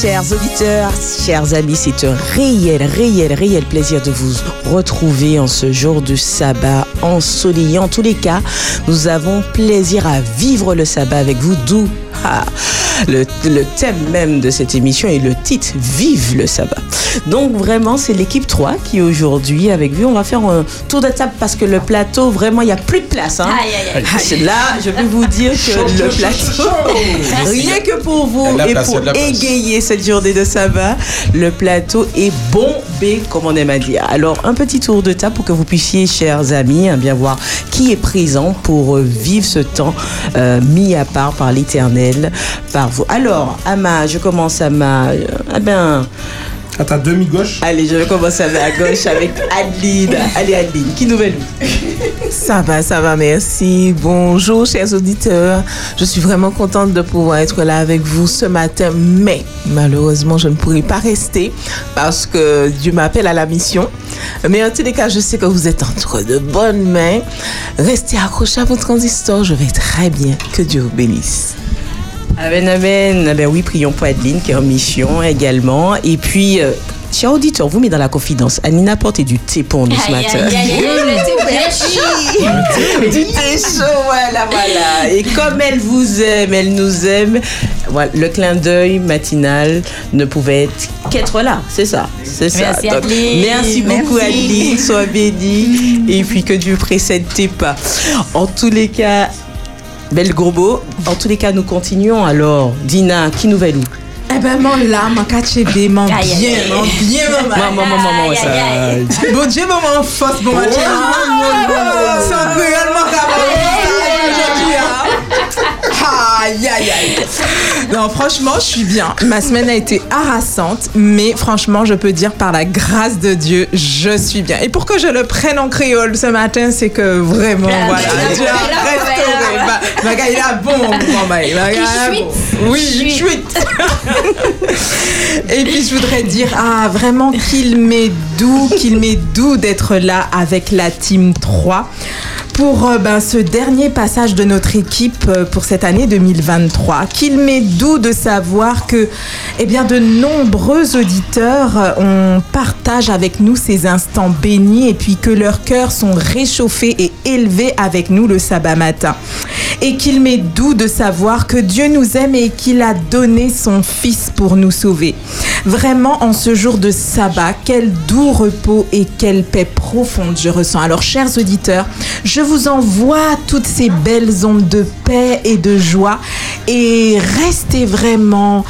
Chers auditeurs, chers amis, c'est un réel, réel, réel plaisir de vous retrouver en ce jour du sabbat ensoleillé. En tous les cas, nous avons plaisir à vivre le sabbat avec vous, d'où le, le thème même de cette émission et le titre Vive le sabbat. Donc vraiment, c'est l'équipe 3 qui aujourd'hui avec vous. On va faire un tour de table parce que le plateau, vraiment, il n'y a plus de place. Hein. Aïe, aïe, aïe. Là, je peux vous dire que le plateau, rien que pour vous et place, pour égayer cette journée de sabbat, le plateau est bombé, comme on aime à dire. Alors, un petit tour de table pour que vous puissiez, chers amis, hein, bien voir qui est présent pour euh, vivre ce temps euh, mis à part par l'Éternel, par vous. Alors, Ama, je commence Ama. Euh, Ah ben, À ta demi-gauche. allez, je vais commencer à gauche avec Adeline. Allez, Adeline, qui nouvelle? Ça va, ça va, merci. Bonjour, chers auditeurs. Je suis vraiment contente de pouvoir être là avec vous ce matin, mais malheureusement, je ne pourrai pas rester parce que Dieu m'appelle à la mission. Mais en tous les cas, je sais que vous êtes entre de bonnes mains. Restez accrochés à vos transistors, je vais très bien. Que Dieu vous bénisse. Amen, amen. Ah Ben oui, prions pour Adeline qui est en mission également. Et puis, euh, chers auditeurs, vous mettez dans la confidence. Anina a apporté du thé pour nous ce matin. du thé chaud, voilà, voilà. Et comme elle vous aime, elle nous aime, voilà, le clin d'œil matinal ne pouvait être qu'être là. C'est ça, c'est ça. Merci, Donc, merci beaucoup Merci. Adeline, sois bénie. Et puis que Dieu précède tes pas. En tous les cas, belle gros En tous les cas, nous continuons. Alors, Dina, qui nouvelle où Eh ben, mon là, mon cachébé, mon Aïe, aïe, bien, mon bien, maman. Maman, maman, maman, ça. Bon Dieu, maman, force, bon match. Sans aujourd'hui, hein. Aïe, aïe, aïe. Non, franchement, je suis bien. Ma semaine a été harassante, mais franchement, je peux dire par la grâce de Dieu, je suis bien. Et pour que je le prenne en créole ce matin, c'est que vraiment, voilà, Dieu gars, il a bon, mon chuite. Oui, chuite. Et puis je voudrais dire, ah vraiment qu'il m'est doux, qu'il m'est doux d'être là avec la Team 3 pour euh, ben, ce dernier passage de notre équipe euh, pour cette année 2023. Qu'il m'est doux de savoir que eh bien, de nombreux auditeurs euh, on partage avec nous ces instants bénis et puis que leurs cœurs sont réchauffés et élevés avec nous le sabbat matin. Et qu'il m'est doux de savoir que Dieu nous aime et qu'il a donné son Fils pour nous sauver. Vraiment, en ce jour de sabbat, quel doux repos et quelle paix profonde je ressens. Alors, chers auditeurs, je vous envoie toutes ces belles ondes de paix et de joie et restez vraiment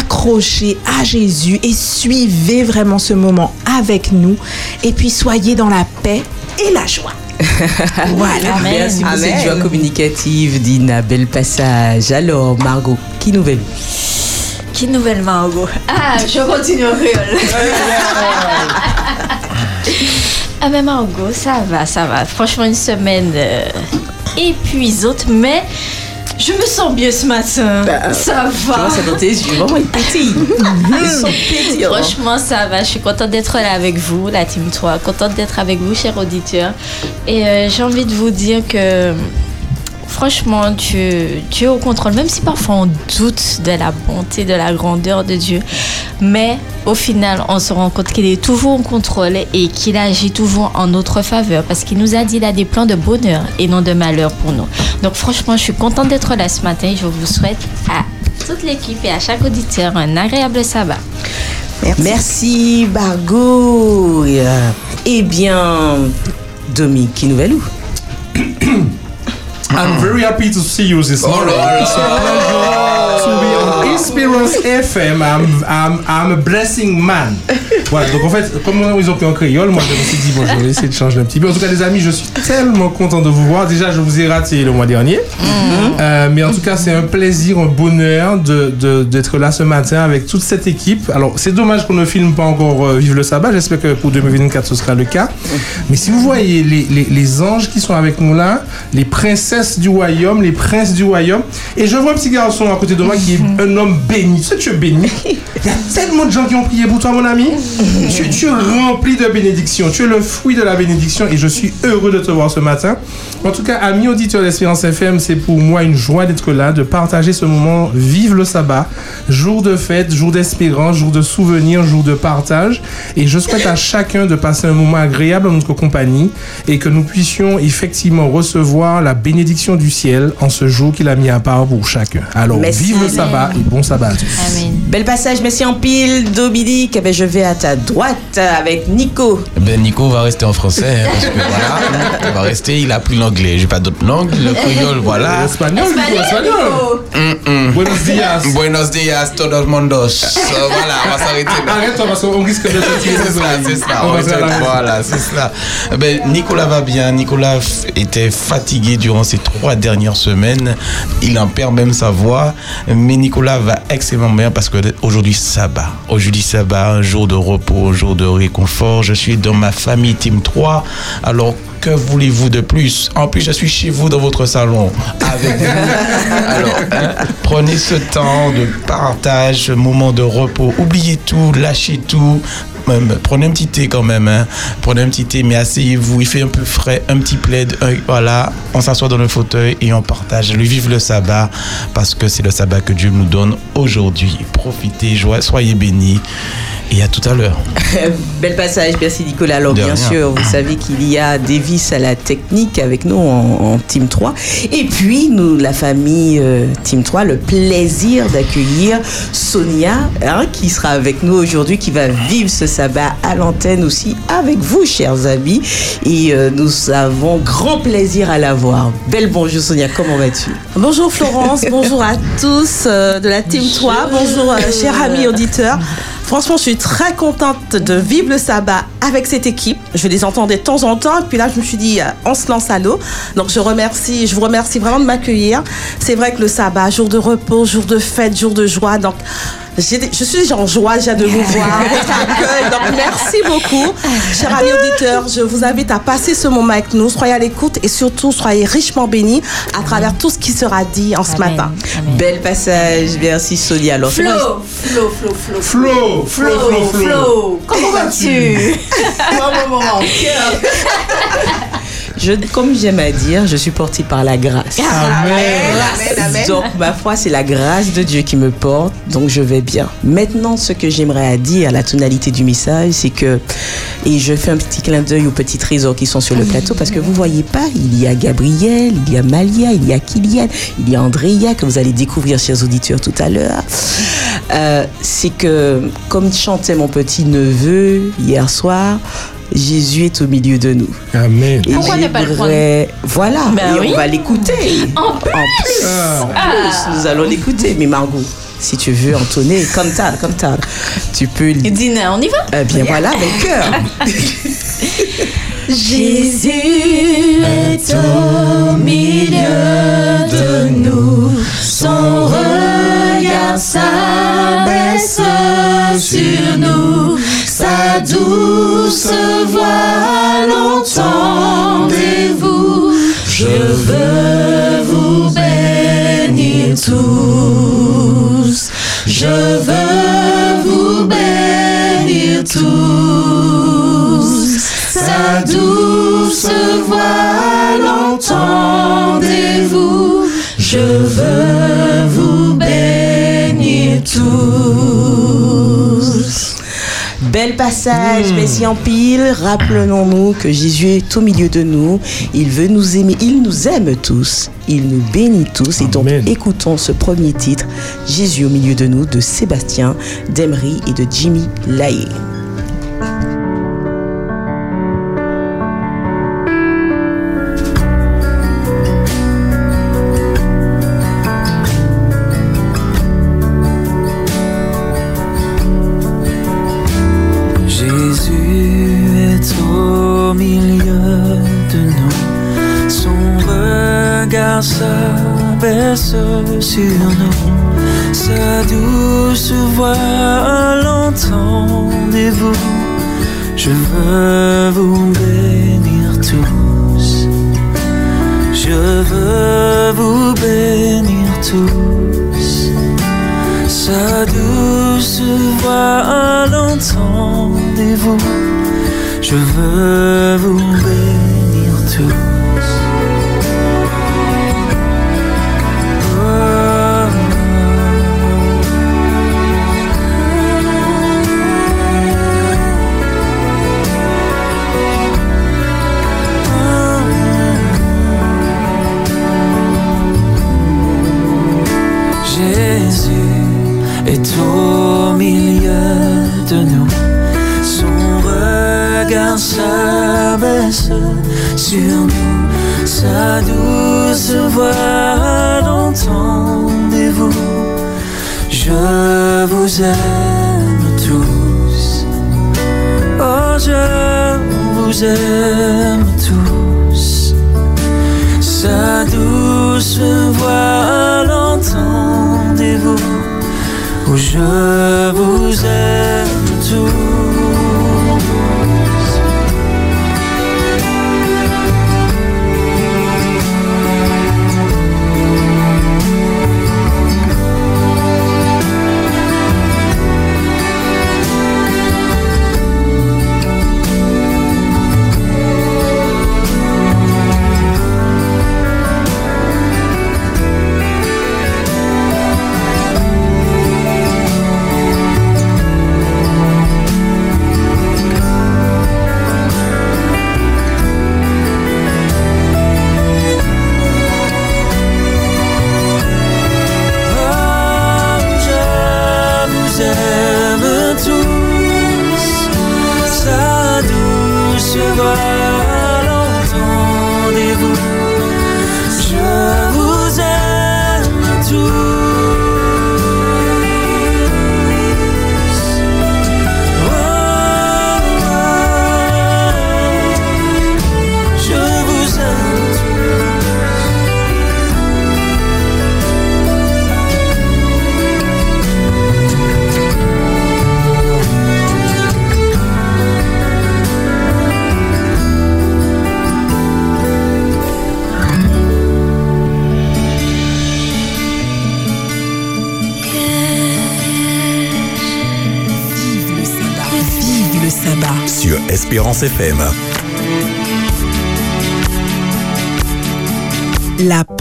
accrochés à Jésus et suivez vraiment ce moment avec nous et puis soyez dans la paix et la joie. voilà. Amen. Merci pour Amen. cette joie communicative, Dina. Bel passage. Alors, Margot, qui nouvelle Qui nouvelle Margot? Ah, je continue en créole. ah mais Margot, ça va, ça va. Franchement, une semaine euh, épuisante, mais je me sens bien ce matin. Bah, ça Je vois va. ça dans tes yeux. Vraiment, ils pétillent. Ils sont pétillants. Franchement, ça va. Je suis contente d'être là avec vous, la Team 3. Contente d'être avec vous, chers auditeurs. Et euh, j'ai envie de vous dire que, franchement, Dieu, Dieu est au contrôle. Même si parfois on doute de la bonté, de la grandeur de Dieu. Mais au final, on se rend compte qu'il est toujours au contrôle et qu'il agit toujours en notre faveur. Parce qu'il nous a dit qu'il a des plans de bonheur et non de malheur pour nous. Donc, franchement, je suis contente d'être là ce matin. Je vous souhaite à toute l'équipe et à chaque auditeur un agréable sabbat. Merci. Et, euh, Eh bien, Domi, qui nouvelle où I'm very happy to see you this morning. It's a pleasure to be on Experience FM. I'm, I'm, I'm a blessing man. Voilà, donc en fait, comme ils ont pris en créole, moi je me suis dit, bon, je vais essayer de changer un petit peu. En tout cas, les amis, je suis tellement content de vous voir. Déjà, je vous ai raté le mois dernier. Euh, mais en tout cas, c'est un plaisir, un bonheur de- de- d'être là ce matin avec toute cette équipe. Alors, c'est dommage qu'on ne filme pas encore euh, Vive le sabbat. J'espère que pour 2024, ce sera le cas. Mais si vous voyez les, les- les anges qui sont avec nous là, les princesses du royaume, les princes du royaume, et je vois un petit garçon à côté de de moi qui est un homme béni. Tu sais, tu es béni? Il y a tellement de gens qui ont prié pour toi, mon ami. Tu, tu es rempli de bénédictions. Tu es le fruit de la bénédiction et je suis heureux de te voir ce matin. En tout cas, amis auditeurs d'Espérance FM, c'est pour moi une joie d'être là, de partager ce moment. Vive le sabbat, jour de fête, jour d'espérance, jour de souvenir, jour de partage. Et je souhaite à chacun de passer un moment agréable en notre compagnie et que nous puissions effectivement recevoir la bénédiction du ciel en ce jour qu'il a mis à part pour chacun. Alors, Merci. vive le sabbat et bon sabbat à tous. Amen. Bel passage, merci en pile, Dominique. Eh ben, je vais à ta droite avec Nico. Ben Nico va rester en français hein, parce que voilà, il va rester, il a pris l'anglais, j'ai pas d'autre langue, le créole, voilà. Espagnol, Nico, espagnol. Mm, mm. Buenos dias. Buenos dias, todos mondos. Euh, voilà, on va s'arrêter là. Arrête-toi parce qu'on risque de C'est cela, c'est cela. On On va va faire la- Voilà, c'est cela. Ben, Nicolas va bien. Nicolas était fatigué durant ces trois dernières semaines. Il en perd même sa voix. Mais Nicolas va extrêmement bien parce que aujourd'hui, sabbat. Aujourd'hui, sabbat, un jour de repos, un jour de réconfort. Je suis dans ma famille Team 3. Alors, que voulez-vous de plus? En plus, je suis chez vous dans votre salon avec vous. Alors, hein, prenez ce temps de partage, ce moment de repos. Oubliez tout, lâchez tout. Prenez un petit thé quand même. hein. Prenez un petit thé, mais asseyez-vous. Il fait un peu frais, un petit plaid. voilà, on s'assoit dans le fauteuil et on partage. Le vive le sabbat parce que c'est le sabbat que Dieu nous donne aujourd'hui. Profitez, joie, soyez bénis. Et à tout à l'heure. Bel passage, merci Nicolas. Alors De bien rien. sûr, vous savez qu'il y a Davis à la technique avec nous en, en Team 3. Et puis, nous, la famille euh, Team 3, le plaisir d'accueillir Sonia, hein, qui sera avec nous aujourd'hui, qui va vivre ce sabbat à l'antenne aussi avec vous, chers amis. Et euh, nous avons grand plaisir à la voir. Belle bonjour Sonia, comment vas-tu? Bonjour Florence, bonjour à tous euh, de la Team 3, bonjour euh, chers amis auditeurs. Franchement, je suis très contente de vivre le sabbat avec cette équipe. Je les entendais de temps en temps, et puis là, je me suis dit, euh, on se lance à l'eau. Donc, je remercie, je vous remercie vraiment de m'accueillir. C'est vrai que le sabbat, jour de repos, jour de fête, jour de joie. Donc, je suis déjà en joie déjà de vous voir, votre accueil. Donc, merci beaucoup, chers amis auditeurs. Je vous invite à passer ce moment avec nous. Soyez à l'écoute et surtout, soyez richement bénis à travers tout ce qui sera dit en ce Amen. matin. Amen. Bel passage, merci Sonia. Alors, Flo, Flo, Flo, Flo, Flo, Flo, Flo, Flo. Comment vas-tu? Je, comme j'aime à dire, je suis portée par la grâce. Amen. Donc, ma foi, c'est la grâce de Dieu qui me porte, donc je vais bien. Maintenant, ce que j'aimerais à dire, la tonalité du message, c'est que, et je fais un petit clin d'œil aux petits trésors qui sont sur le plateau, parce que vous voyez pas, il y a Gabriel, il y a Malia, il y a Kylian, il y a Andrea, que vous allez découvrir, chers auditeurs, tout à l'heure. Euh, c'est que, comme chantait mon petit neveu hier soir, Jésus est au milieu de nous. Amen. Et Pourquoi ne pas le j'aimerais- Voilà, Ben et oui. on va l'écouter. En plus. Ah. En plus, nous allons l'écouter. Mais Margot, si tu veux entonner, comme ça, comme ça, tu peux. le- Dîner, on y va? Eh bien voilà, avec cœur. Jésus est au milieu de nous, son regard s'abaisse sur nous, sa douce voix l'entendez-vous, je veux vous bénir tous, je veux vous bénir tous. Sa douce voix l'entendez-vous Je veux vous bénir tous. Bel passage, Messie en pile. Rappelons-nous que Jésus est au milieu de nous. Il veut nous aimer. Il nous aime tous. Il nous bénit tous. Et donc, Amen. écoutons ce premier titre, Jésus au milieu de nous, de Sébastien, d'Emery et de Jimmy Laye.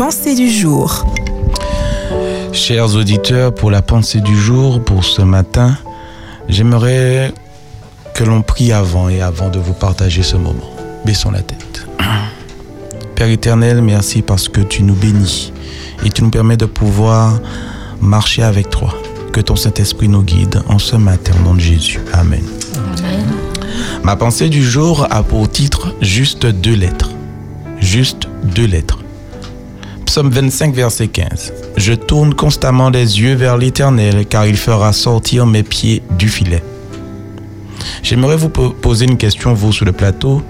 Pensée du jour. Chers auditeurs, pour la pensée du jour, pour ce matin, j'aimerais que l'on prie avant et avant de vous partager ce moment. Baissons la tête. Père éternel, merci parce que tu nous bénis et tu nous permets de pouvoir marcher avec toi. Que ton Saint-Esprit nous guide en ce matin au nom de Jésus. Amen. Ma pensée du jour a pour titre juste deux lettres. Juste deux lettres. Psaume 25, verset 15. Je tourne constamment les yeux vers l'Éternel, car il fera sortir mes pieds du filet. J'aimerais vous po- poser une question, vous, sur le plateau.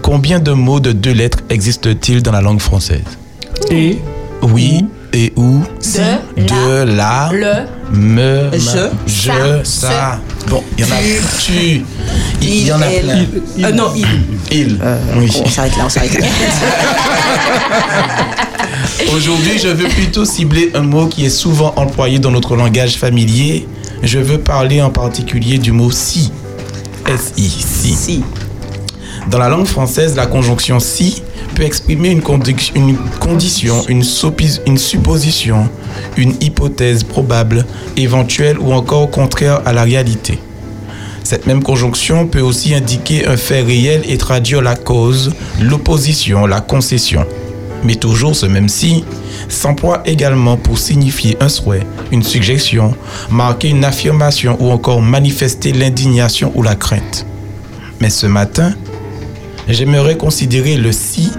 Combien de mots de deux lettres existent-ils dans la langue française? Et Oui, et où De, De, la, Le, me, ma- Je, je, ça, ça. Bon, il y en a tu. Il y en a plein. Euh, non, il. Il. Oui. On s'arrête là, on s'arrête là. Aujourd'hui, je veux plutôt cibler un mot qui est souvent employé dans notre langage familier. Je veux parler en particulier du mot si. S-I, si. Si. Dans la langue française, la conjonction si peut exprimer une, condition, une supposition, une hypothèse probable, éventuelle ou encore contraire à la réalité. Cette même conjonction peut aussi indiquer un fait réel et traduire la cause, l'opposition, la concession. Mais toujours ce même si s'emploie également pour signifier un souhait, une suggestion, marquer une affirmation ou encore manifester l'indignation ou la crainte. Mais ce matin, j'aimerais considérer le si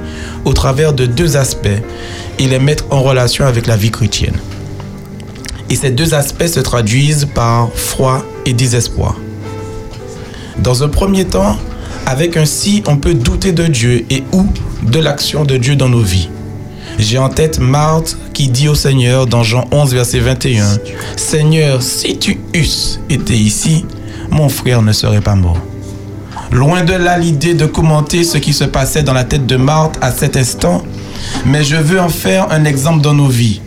au travers de deux aspects et les mettre en relation avec la vie chrétienne. Et ces deux aspects se traduisent par foi et désespoir. Dans un premier temps, avec un si, on peut douter de Dieu et ou de l'action de Dieu dans nos vies. J'ai en tête Marthe qui dit au Seigneur dans Jean 11, verset 21, Seigneur, si tu eusses été ici, mon frère ne serait pas mort. Loin de là l'idée de commenter ce qui se passait dans la tête de Marthe à cet instant, mais je veux en faire un exemple dans nos vies.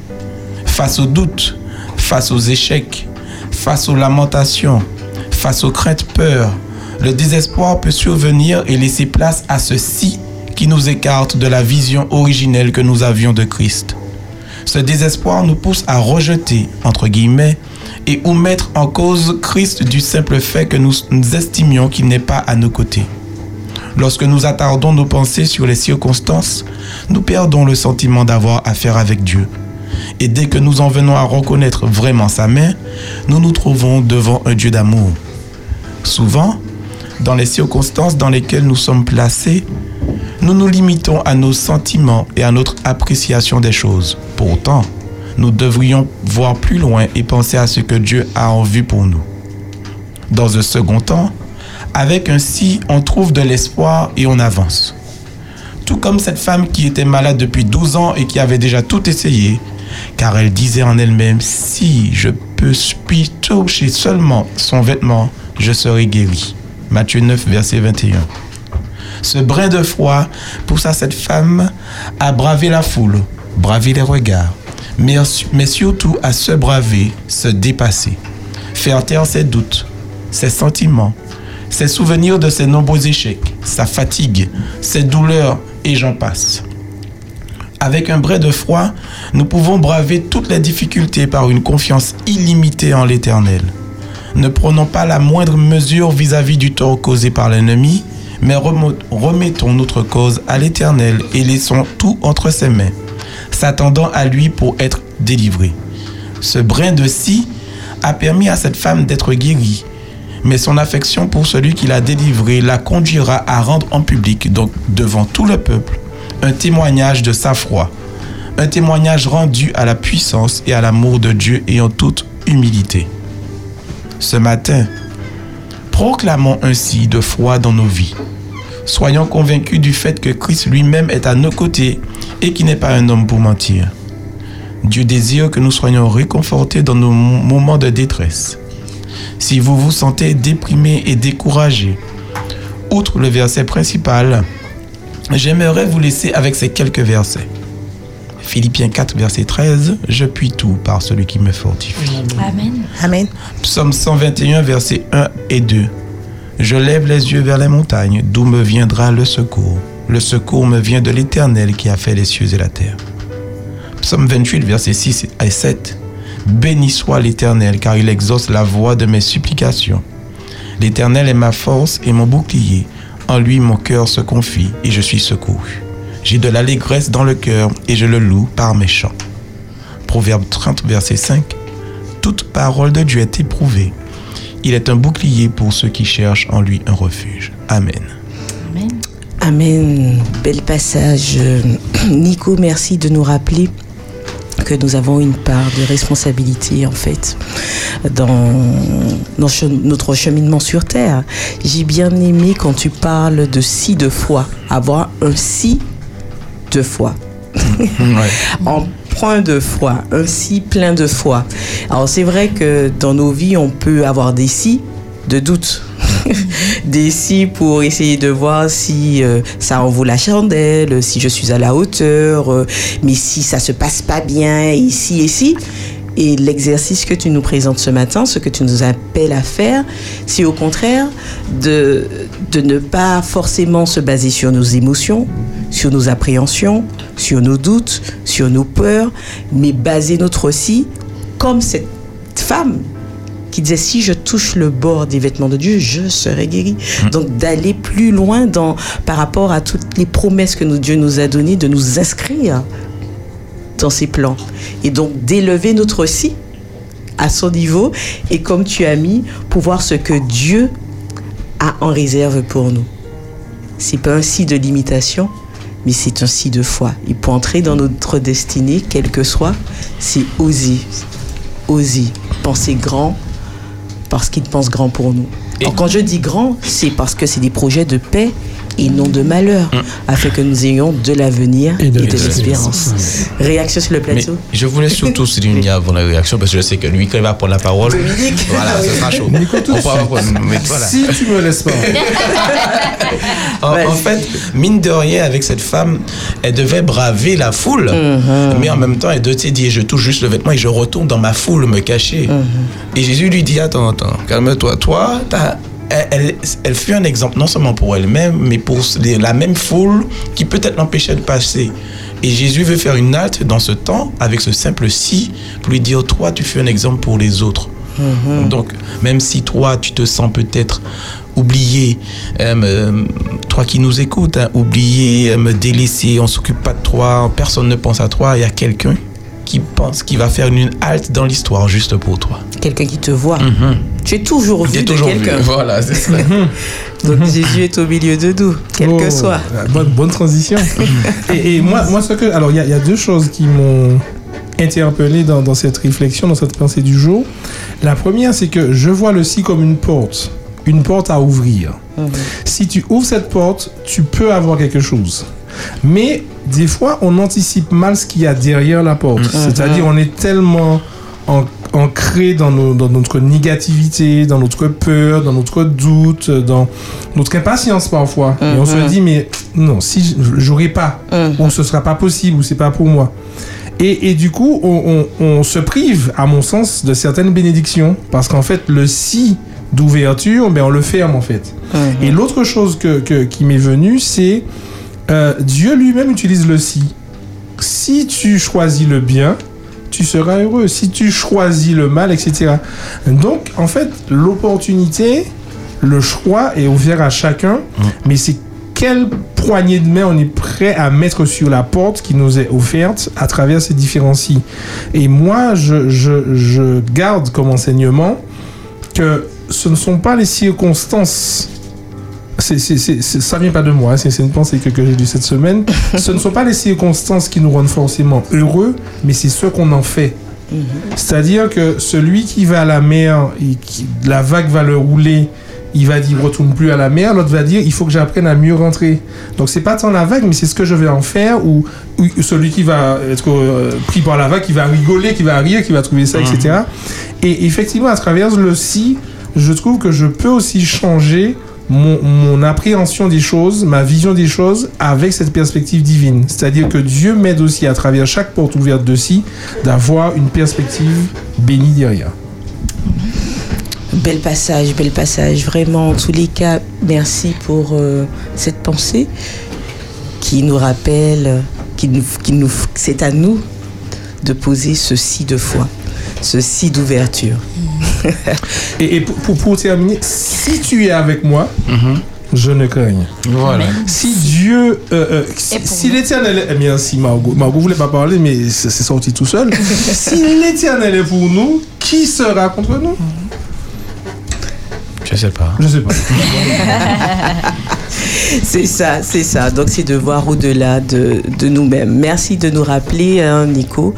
Face aux doutes, face aux échecs, face aux lamentations, face aux craintes, peurs, Le désespoir peut survenir et laisser place à ceci qui nous écarte de la vision originelle que nous avions de Christ. Ce désespoir nous pousse à rejeter, entre guillemets, et ou mettre en cause Christ du simple fait que nous, estimions qu'il n'est pas à nos côtés. Lorsque nous attardons nos pensées sur les circonstances, nous perdons le sentiment d'avoir affaire avec Dieu. Et dès que nous en venons à reconnaître vraiment sa main, nous nous trouvons devant un Dieu d'amour. Souvent, dans les circonstances dans lesquelles nous sommes placés, nous nous limitons à nos sentiments et à notre appréciation des choses. Pourtant, nous devrions voir plus loin et penser à ce que Dieu a en vue pour nous. Dans un second temps, avec un si, on trouve de l'espoir et on avance. Tout comme cette femme qui était malade depuis 12 ans et qui avait déjà tout essayé, car elle disait en elle-même, si je peux toucher seulement son vêtement, je serai guéri. Matthieu 9, verset 21. Ce brin de froid poussa cette femme à braver la foule, braver les regards, mais, mais surtout à se braver, se dépasser, faire taire ses doutes, ses sentiments, ses souvenirs de ses nombreux échecs, sa fatigue, ses douleurs, et j'en passe. Avec un brin de froid, nous pouvons braver toutes les difficultés par une confiance illimitée en l'Éternel. Ne prenons pas la moindre mesure vis-à-vis du tort causé par l'ennemi, mais remettons notre cause à l'Éternel et laissons tout entre ses mains, s'attendant à lui pour être délivrés. Ce brin de scie a permis à cette femme d'être guérie, mais son affection pour celui qui l'a délivrée la conduira à rendre en public, donc devant tout le peuple, un témoignage de sa foi, un témoignage rendu à la puissance et à l'amour de Dieu et en toute humilité. Ce matin, proclamons ainsi de foi dans nos vies. Soyons convaincus du fait que Christ lui-même est à nos côtés et qu'il n'est pas un homme pour mentir. Dieu désire que nous soyons réconfortés dans nos mo- moments de détresse. Si vous vous sentez déprimé et découragé, outre le verset principal, j'aimerais vous laisser avec ces quelques versets. Philippiens 4, verset 13, Je puis tout par celui qui me fortifie. Amen. Amen. Psaume 121, versets 1 et 2. Je lève les yeux vers les montagnes, d'où me viendra le secours. Le secours me vient de l'Éternel qui a fait les cieux et la terre. Psaume 28, versets 6 et 7. Béni soit l'Éternel, car il exauce la voix de mes supplications. L'Éternel est ma force et mon bouclier. En lui mon cœur se confie et je suis secouru. J'ai de l'allégresse dans le cœur et je le loue par mes chants. Proverbe 30, verset 5. Toute parole de Dieu est éprouvée. Il est un bouclier pour ceux qui cherchent en lui un refuge. Amen. Amen. Amen. Bel passage. Euh, Nico, merci de nous rappeler que nous avons une part de responsabilité en fait dans, dans che- notre cheminement sur terre. J'ai bien aimé quand tu parles de si de foi, avoir un si de foi en point de foi, un si plein de foi. Alors c'est vrai que dans nos vies, on peut avoir des si de doute. des si pour essayer de voir si euh, ça en vaut la chandelle, si je suis à la hauteur, euh, mais si ça se passe pas bien, ici et si. Et l'exercice que tu nous présentes ce matin, ce que tu nous appelles à faire, c'est au contraire de, de ne pas forcément se baser sur nos émotions, sur nos appréhensions, sur nos doutes, sur nos peurs, mais baser notre si comme cette femme qui disait si je touche le bord des vêtements de Dieu, je serai guéri. Donc d'aller plus loin dans, par rapport à toutes les promesses que nous- Dieu nous a données, de nous inscrire dans ses plans. Et donc d'élever notre si à son niveau et comme tu as mis, pour voir ce que Dieu a en réserve pour nous. C'est pas un si de limitation, mais c'est un si de foi. Et pour entrer dans notre destinée, quelle que soit, c'est oser. Oser. Penser grand parce qu'il pense grand pour nous. Quand je dis grand, c'est parce que c'est des projets de paix et non de malheur, afin que nous ayons de l'avenir et de, l'espérance. Réaction sur le Mais plateau je voulais surtout souligner avant la réaction, parce que je sais que lui, quand il va prendre la parole, voilà, ce sera chaud. On mais voilà. Si tu me laisses pas. En, en fait, mine de rien, avec cette femme, elle devait braver la foule, mais en même temps, elle devait dire Je touche juste le vêtement et je retourne dans ma foule me cacher. Et Jésus lui dit Attends, attends, calme-toi. Toi, t'as elle, elle, elle fut un exemple non seulement pour elle-même, mais pour la même foule qui peut-être l'empêchait de passer. Et Jésus veut faire une halte dans ce temps avec ce simple si pour lui dire toi tu fais un exemple pour les autres. Donc même si toi tu te sens peut-être oublié, euh, toi qui nous écoutes, hein, oublié, euh, délaissé, on s'occupe pas de toi, personne ne pense à toi, il y a quelqu'un qui pense qui va faire une halte dans l'histoire juste pour toi. Quelqu'un qui te voit. Tu es toujours vu de quelqu'un. Voilà, c'est ça. Donc Jésus est au milieu de nous, quel que Oh, soit. Bonne, bonne transition. et, et moi, moi, ce que. Alors, il y, a- il y a deux choses qui m'ont interpellé dans, dans cette réflexion, dans cette pensée du jour. La première, c'est que je vois le si comme une porte. Une porte à ouvrir. Si tu ouvres cette porte, tu peux avoir quelque chose. Mais des fois, on anticipe mal ce qu'il y a derrière la porte. C'est-à-dire, on est tellement en- ancré dans, nos- dans notre négativité, dans notre peur, dans notre doute, dans notre impatience parfois. Et on se dit, mais non, si j'aurais pas, ou ce sera pas possible, ou c'est pas pour moi. Et, et du coup, on, on- on se prive, à mon sens, de certaines bénédictions. Parce qu'en fait, le si d'ouverture, ben, on le ferme en fait. Et l'autre chose que, que- qui m'est venue, c'est euh, Dieu lui-même utilise le si. Si tu choisis le bien, tu seras heureux. Si tu choisis le mal, etc. Donc, en fait, l'opportunité, le choix est ouvert à chacun, mais c'est quelle poignée de main on est prêt à mettre sur la porte qui nous est offerte à travers ces différents si. Et moi, je, je, je garde comme enseignement que ce ne sont pas les circonstances. C'est, c'est, c'est, c'est- ça vient pas de moi, hein, c'est, une pensée que, que j'ai eue cette semaine. ce ne sont pas les circonstances qui nous rendent forcément heureux, mais c'est ce qu'on en fait. C'est-à-dire que celui qui va à la mer et qui, la vague va le rouler, il va dire retourne plus à la mer, l'autre va dire il faut que j'apprenne à mieux rentrer. Donc c'est pas tant la vague, mais c'est ce que je vais en faire ou, ou celui qui va être euh, pris par la vague, qui va rigoler, qui va rire, qui va trouver ça, etc. Et effectivement, à travers le si, je trouve que je peux aussi changer mon, mon appréhension des choses, ma vision des choses avec cette perspective divine. C'est-à-dire que Dieu m'aide aussi à travers chaque porte ouverte de si d'avoir une perspective bénie derrière. Bel passage, bel passage. Vraiment, en tous les cas, merci pour euh, cette pensée qui nous rappelle, qui nous, qui nous, c'est à nous de poser ceci de foi, ceci d'ouverture. Et, et pour, pour, pour terminer, si tu es avec moi, je ne crains. Voilà. Si Dieu, euh, euh, si, si l'éternel est, eh bien, si Margot, Margot voulait pas parler, mais c'est sorti tout seul. si l'éternel est pour nous, qui sera contre nous? Je sais pas. Je sais pas. C'est ça, c'est ça. Donc c'est de voir au-delà de, de nous-mêmes. Merci de nous rappeler, hein, Nico,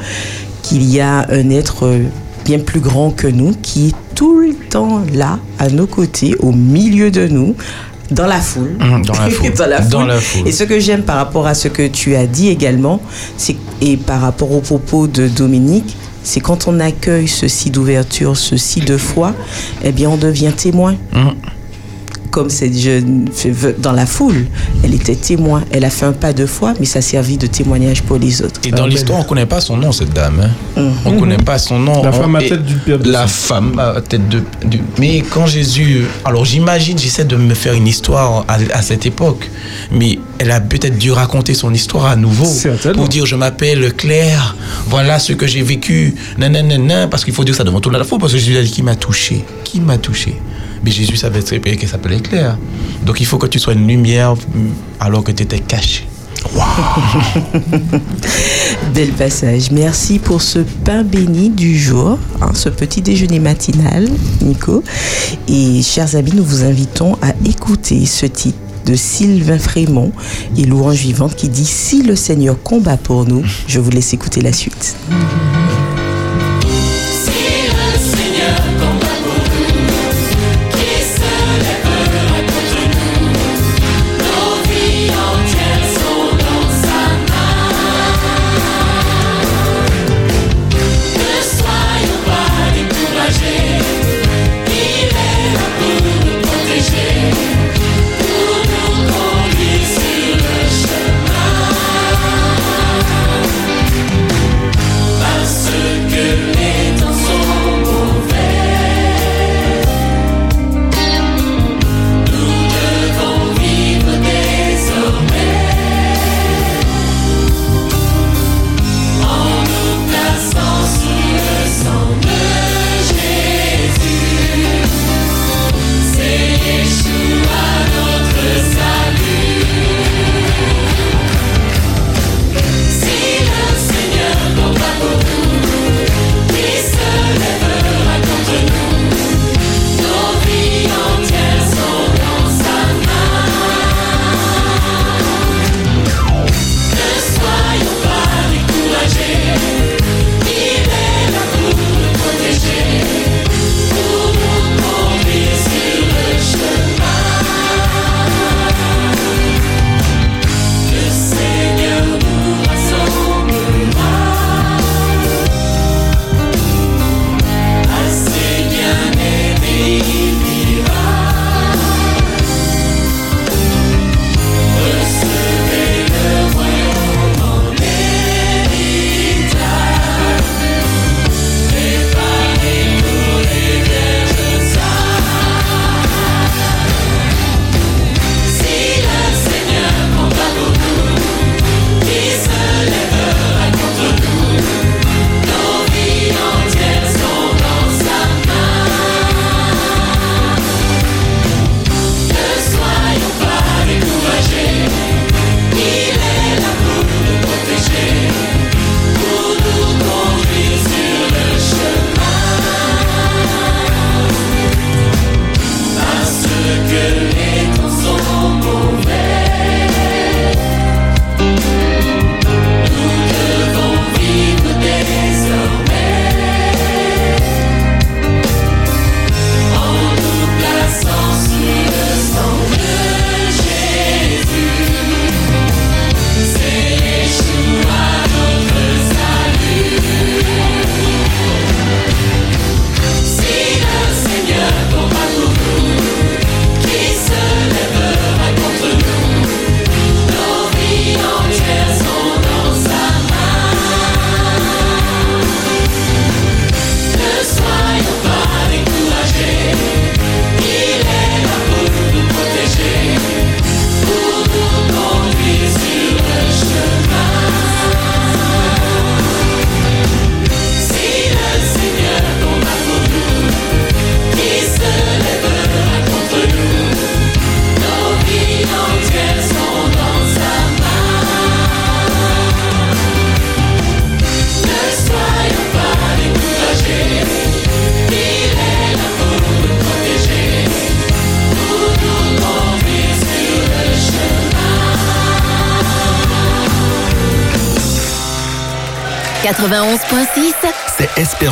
qu'il y a un être bien plus grand que nous qui est tout le temps là, à nos côtés, au milieu de nous. Dans la foule. Mmh, dans la foule. Dans la Dans foule. la foule. Et ce que j'aime par rapport à ce que tu as dit également, et par rapport au propos de Dominique, c'est quand on accueille ceci d'ouverture, ceci de foi, eh bien on devient témoin. Mmh. Comme cette jeune dans la foule, elle était témoin. Elle a fait un pas de foi, mais ça a servi de témoignage pour les autres. Et dans l'histoire, on connaît pas son nom, cette dame. hein. On connaît pas son nom. La femme à tête du père de La femme à tête de. du- Mais quand Jésus. Alors j'imagine, j'essaie de me faire une histoire à, à cette époque. Mais elle a peut-être dû raconter son histoire à nouveau. Pour dire je m'appelle Claire, voilà ce que j'ai vécu. Nan, nan, nan, nan, parce qu'il faut dire ça devant tout la fois. Parce que Jésus a dit qui m'a touché. Qui m'a touché Mais Jésus savait très bien qu'elle s'appelait Claire. Donc il faut que tu sois une lumière mm, alors que tu étais caché. Bel passage. Merci pour ce pain béni du jour, hein, ce petit déjeuner matinal, Nico. Et chers amis, nous vous invitons à écouter ce titre de Sylvain Frémont et louange vivante qui dit Si le Seigneur combat pour nous, je vous laisse écouter la suite.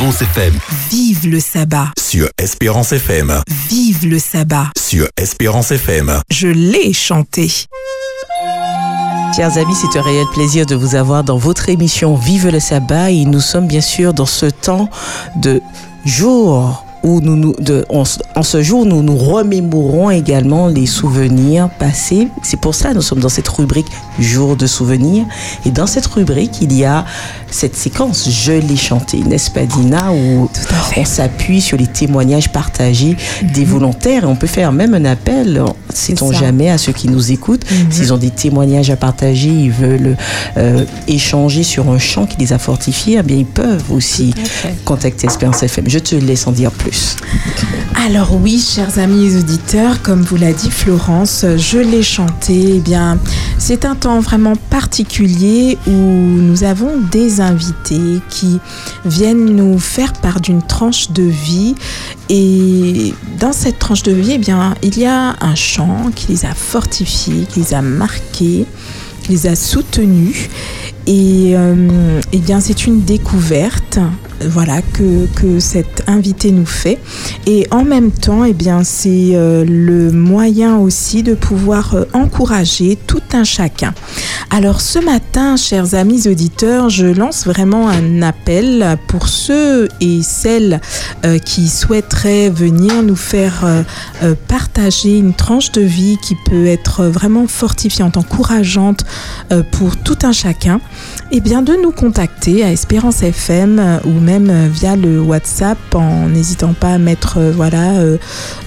Espérance FM. Vive le sabbat. Sur Espérance FM. Vive le sabbat. Sur Espérance FM. Je l'ai chanté. Chers amis, c'est un réel plaisir de vous avoir dans votre émission Vive le sabbat et nous sommes bien sûr dans ce temps de jour où nous, nous de, en, ce- en ce jour nous nous remémorons également les souvenirs passés. C'est pour ça que nous sommes dans cette rubrique Jour de souvenirs et dans cette rubrique il y a cette séquence Je l'ai chanté, n'est-ce pas Dina où on s'appuie sur les témoignages partagés des volontaires et on peut faire même un appel, sait-on jamais, à ceux qui nous écoutent. S'ils ont des témoignages à partager, ils veulent euh, échanger sur un chant qui les a fortifiés, eh bien ils peuvent aussi contacter Espérance FM. Je te laisse en dire plus. Alors oui, chers amis auditeurs, comme vous l'a dit Florence, je l'ai chanté. Eh bien, c'est un temps vraiment particulier où nous avons des invités qui viennent nous faire part d'une tranche de vie. Et dans cette tranche de vie, eh il y a un chant qui les a fortifiés, qui les a marqués, qui les a soutenus. Et euh, eh bien, c'est une découverte voilà, que cet invité nous fait. Et en même temps, eh bien, c'est euh, le moyen aussi de pouvoir euh, encourager tout un chacun. Alors ce matin, chers amis auditeurs, je lance vraiment un appel pour ceux et celles euh, qui souhaiteraient venir nous faire euh, euh, partager une tranche de vie qui peut être vraiment fortifiante, encourageante pour tout un chacun. Eh bien, de nous contacter à Espérance FM ou même via le WhatsApp en n'hésitant pas à mettre voilà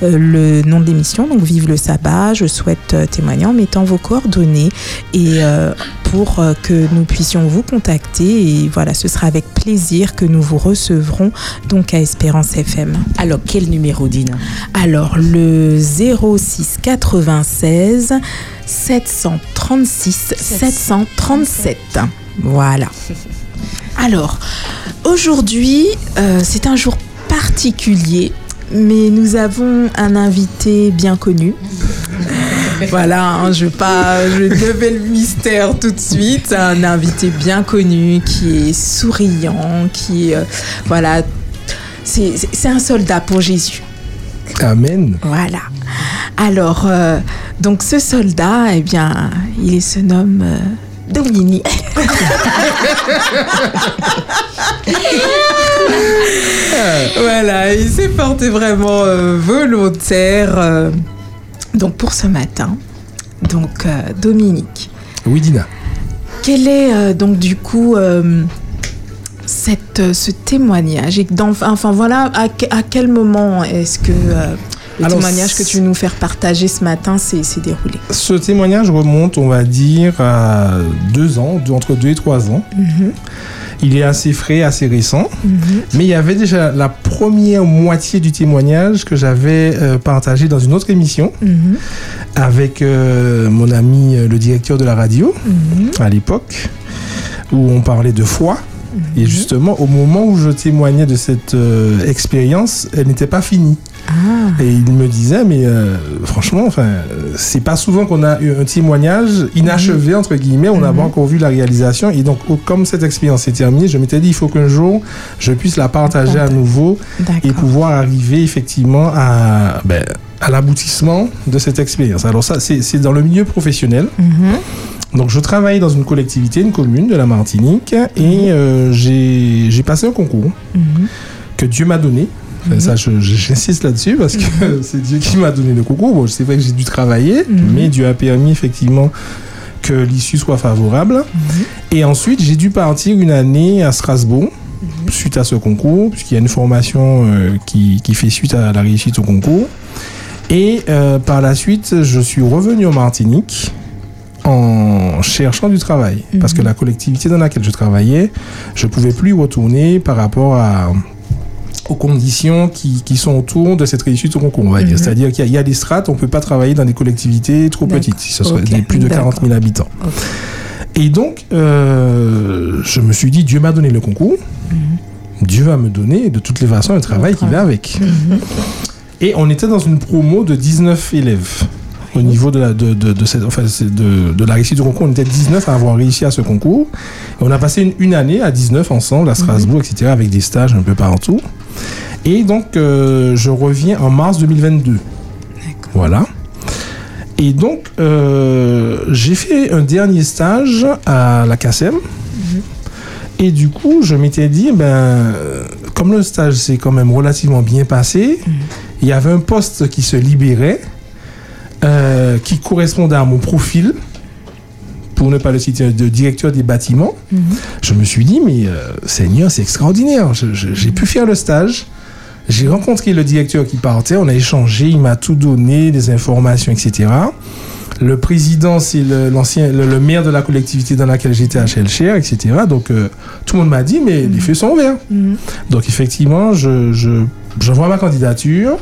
le nom de l'émission. Donc, vive le sabbat. Je souhaite témoigner en mettant vos coordonnées et pour euh, que nous puissions vous contacter. Et voilà, ce sera avec plaisir que nous vous recevrons donc à Espérance FM. Alors, quel numéro, Dina? Alors, le 06 96 736 737. Voilà. Alors, aujourd'hui, euh, c'est un jour particulier, mais nous avons un invité bien connu. Voilà, hein, je vais pas, je vais lever le mystère tout de suite. Un invité bien connu qui est souriant, qui, euh, voilà, c'est un soldat pour Jésus. Amen. Voilà. Alors, euh, donc ce soldat, eh bien, il se nomme euh, Dominique. voilà, il s'est porté vraiment euh, volontaire. Donc pour ce matin, donc euh, Dominique, Oui, Dina. quel est euh, donc du coup euh, cette, ce témoignage et dans- Enfin voilà, à, que- à quel moment est-ce que le Alors, témoignage que tu veux nous faire partager ce matin s'est déroulé? Ce témoignage remonte, on va dire, à deux ans, entre deux et trois ans. Il est assez frais, assez récent. Mais il y avait déjà la première moitié du témoignage que j'avais euh, partagé dans une autre émission Mhm. avec euh, mon ami, euh, le directeur de la radio, à l'époque, où on parlait de foi. Et justement, au moment où je témoignais de cette euh, expérience, elle n'était pas finie. Ah, Et il me disait, mais euh, franchement, enfin, c'est pas souvent qu'on a eu un témoignage inachevé, entre guillemets, on n'a pas encore vu la réalisation. Et donc, comme cette expérience s'est terminée, je m'étais dit, il faut qu'un jour, je puisse la partager à nouveau et pouvoir arriver effectivement à, ben, à l'aboutissement de cette expérience. Alors ça, c'est dans le milieu professionnel. Mhm. Donc, je travaille dans une collectivité, une commune de la Martinique, et euh, j'ai passé un concours Mhm. que Dieu m'a donné. Enfin, Ça, j'insiste là-dessus parce que c'est Dieu qui m'a donné le concours. Bon, c'est vrai que j'ai dû travailler, mais Dieu a permis effectivement que l'issue soit favorable. Et ensuite, j'ai dû partir une année à Strasbourg suite à ce concours, puisqu'il y a une formation euh, qui, qui fait suite à la réussite au concours. Et euh, par la suite, je suis revenu en Martinique en cherchant du travail. Parce que la collectivité dans laquelle je travaillais, je pouvais plus y retourner par rapport à, aux conditions qui, qui sont autour de cette réussite au concours, on va dire. C'est-à-dire qu'il y, a- il y a des strates, on ne peut pas travailler dans des collectivités trop petites, si ce Ok. des plus de 40 000 habitants. Et donc, euh, je me suis dit, Dieu m'a donné le concours, Dieu va me donner de toutes les façons un travail qui va avec. Et on était dans une promo de 19 élèves. au niveau de la, de, de, de cette, enfin, de, de la réussite du concours. On était 19 à avoir réussi à ce concours. Et on a passé une, une année à 19 ensemble à Strasbourg, etc., avec des stages un peu partout. Et donc, euh, je reviens en mars 2022. Voilà. Et donc, euh, j'ai fait un dernier stage à la CACEM. Et du coup, je m'étais dit, ben, comme le stage s'est quand même relativement bien passé, il y avait un poste qui se libérait, euh, qui correspondait à mon profil, pour ne pas le citer, de directeur des bâtiments. Je me suis dit, mais euh, Seigneur, c'est extraordinaire. J'ai pu faire le stage. J'ai rencontré le directeur qui partait, on a échangé, il m'a tout donné, des informations, etc. Le président, c'est le, l'ancien, le, le maire de la collectivité dans laquelle j'étais à Shellshare, etc. Donc, euh, tout le monde m'a dit, mais les feux sont ouverts. Donc, effectivement, je, je, j'envoie ma candidature.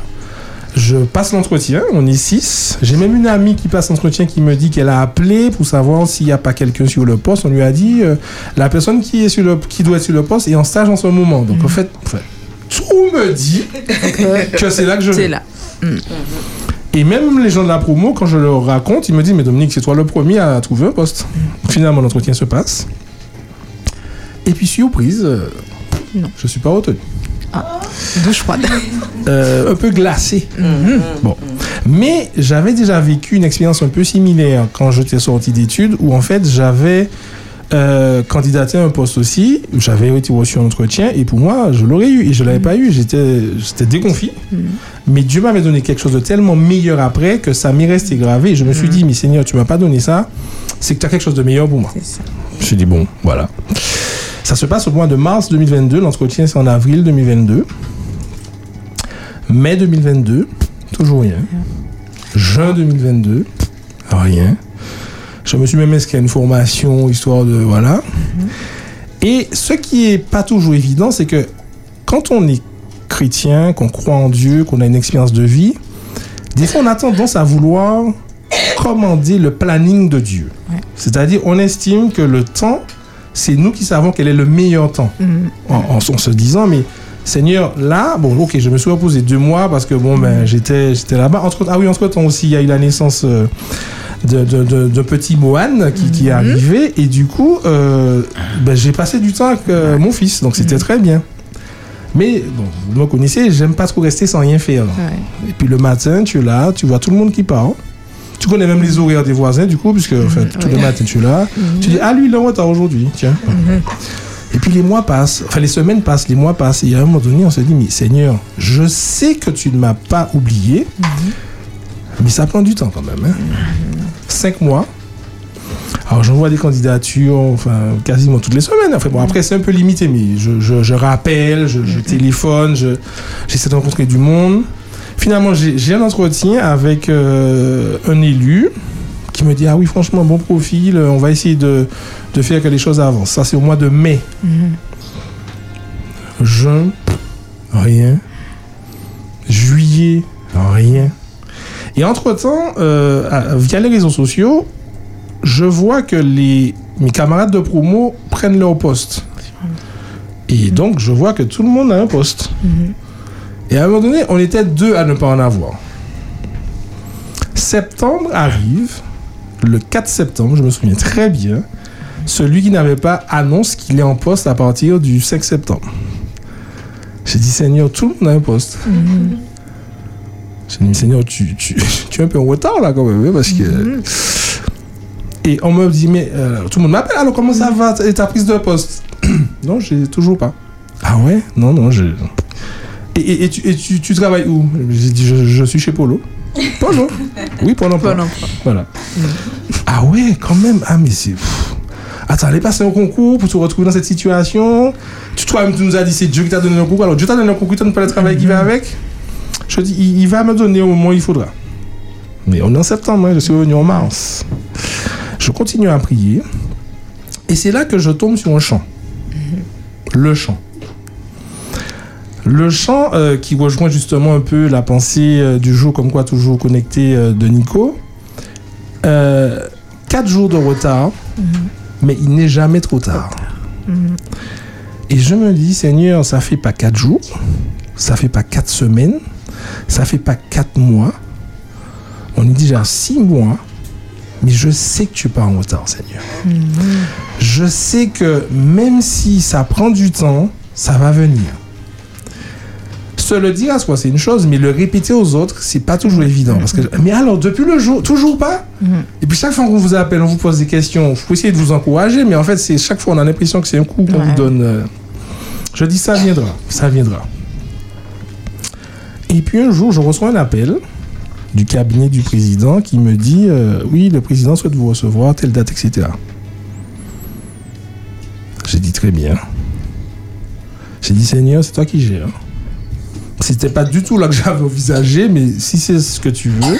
Je passe l'entretien, on est six. J'ai même une amie qui passe l'entretien qui me dit qu'elle a appelé pour savoir s'il n'y a pas quelqu'un sur le poste. On lui a dit, euh, la personne qui, est sur le, qui doit être sur le poste est en stage en ce moment. Donc, en fait, en fait, tout me dit que c'est là que je C'est vais. là. Et même les gens de la promo, quand je leur raconte, ils me disent Mais Dominique, c'est toi le premier à trouver un poste. Finalement, l'entretien se passe. Et puis, surprise, euh, Non. je suis pas retenu. Douche froide. Euh, un peu glacé. Bon. Mais j'avais déjà vécu une expérience un peu similaire quand j'étais sorti d'études où en fait j'avais euh, candidaté à un poste aussi, j'avais été reçu en entretien et pour moi je l'aurais eu et je l'avais pas eu, j'étais déconfit. Mais Dieu m'avait donné quelque chose de tellement meilleur après que ça m'est resté gravé et je me suis dit mais Seigneur tu m'as pas donné ça, c'est que tu as quelque chose de meilleur pour moi. Je me suis dit, bon, voilà. Ça se passe au mois de mars 2022. L'entretien, c'est en avril 2022. Mai 2022, toujours rien. Juin 2022, rien. Je me suis même inscrit à une formation, histoire de. Voilà. Et ce qui est pas toujours évident, c'est que quand on est chrétien, qu'on croit en Dieu, qu'on a une expérience de vie, des fois on a tendance à vouloir commander le planning de Dieu. C'est-à-dire, on estime que le temps, c'est nous qui savons quel est le meilleur temps. En, en- en se disant, mais Seigneur, là, bon, ok, je me suis reposé deux mois parce que bon, ben, j'étais, j'étais là-bas. Entre, ah oui, entre temps aussi, il y a eu la naissance euh, de, de, de- de petit Mohan qui, qui est arrivé et du coup, euh, ben, j'ai passé du temps avec euh, mon fils, donc c'était très bien. Mais bon, vous me connaissez, j'aime pas trop rester sans rien faire. Ouais. Et puis le matin, tu es là, tu vois tout le monde qui part. Tu connais même les horaires des voisins, du coup, puisque en fait, tous les matins, tu es là? Tu dis, ah, lui, il est en retard aujourd'hui, tiens. Et puis les mois passent, enfin les semaines passent, les mois passent. Et à un moment donné, on se dit, mais Seigneur, je sais que tu ne m'as pas oublié, mais ça prend du temps quand même. hein. Cinq mois. Alors j'envoie des candidatures, enfin quasiment toutes les semaines. Enfin bon, après c'est un peu limité, mais je, je- je rappelle, je, je téléphone, je- j'essaie de rencontrer du monde. Finalement, j'ai un entretien avec euh, un élu qui me dit ah oui franchement bon profil, euh, on va essayer de, de faire que les choses avancent. Ça c'est au mois de mai. Juin, rien. Juillet, rien. Et entre-temps, euh, via les réseaux sociaux, je vois que les, mes camarades de promo prennent leur poste. Et donc, je vois que tout le monde a un poste. Et à un moment donné, on était deux à ne pas en avoir. Septembre arrive, le 4 septembre, je me souviens très bien, celui qui n'avait pas annonce qu'il est en poste à partir du 5 septembre. J'ai dit, Seigneur, tout le monde a un poste. J'ai dit, mais Seigneur, tu, tu, tu es un peu en retard là quand même, hein, parce que... Et on me dit, mais euh, tout le monde m'appelle, alors comment ça va? Et ta prise de poste? Non, j'ai toujours pas. Ah ouais? Non, non, je... Et, et- et tu, et tu, tu travailles où? J'ai dit, je, je suis chez Polo. Polo? Oui, Polo emploi. Pôle emploi. Voilà. Ah ouais, quand même. Ah, mais c'est... Attends, aller passer un concours pour te retrouver dans cette situation. Tu, toi-même, tu nous as dit, c'est Dieu qui t'a donné un concours. Alors, Dieu t'a donné un concours, tu n'as pas le travail qui va avec. Je dis, il, il va me donner au moment où il faudra. Mais on est en septembre, hein, je suis revenu en mars. Je continue à prier. Et c'est là que je tombe sur un chant. Le chant. Le chant euh, qui rejoint justement un peu la pensée euh, du jour, comme quoi toujours connecté euh, de Nico. Euh, quatre jours de retard, mais il n'est jamais trop tard. Et je me dis, Seigneur, ça fait pas quatre jours, ça fait pas quatre semaines, ça fait pas quatre mois. On est déjà six mois, mais je sais que tu es pas en retard, Seigneur. Je sais que même si ça prend du temps, ça va venir. Se le dire à soi, c'est une chose, mais le répéter aux autres, c'est pas toujours évident. Parce que, mais alors, depuis le jour, toujours pas? Et puis chaque fois qu'on vous appelle, on vous pose des questions, faut essayer de vous encourager, mais en fait, c'est chaque fois, on a l'impression que c'est un coup qu'on vous donne. euh, Je dis, ça viendra, ça viendra. Et puis un jour, je reçois un appel du cabinet du président qui me dit euh, Oui, le président souhaite vous recevoir, telle date, etc. J'ai dit très bien. J'ai dit Seigneur, c'est toi qui gères. C'était pas du tout là que j'avais envisagé, mais si c'est ce que tu veux.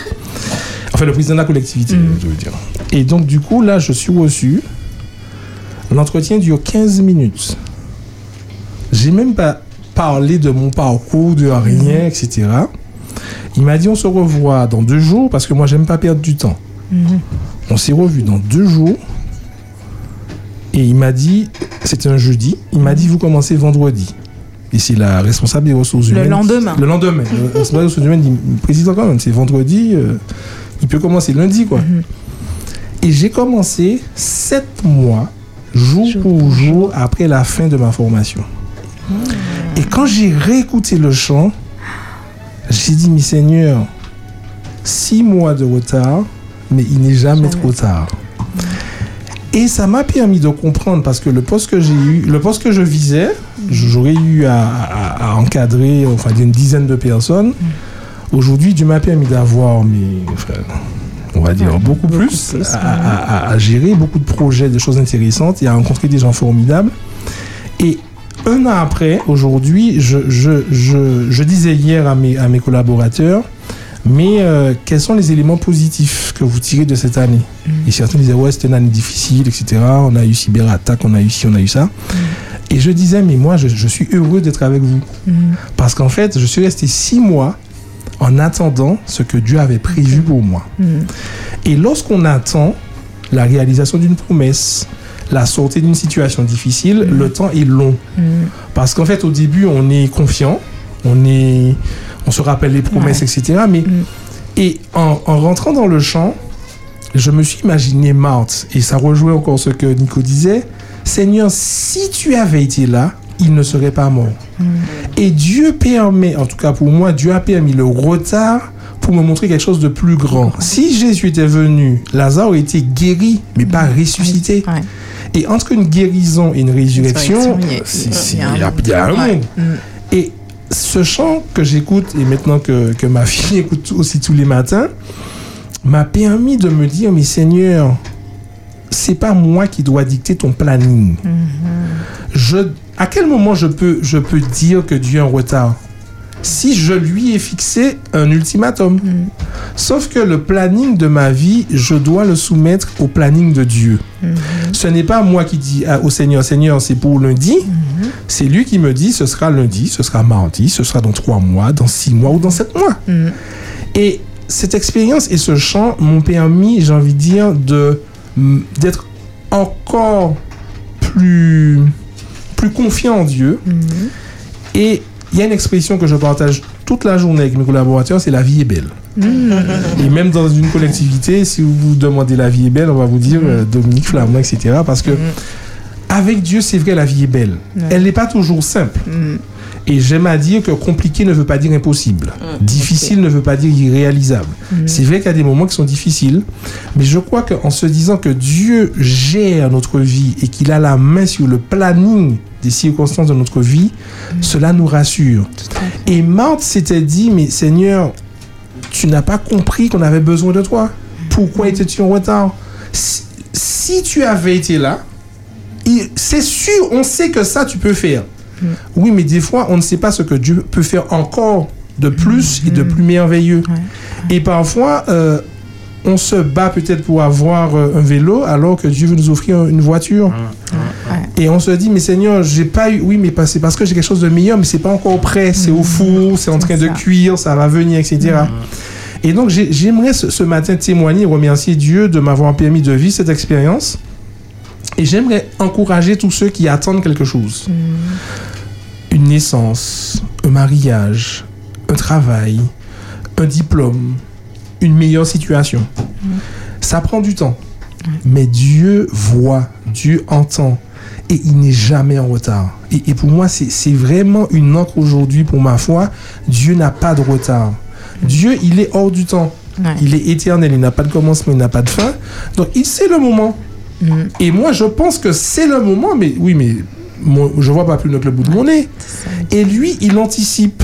Enfin, le président de la collectivité, je veux dire. Et donc, du coup, là, je suis reçu. L'entretien dure 15 minutes. J'ai même pas parlé de mon parcours, de rien, etc. Il m'a dit on se revoit dans deux jours parce que moi j'aime pas perdre du temps. On s'est revu dans deux jours. Et il m'a dit, c'était un jeudi, il m'a dit vous commencez vendredi. Et c'est la responsable des ressources Le humaines. lendemain. Le lendemain. Le responsable des ressources humaines dit président quand même, c'est vendredi, euh, il peut commencer lundi quoi. Et j'ai commencé sept mois, jour pour jour, après la fin de ma formation. Et quand j'ai réécouté le chant, j'ai dit, mais Seigneur, six mois de retard, mais il n'est jamais trop tard. Et ça m'a permis de comprendre parce que le poste que j'ai eu, le poste que je visais, j'aurais eu à, à- à encadrer enfin une dizaine de personnes. Aujourd'hui, Dieu m'a permis d'avoir, mais enfin, on va dire beaucoup, plus, à, à- à- à gérer beaucoup de projets, de choses intéressantes et à rencontrer des gens formidables. Et un an après, aujourd'hui, je, je, je, je disais hier à mes, à mes collaborateurs, mais euh, quels sont les éléments positifs que vous tirez de cette année? Et certains disaient, ouais, c'était une année difficile, etc. On a eu cyberattaque, on a eu ci, on a eu ça. Et je disais, mais moi, je, je suis heureux d'être avec vous. Parce qu'en fait, je suis resté six mois en attendant ce que Dieu avait prévu pour moi. Et lorsqu'on attend la réalisation d'une promesse, la sortie d'une situation difficile, le temps est long. Parce qu'en fait, au début, on est confiant, on, est, on se rappelle les promesses, etc. Mais, Et en, en rentrant dans le champ, je me suis imaginé Marthe, et ça rejoint encore ce que Nico disait, Seigneur, si tu avais été là, il ne serait pas mort. Et Dieu permet, en tout cas pour moi, Dieu a permis le retard pour me montrer quelque chose de plus grand. Si Jésus était venu, Lazare aurait été guéri, mais pas ressuscité. Et entre une guérison et une résurrection, il y a- un monde. monde. Et ce chant que j'écoute, et maintenant que, que ma fille écoute aussi tous les matins, m'a permis de me dire, mais Seigneur, c'est pas moi qui dois dicter ton planning. Je, à quel moment je peux, je peux dire que Dieu est en retard? Si je lui ai fixé un ultimatum. Sauf que le planning de ma vie, je dois le soumettre au planning de Dieu. Ce n'est pas moi qui dis au Seigneur, Seigneur, c'est pour lundi. C'est lui qui me dit, ce sera lundi, ce sera mardi, ce sera dans trois mois, dans six mois ou dans sept mois. Et cette expérience et ce chant m'ont permis, j'ai envie de dire, de d'être encore plus plus confiant en Dieu. Et il y a une expression que je partage toute la journée avec mes collaborateurs, c'est la vie est belle. Et même dans une collectivité, si vous vous demandez la vie est belle, on va vous dire euh, Dominique Flamand, etc. Parce que avec Dieu, c'est vrai, la vie est belle. Elle n'est pas toujours simple. Et j'aime à dire que compliqué ne veut pas dire impossible. Difficile ne veut pas dire irréalisable. C'est vrai qu'il y a des moments qui sont difficiles, mais je crois qu'en se disant que Dieu gère notre vie et qu'il a la main sur le planning des circonstances de notre vie, cela nous rassure. Et Marthe s'était dit, mais Seigneur, tu n'as pas compris qu'on avait besoin de toi. Pourquoi étais-tu en retard? Si, si tu avais été là, c'est sûr, on sait que ça, tu peux faire. Oui, mais des fois, on ne sait pas ce que Dieu peut faire encore de plus et de plus merveilleux. Et parfois, euh, on se bat peut-être pour avoir euh, un vélo alors que Dieu veut nous offrir une voiture. Et on se dit, mais Seigneur, j'ai pas eu. Oui, mais c'est parce que j'ai quelque chose de meilleur, mais c'est pas encore prêt. C'est au four, c'est en train de cuire, ça va venir, etc. Et donc, j'ai- j'aimerais ce, ce matin témoigner et remercier Dieu de m'avoir permis de vivre cette expérience. Et j'aimerais encourager tous ceux qui attendent quelque chose. Une naissance, un mariage, un travail, un diplôme, une meilleure situation. Ça prend du temps. Mais Dieu voit, Dieu entend. Et il n'est jamais en retard. Et, et pour moi, c'est vraiment une encre aujourd'hui pour ma foi. Dieu n'a pas de retard. Dieu, il est hors du temps. Ouais. Il est éternel. Il n'a pas de commencement, il n'a pas de fin. Donc, il sait le moment. Et moi, je pense que c'est le moment. Mais oui, mais mon- je vois pas plus que le bout de mon nez. Et lui, il anticipe.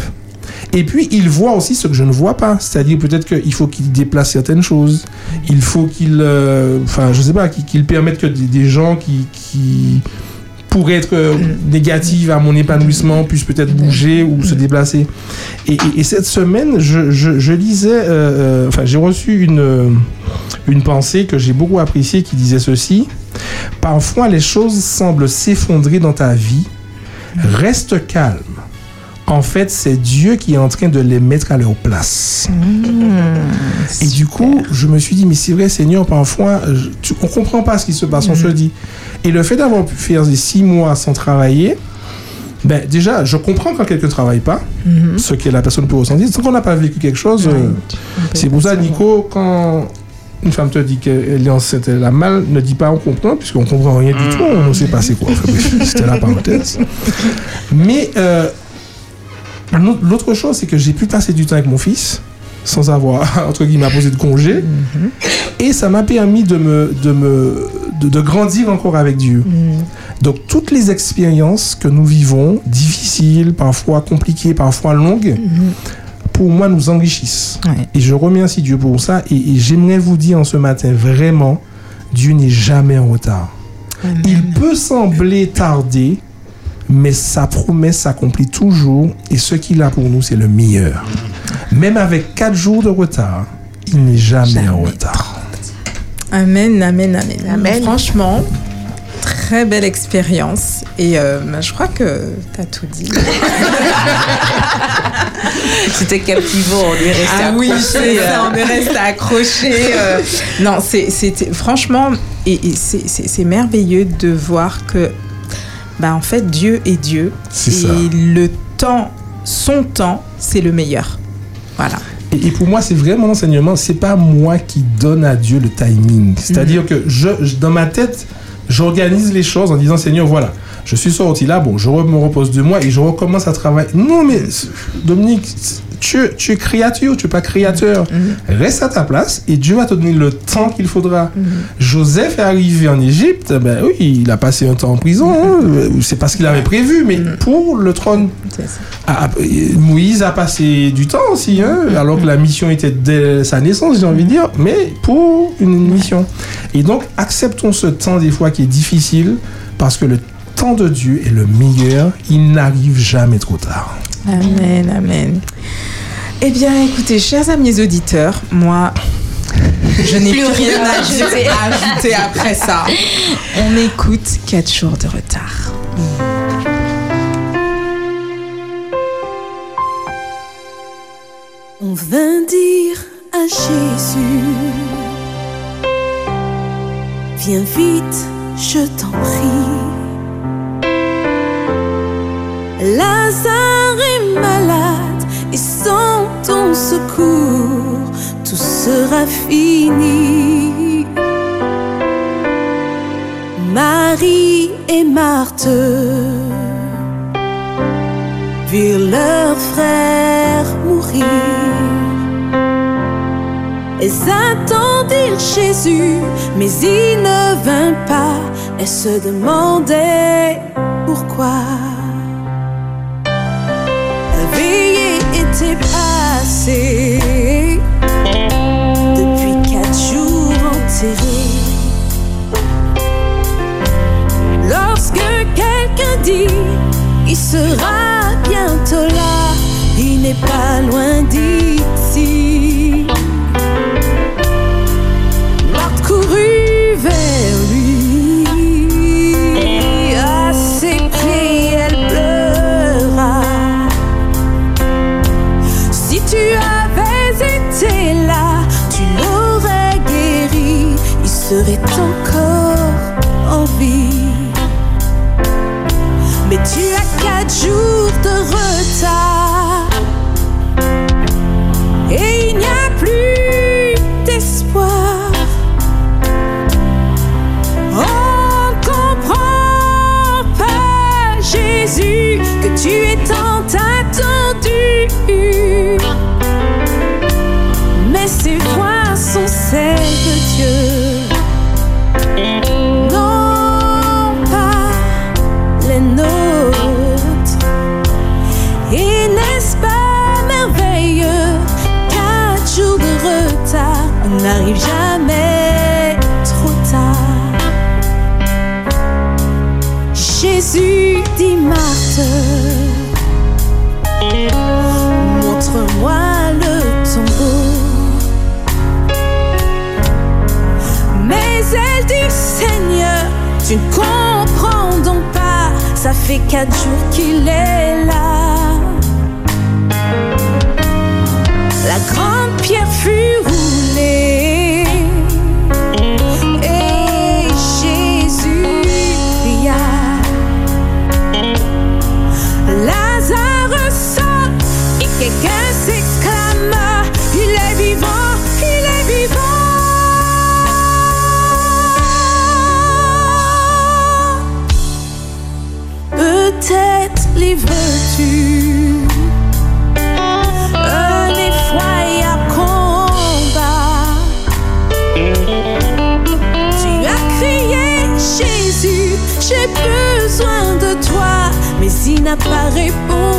Et puis, il voit aussi ce que je ne vois pas. C'est-à-dire, peut-être qu'il faut qu'il déplace certaines choses. Il faut qu'il. euh, Enfin, je sais pas, qu'il permette que des, des gens qui. qui pourraient être euh, négatives à mon épanouissement puissent peut-être bouger ou se déplacer. Et, et- et cette semaine, je, je- je lisais. euh, euh, Enfin, j'ai reçu une, une pensée que j'ai beaucoup appréciée qui disait ceci. Parfois, les choses semblent s'effondrer dans ta vie. Reste calme. En fait, c'est Dieu qui est en train de les mettre à leur place. Et du coup, je me suis dit, mais c'est vrai, Seigneur, parfois, je- tu- on comprend pas ce qui se passe, on se dit. Et le fait d'avoir pu faire six mois sans travailler, ben, déjà, je comprends quand quelqu'un ne travaille pas, ce que la personne peut ressentir. Tant qu'on n'a pas vécu quelque chose, euh, c'est pour ça, Nico, quand une femme te dit qu'elle est enceinte, elle a mal, ne dis pas on comprend, puisqu'on comprend rien du tout, on ne sait pas c'est quoi. C'était la parenthèse. Mais euh, l'autre- chose, c'est que j'ai pu passer du temps avec mon fils, sans avoir, entre guillemets, posé de congé. Et ça m'a permis de me, de me, de, de grandir encore avec Dieu. Donc toutes les expériences que nous vivons, difficiles, parfois compliquées, parfois longues, pour moi nous enrichissent. Ouais. Et je remercie Dieu pour ça. Et, et j'aimerais vous dire en ce matin, vraiment, Dieu n'est jamais en retard. Il peut sembler tarder, mais sa promesse s'accomplit toujours. Et ce qu'il a pour nous, c'est le meilleur. Même avec quatre jours de retard, il n'est jamais, en retard. Amen, amen, amen. Amen. Franchement, très belle expérience. Et euh, bah, je crois que tu as tout dit. C'était captivant, on est resté Ah oui, accroché, c'est euh. ça, on est resté accroché. euh. non, c'est- c'était franchement, et, et c'est- c'est c'est merveilleux de voir que, bah, en fait, Dieu est Dieu. C'est et ça. le temps, son temps, c'est le meilleur. Voilà. Et, pour moi, c'est vraiment l'enseignement. C'est pas moi qui donne à Dieu le timing. C'est-à-dire que je, je- dans ma tête, j'organise les choses en disant Seigneur, voilà, je suis sorti là, bon, je me repose deux mois et je recommence à travailler. Non, mais Dominique, tu, tu es créature, tu es pas créateur. Reste à ta place et Dieu va te donner le temps qu'il faudra. Joseph est arrivé en Égypte, ben oui, il a passé un temps en prison. hein. C'est pas ce qu'il avait prévu, mais pour le trône. Ah, ah, Moïse a passé du temps aussi, hein, alors que la mission était dès sa naissance, j'ai envie de dire, mais pour une mission. Et donc, acceptons ce temps des fois qui est difficile, parce que le temps de Dieu est le meilleur, il n'arrive jamais trop tard. Amen, amen. Eh bien, écoutez, chers amis auditeurs, moi, je n'ai plus rien à ajouter, à ajouter après ça. On écoute 4 jours de retard. On vint dire à Jésus, viens vite, je t'en prie. Lazare est malade et sans ton secours, tout sera fini. Marie et Marthe virent leur frère mourir. Elles attendirent Jésus, mais il ne vint pas. Elles se demandaient pourquoi. Passée depuis quatre jours enterrés. Lorsque quelqu'un dit il sera bientôt là, il n'est pas loin d'ici. Serait encore Tu ne comprends donc pas, ça fait quatre jours qu'il est là. La grande pierre fut mais il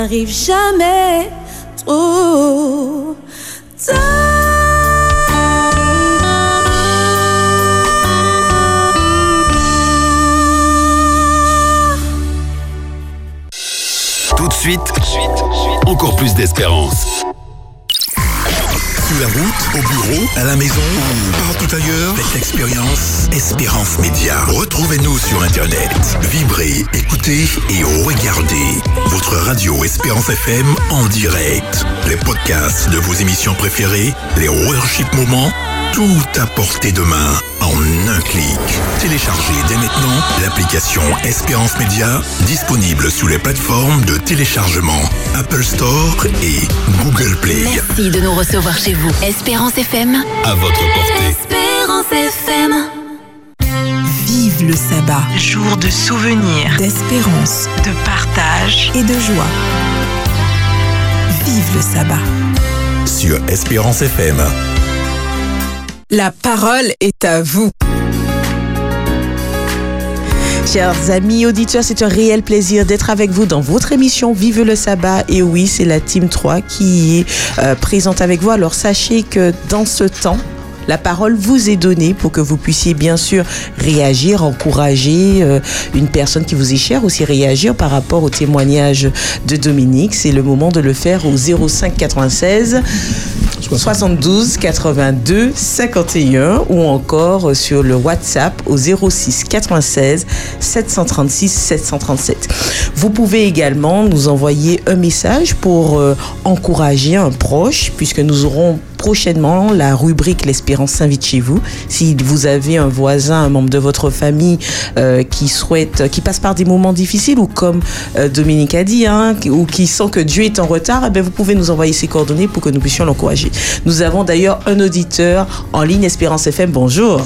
tu n'arrives jamais trop tard. Tout de suite, encore plus d'espérance. Sous la route, au bureau, à la maison ou partout ailleurs, faites l'expérience Espérance Média. Retrouvez-nous sur Internet. Vibrez, écoutez et regardez votre radio Espérance FM en direct. Les podcasts de vos émissions préférées, les worship moments, tout à portée de main en un clic. Téléchargez dès maintenant l'application Espérance Média, disponible sous les plateformes de téléchargement Apple Store et Google Play. Merci de nous recevoir chez vous. Espérance FM. À votre portée. Espérance FM. Vive le sabbat, jour de souvenirs, d'espérance, de partage et de joie. Vive le sabbat. Sur Espérance FM. La parole est à vous. Chers amis auditeurs, c'est un réel plaisir d'être avec vous dans votre émission Vive le sabbat. Et oui, c'est la Team 3 qui est euh, présente avec vous. Alors sachez que dans ce temps, la parole vous est donnée pour que vous puissiez bien sûr réagir, encourager euh, une personne qui vous est chère, aussi réagir par rapport au témoignage de Dominique. C'est le moment de le faire au 05 96 72 82 51 ou encore sur le WhatsApp au 06 96 736 737. Vous pouvez également nous envoyer un message pour euh, encourager un proche puisque nous aurons prochainement la rubrique L'Espérance s'invite chez vous. Si vous avez un voisin, un membre de votre famille euh, qui souhaite, qui passe par des moments difficiles ou comme euh, Dominique a dit, hein, ou qui sent que Dieu est en retard, eh bien, vous pouvez nous envoyer ses coordonnées pour que nous puissions l'encourager. Nous avons d'ailleurs un auditeur en ligne Espérance FM. Bonjour.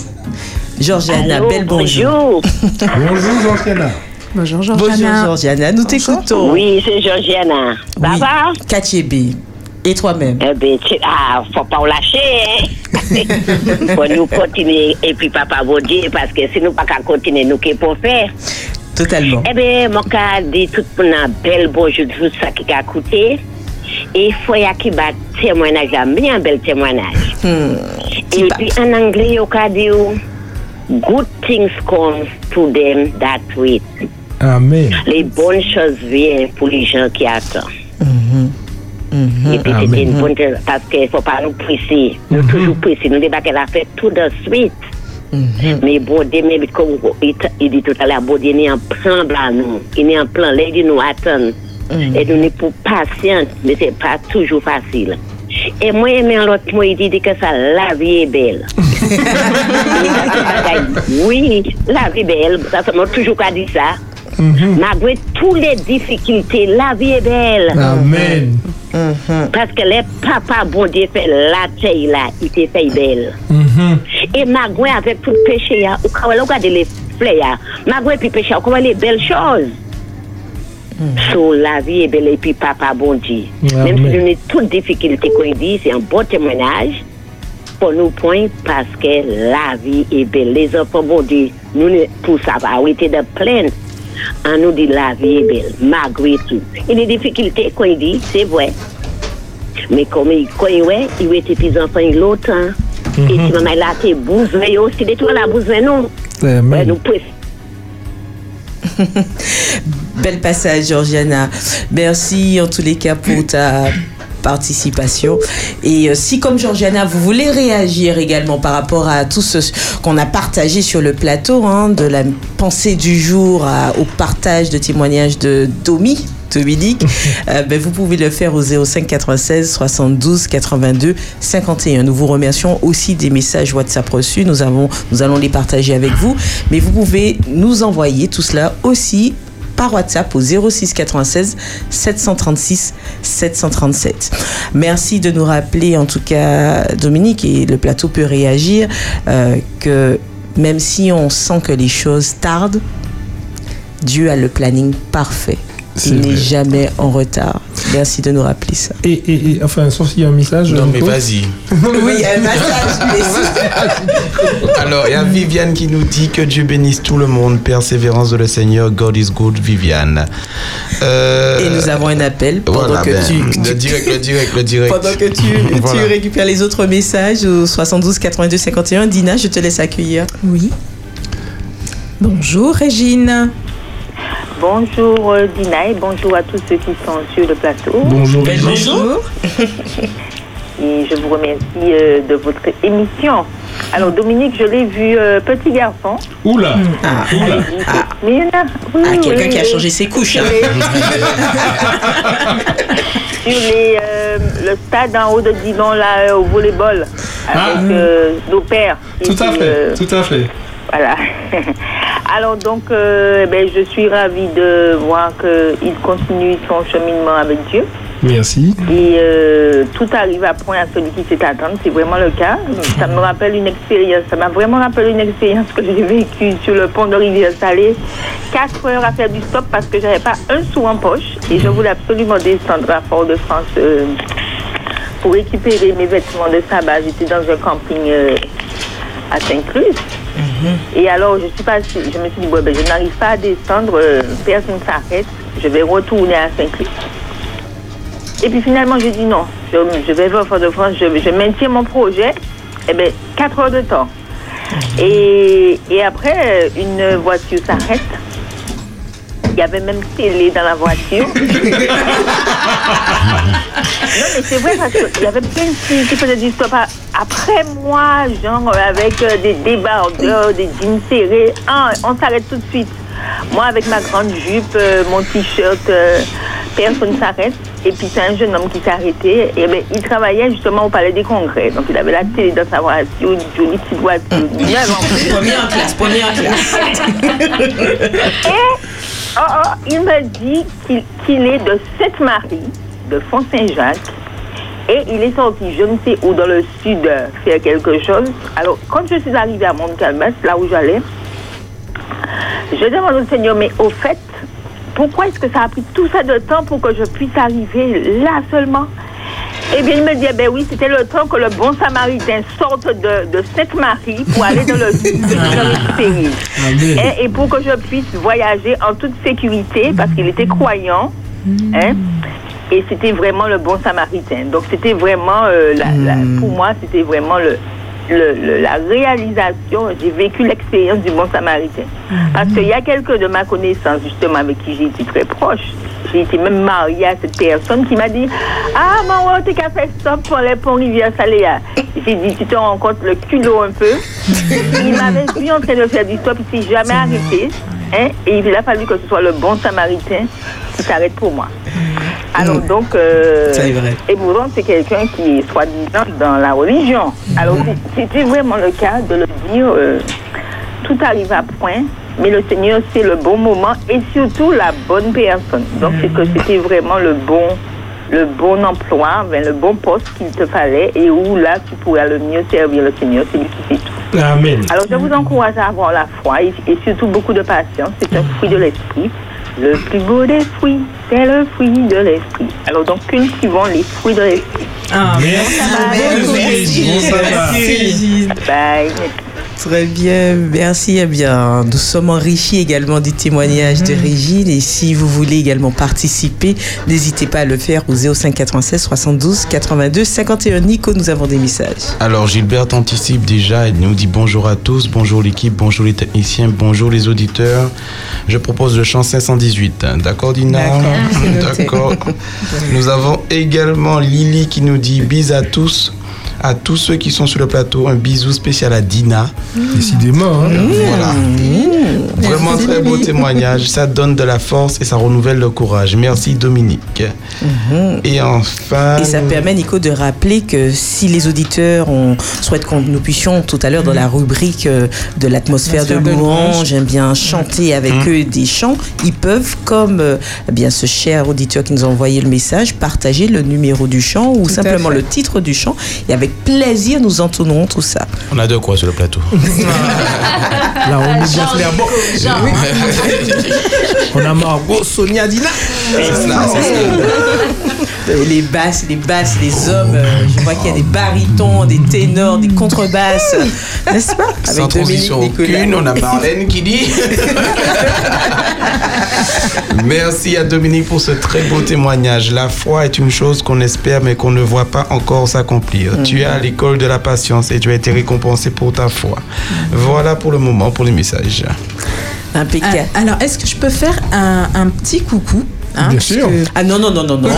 Georgiana, Allô, belle bonjour. Bonjour, Georgiana. Bonjour Bonjour Georgiana, nous t'écoutons. Oui, c'est Georgiana. Ça Oui. va? Et toi-même? Eh ben, tu- ah, faut pas vous lâcher, hein? faut nous continuer et puis papa vous dire parce que si nous pas qu'à continuer, nous qu'est pour faire? Totalement. Eh ben, mon cas dit tout le monde un bel bonjour tout ça qui a coûté. Et il faut y a qui bat témoignage, bien un bel témoignage. Hmm. Et puis en anglais, il a dit, good things come to them that wait. Amen. Les bonnes choses viennent pour les gens qui attendent. Et puis c'était une bonne parce qu'il ne faut pas nous presser. Nous toujours presser. Nous débat qu'elle a fait tout de suite. Mais bon, comme il dit tout à l'heure, bon il est en plan blanc, nous. Il est en plan, là, il dit nous attendre. Et nous, on est pour patiente, mais c'est pas toujours facile. Et moi, mais l'autre, moi, il dit que ça, la vie est belle. oui, la vie est belle. Ça, ça m'a toujours dire ça. Malgré toutes les difficultés, la vie est belle. Amen. Mm -hmm. Paske le papa bondye fe la tey la, ite fey bel. Mm -hmm. E magwe avek tout peche ya, ou kawel ou gade le fle ya, magwe pi peche ya, ou kawel le bel choz. Mm. Sou la vi e bel e pi papa bondye. Yeah, Mem si jouni tout difikilite kwen di, se yon bon temenaj, pou nou pon, paske la vi e bel. Le zon pou bondye, nou ne pou sa va wite de plen. On nous dit la vie est belle, malgré tout. Il y a des difficultés qu'on dit, c'est vrai. Mais comme il quand il ouais, il était petits enfants il longtemps. Et si maman là t'es besoin aussi de toi la besoin non. Ouais, Amen. nous pouvons Bel passage, Georgiana. Merci en tous les cas pour ta participation. Et euh, si, comme Georgiana, vous voulez réagir également par rapport à tout ce qu'on a partagé sur le plateau, hein, de la pensée du jour à- au partage de témoignages de Domi, Dominique, euh, ben, vous pouvez le faire au 05 96 72 82 51. Nous vous remercions aussi des messages WhatsApp reçus. Nous, avons, nous allons les partager avec vous. Mais vous pouvez nous envoyer tout cela aussi par WhatsApp au 06 96 736 737. Merci de nous rappeler, en tout cas, Dominique, et le plateau peut réagir, euh, que même si on sent que les choses tardent, Dieu a le planning parfait. Il n'est jamais en retard. Merci de nous rappeler ça. Et, et, et, enfin, sauf s'il y a un message. Non, mais Nico. vas-y. Oui, il y a un message. Alors, il y a Viviane qui nous dit que Dieu bénisse tout le monde. Persévérance de le Seigneur. God is good, Viviane. Euh, Et nous avons un appel pendant voilà, que ben, tu, Le direct, le direct, le direct. pendant que tu, Voilà. tu récupères les autres messages au 72 82 51. Dina, je te laisse accueillir. Oui. Bonjour Régine. Bonjour euh, Dina et bonjour à tous ceux qui sont sur le plateau. Bonjour, Ben, bonjour. Et je vous remercie euh, de votre émission. Alors Dominique, je l'ai vu euh, petit garçon. Oula. Ah, Oula. Mais il y en a- oui, Ah, quelqu'un oui, qui a oui. changé ses couches. Sur hein. sur les, euh, le stade en haut de Dillon là euh, au volleyball avec Ah. euh, nos pères. Tout à fait, euh, tout à fait. Voilà. Alors donc, euh, eh ben, je suis ravie de voir qu'il continue son cheminement avec Dieu. Merci. Et euh, tout arrive à point à celui qui s'est attendu, c'est vraiment le cas. Ça me rappelle une expérience, ça m'a vraiment rappelé une expérience que j'ai vécue sur le pont de Rivière-Salée. Quatre heures à faire du stop parce que j'avais pas un sou en poche et je voulais absolument descendre à Fort-de-France euh, pour récupérer mes vêtements de sabbat. J'étais dans un camping à Saint-Clus. Et alors, je suis passée, je me suis dit, bon, ben, je n'arrive pas à descendre, euh, personne ne s'arrête, je vais retourner à Saint-Clus. Et puis finalement, j'ai dit non, je, je vais vers Fort-de-France, je, je maintiens mon projet. Eh bien, 4 heures de temps. Et, et après, euh, une voiture s'arrête. Il y avait même télé dans la voiture. non, mais c'est vrai parce qu'il y avait plein de filles qui faisaient du stop après moi, genre avec euh, des débardeurs, des jeans serrés. Ah, on s'arrête tout de suite. Moi, avec ma grande jupe, euh, mon t-shirt, euh, personne s'arrête. Et puis, c'est un jeune homme qui s'est arrêté. Et ben, il travaillait justement au Palais des Congrès. Donc, il avait la télé dans sa voiture, une jolie petite voiture. Première classe, première classe. Et oh, oh, il me dit qu'il qu'il est de Sainte-Marie, de Font-Saint-Jacques. Et il est sorti, je ne sais où, dans le sud, euh, faire quelque chose. Alors, quand je suis arrivée à Mont-Calmas, là où j'allais, je demande au Seigneur, mais au fait, pourquoi est-ce que ça a pris tout ça de temps pour que je puisse arriver là seulement? Eh bien, il me dit, eh ben oui, c'était le temps que le bon samaritain sorte de, de Sainte-Marie pour aller dans le sud de récupérer. Et, et pour que je puisse voyager en toute sécurité, parce qu'il était croyant, hein, et c'était vraiment le bon samaritain. Donc c'était vraiment, euh, la- la- pour moi, c'était vraiment le, le- le- la réalisation, j'ai vécu l'expérience du bon samaritain. Parce qu'il y a quelques de ma connaissance, justement, avec qui j'ai été très proche, j'ai été même mariée à cette personne qui m'a dit Ah, maman, t'es qu'à faire ça pour les ponts Rivière Saléa. J'ai dit Tu te rends compte le culot un peu. il m'avait vu en train de faire du stop, il s'est jamais arrêté. Hein, et il a fallu que ce soit le bon samaritain qui s'arrête pour moi. Alors donc, euh, C'est quelqu'un qui est soi-disant dans la religion. Alors c'est- c'était vraiment le cas de le dire. euh, tout arrive à point, mais le Seigneur c'est le bon moment et surtout la bonne personne. Donc c'est que c'était vraiment le bon, le bon emploi, ben, le bon poste qu'il te fallait et où là tu pourrais le mieux servir le Seigneur. C'est lui qui fait tout. Amen. Alors je vous encourage à avoir la foi et, et surtout beaucoup de patience. C'est un fruit de l'esprit. Le plus beau des fruits, c'est le fruit de l'esprit. Alors donc cultivons les fruits de l'esprit. Ah. Merci. Bye. Très bien, merci. Eh bien, nous sommes enrichis également du témoignage de Régine. Et si vous voulez également participer, n'hésitez pas à le faire au 05 96 72 82 51. Nico, nous avons des messages. Alors Gilbert anticipe déjà, il nous dit bonjour à tous, bonjour l'équipe, bonjour les techniciens, bonjour les auditeurs. Je propose le chant 518. D'accord Dina D'accord. Nous avons également Lily qui nous dit bis à tous. À tous ceux qui sont sur le plateau, un bisou spécial à Dina. Décidément. hein. Voilà. Vraiment très beau témoignage. Ça donne de la force et ça renouvelle le courage. Merci Dominique. Et enfin. Et ça permet, Nico, de rappeler que si les auditeurs ont, souhaitent que nous puissions tout à l'heure dans la rubrique euh, de l'atmosphère de louange, eh bien chanter avec Mhm. eux des chants, ils peuvent, comme euh, eh bien ce cher auditeur qui nous a envoyé le message, partager le numéro du chant ou Tout simplement le titre du chant. Et avec plaisir, nous entonnerons tout ça. On a de quoi sur le plateau Là, on est bien clair. Bon, on a Margot, Sonia, Dina. C'est cela, c'est cela. Et les basses, les basses, les hommes, euh, je vois qu'il y a des barytons, des ténors, des contrebasses, n'est-ce pas Sans Dominique transition Nicolas. aucune, on a Marlène qui dit. Merci à Dominique pour ce très beau témoignage. La foi est une chose qu'on espère mais qu'on ne voit pas encore s'accomplir. Tu es à l'école de la patience et tu as été récompensé pour ta foi. Voilà pour le moment pour les messages. Impeccable. Ah, Alors, est-ce que je peux faire un, un petit coucou hein, Bien sûr. que- Ah non, non, non, non, non.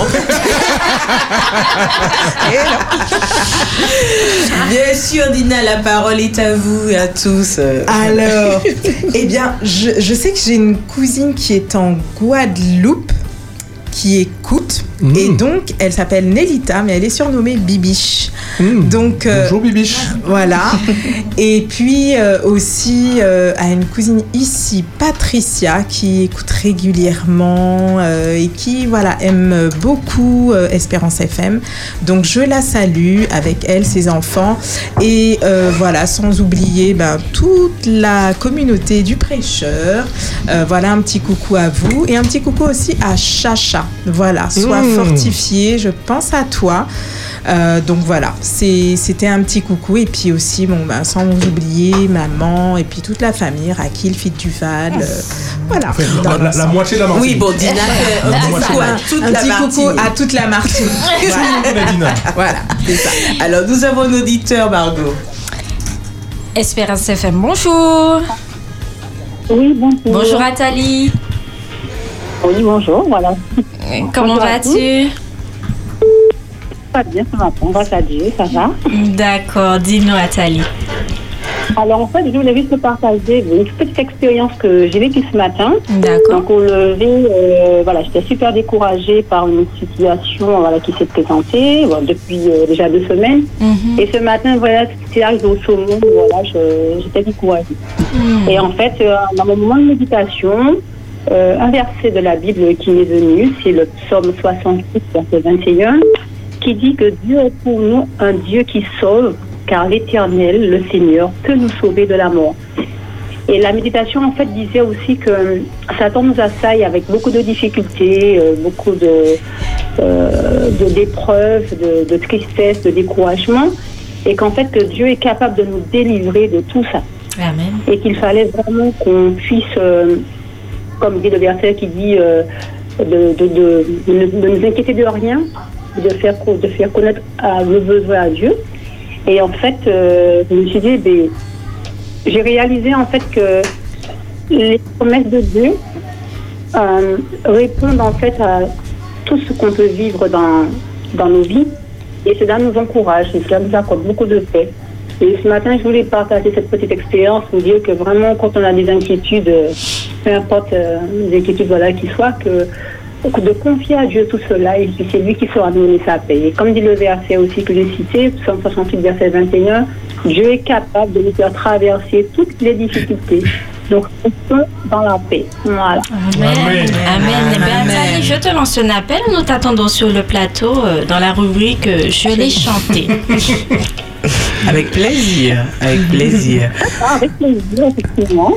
Bien sûr, Dina, la parole est à vous et à tous. Alors, eh bien, je, je sais que j'ai une cousine qui est en Guadeloupe qui écoute Mm. et donc elle s'appelle Nelita mais elle est surnommée Bibiche. Mm. Donc euh, Bonjour, Bibiche. voilà. Et puis euh, aussi euh, à une cousine ici, Patricia, qui écoute régulièrement et qui voilà aime beaucoup Espérance FM. Donc je la salue avec elle, ses enfants et voilà sans oublier ben, toute la communauté du prêcheur. Voilà un petit coucou à vous et un petit coucou aussi à Chacha. Voilà, sois Mmh. fortifié, je pense à toi. Euh, donc voilà, c'était un petit coucou. Et puis aussi, bon, ben, sans vous oublier, maman et puis toute la famille, Rakil, Fit Duval. euh, voilà. La, la moitié de la Martinique. Oui, bon, Dina, euh, un petit coucou à toute un la petit coucou Martinique. à toute la Martinique. On a Dina. voilà, c'est ça. Alors, nous avons un auditeur, Margot. Espérance FM, bonjour. Oui, bonjour. Bonjour Athalie. Oui, bonjour, voilà. Comment vas-tu Pas bien, ça va, on va Dieu, ça va. D'accord, dis-nous Athalie. Alors, en fait, je voulais juste te partager une petite expérience que j'ai vécue ce matin. D'accord. Donc, au lever, euh, voilà, j'étais super découragée par une situation voilà, qui s'est présentée voilà, depuis euh, déjà deux semaines. Mhm. Et ce matin, voilà, c'est arrivé au saumon, voilà, je- j'étais découragée. Mhm. Et en fait, euh, dans mon moment de méditation, euh, un verset de la Bible qui m'est venu, c'est le psaume 66, verset 21, qui dit que Dieu est pour nous un Dieu qui sauve, car l'Éternel, le Seigneur, peut nous sauver de la mort. Et la méditation, en fait, disait aussi que euh, Satan nous assaille avec beaucoup de difficultés, euh, beaucoup de, euh, de- d'épreuves, de, de tristesse, de découragement, et qu'en fait, que Dieu est capable de nous délivrer de tout ça Amen. et qu'il fallait vraiment qu'on puisse, comme dit le verset qui dit, euh, de, de, de, ne- nous inquiéter de rien, de faire, de faire connaître à nos besoins à Dieu. Et en fait, euh, je me suis dit, ben, j'ai réalisé en fait que les promesses de Dieu euh, répondent en fait à tout ce qu'on peut vivre dans, dans nos vies. Et cela nous encourage cela nous accorde beaucoup de paix. Et ce matin, je voulais partager cette petite expérience, vous dire que vraiment, quand on a des inquiétudes, euh, peu importe euh, les inquiétudes voilà, qui soient, que de confier à Dieu tout cela et puis c'est lui qui saura donner sa paix. Et comme dit le verset aussi que j'ai cité, Psaume 68, verset 21, Dieu est capable de nous faire traverser toutes les difficultés. Donc, restons dans la paix. Voilà. Amen. Amen. Bien, Nathalie, je te lance un appel. Nous t'attendons sur le plateau euh, dans la rubrique euh, Je l'ai chanté. Avec plaisir, avec plaisir. Ah, avec plaisir, effectivement.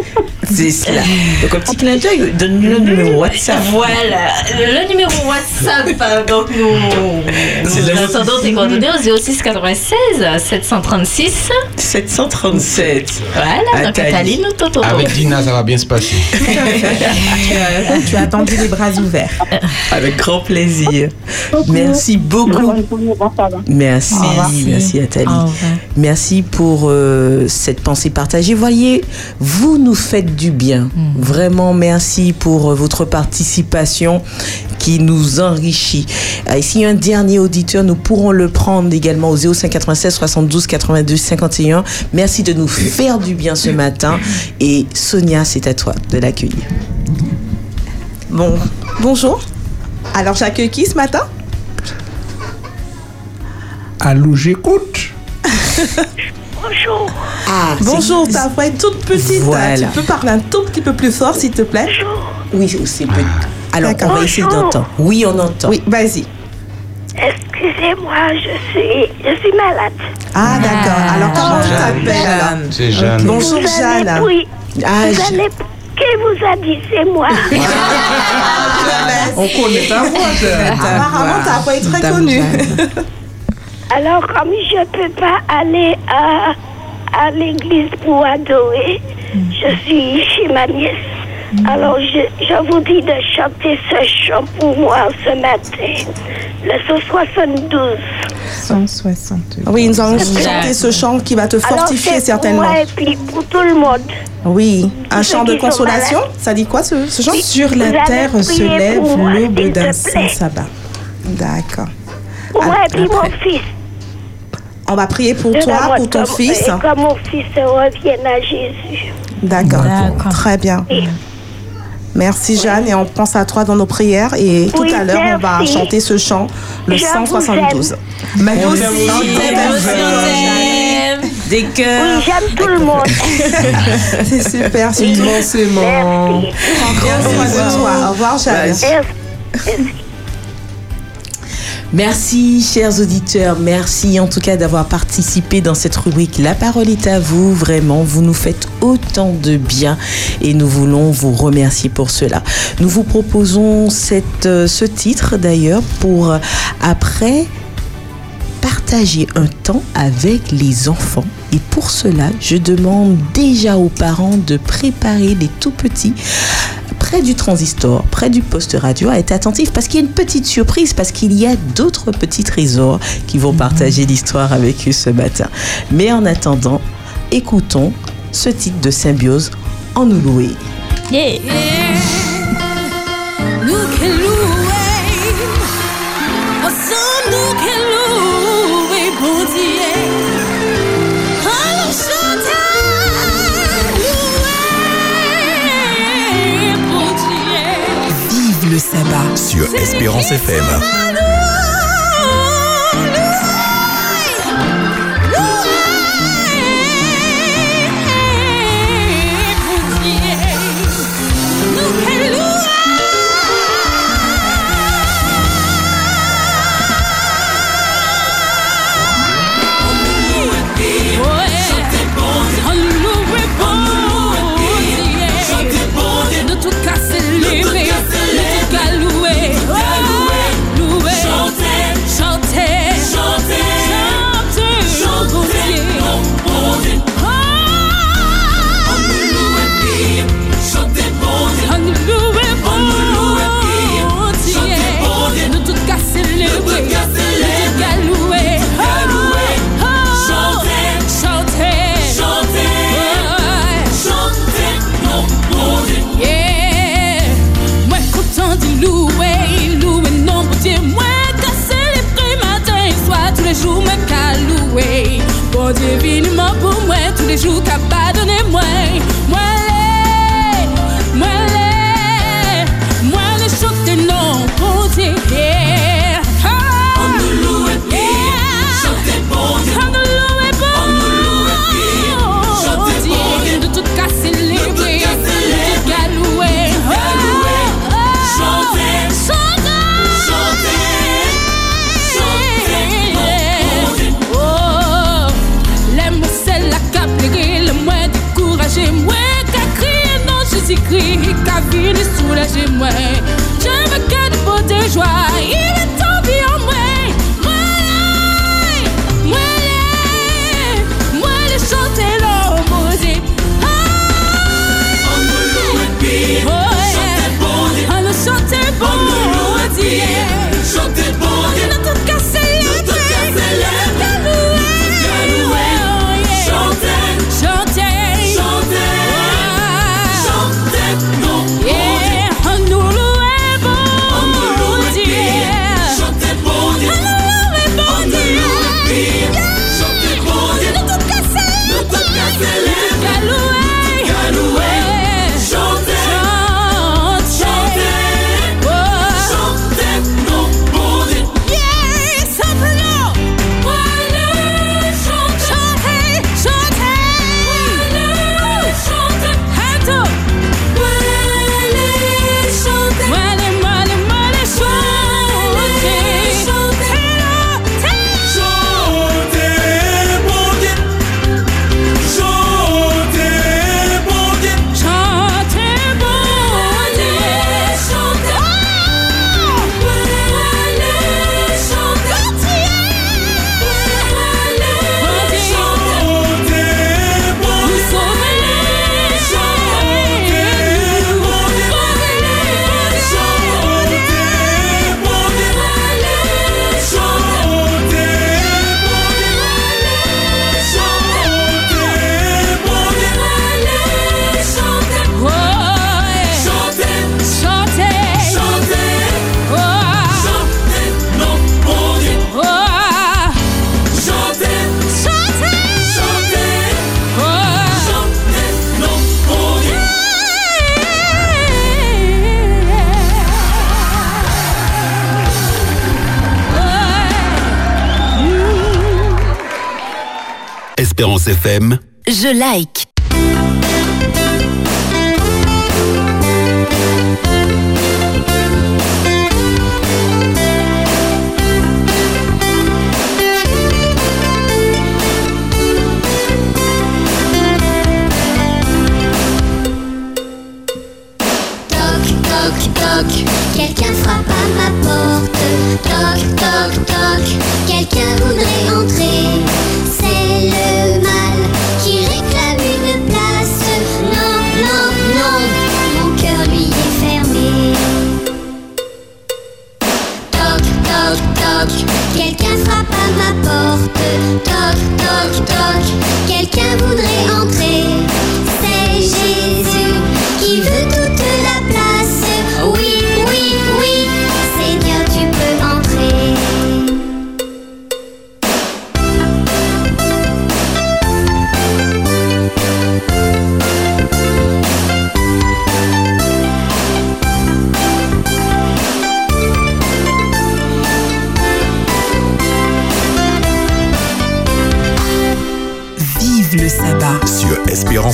C'est cela. Donc un petit clin d'œil, donne-nous le numéro WhatsApp. Voilà, le numéro WhatsApp, euh, donc nous, C'est nous le- attendons tes coordonnées au 06 96 736 737. Voilà, donc Nathalie. Nathalie, nous t'attendons. Avec Dina, ça va bien se passer. tu, as, attendu les bras ouverts. Avec grand plaisir. Merci beaucoup. Merci, merci Nathalie. Merci pour euh, cette pensée partagée. Voyez, vous nous faites du bien. Vraiment, merci pour euh, votre participation qui nous enrichit. Et s'il y a un dernier auditeur, nous pourrons le prendre également au 0596 72 82 51. Merci de nous faire du bien ce matin. Et Sonia, c'est à toi de l'accueillir. Bon, bonjour. Alors j'accueille qui ce matin? Allô, j'écoute. Bonjour. Ah, Bonjour, ta voix est toute petite. Voilà. Tu peux parler un tout petit peu plus fort, s'il te plaît? Oui, c'est petit. Alors, on va essayer Bonjour. d'entendre. Oui, on entend. Oui, vas-y. Excusez-moi, je suis, je suis malade. Ah, d'accord. Alors, comment tu Jeanne. t'appelles C'est Jeanne. Bonjour, Vous allez- Jeanne. Oui. Ah, vous Je- allez, qui vous a dit c'est moi? On connaît ta voix, Jeanne. Apparemment, ta voix est très connue. Alors, comme je peux pas aller à, à l'église pour adorer, je suis chez ma nièce. Alors, je, je vous dis de chanter ce chant pour moi ce matin. Le 172. 162. Oui, nous allons chanter ce chant qui va te fortifier certainement. Pour moi et puis pour tout le monde. Oui, un chant de consolation. Ça dit quoi ce, ce chant? Oui. Sur Vous la terre se lève l'aube d'un saint sabbat. D'accord. Pour moi et puis mon fils. On va prier pour toi, pour ton comme- fils. Et que mon fils revienne à Jésus. D'accord. Très bien. Merci Jeanne et on pense à toi dans nos prières et tout Oui, à l'heure on va chanter ce chant, le Je vous 172. Mais On aussi, Des Oui, cœurs. j'aime tout le monde. C'est super, super. Immensément. Merci. Prends bien soin de toi. Au revoir Jeanne. Merci. Merci. Chers auditeurs. Merci en tout cas d'avoir participé dans cette rubrique. La parole est à vous. Vraiment, vous nous faites autant de bien et nous voulons vous remercier pour cela. Nous vous proposons cette, euh, ce titre d'ailleurs pour euh, après partager un temps avec les enfants. Et pour cela, je demande déjà aux parents de préparer les tout petits près du transistor, près du poste radio, à être attentifs parce qu'il y a une petite surprise, parce qu'il y a d'autres petits trésors qui vont partager l'histoire avec eux ce matin. Mais en attendant, écoutons ce titre de Symbiose en nous louer. Yeah. Sur Espérance FM.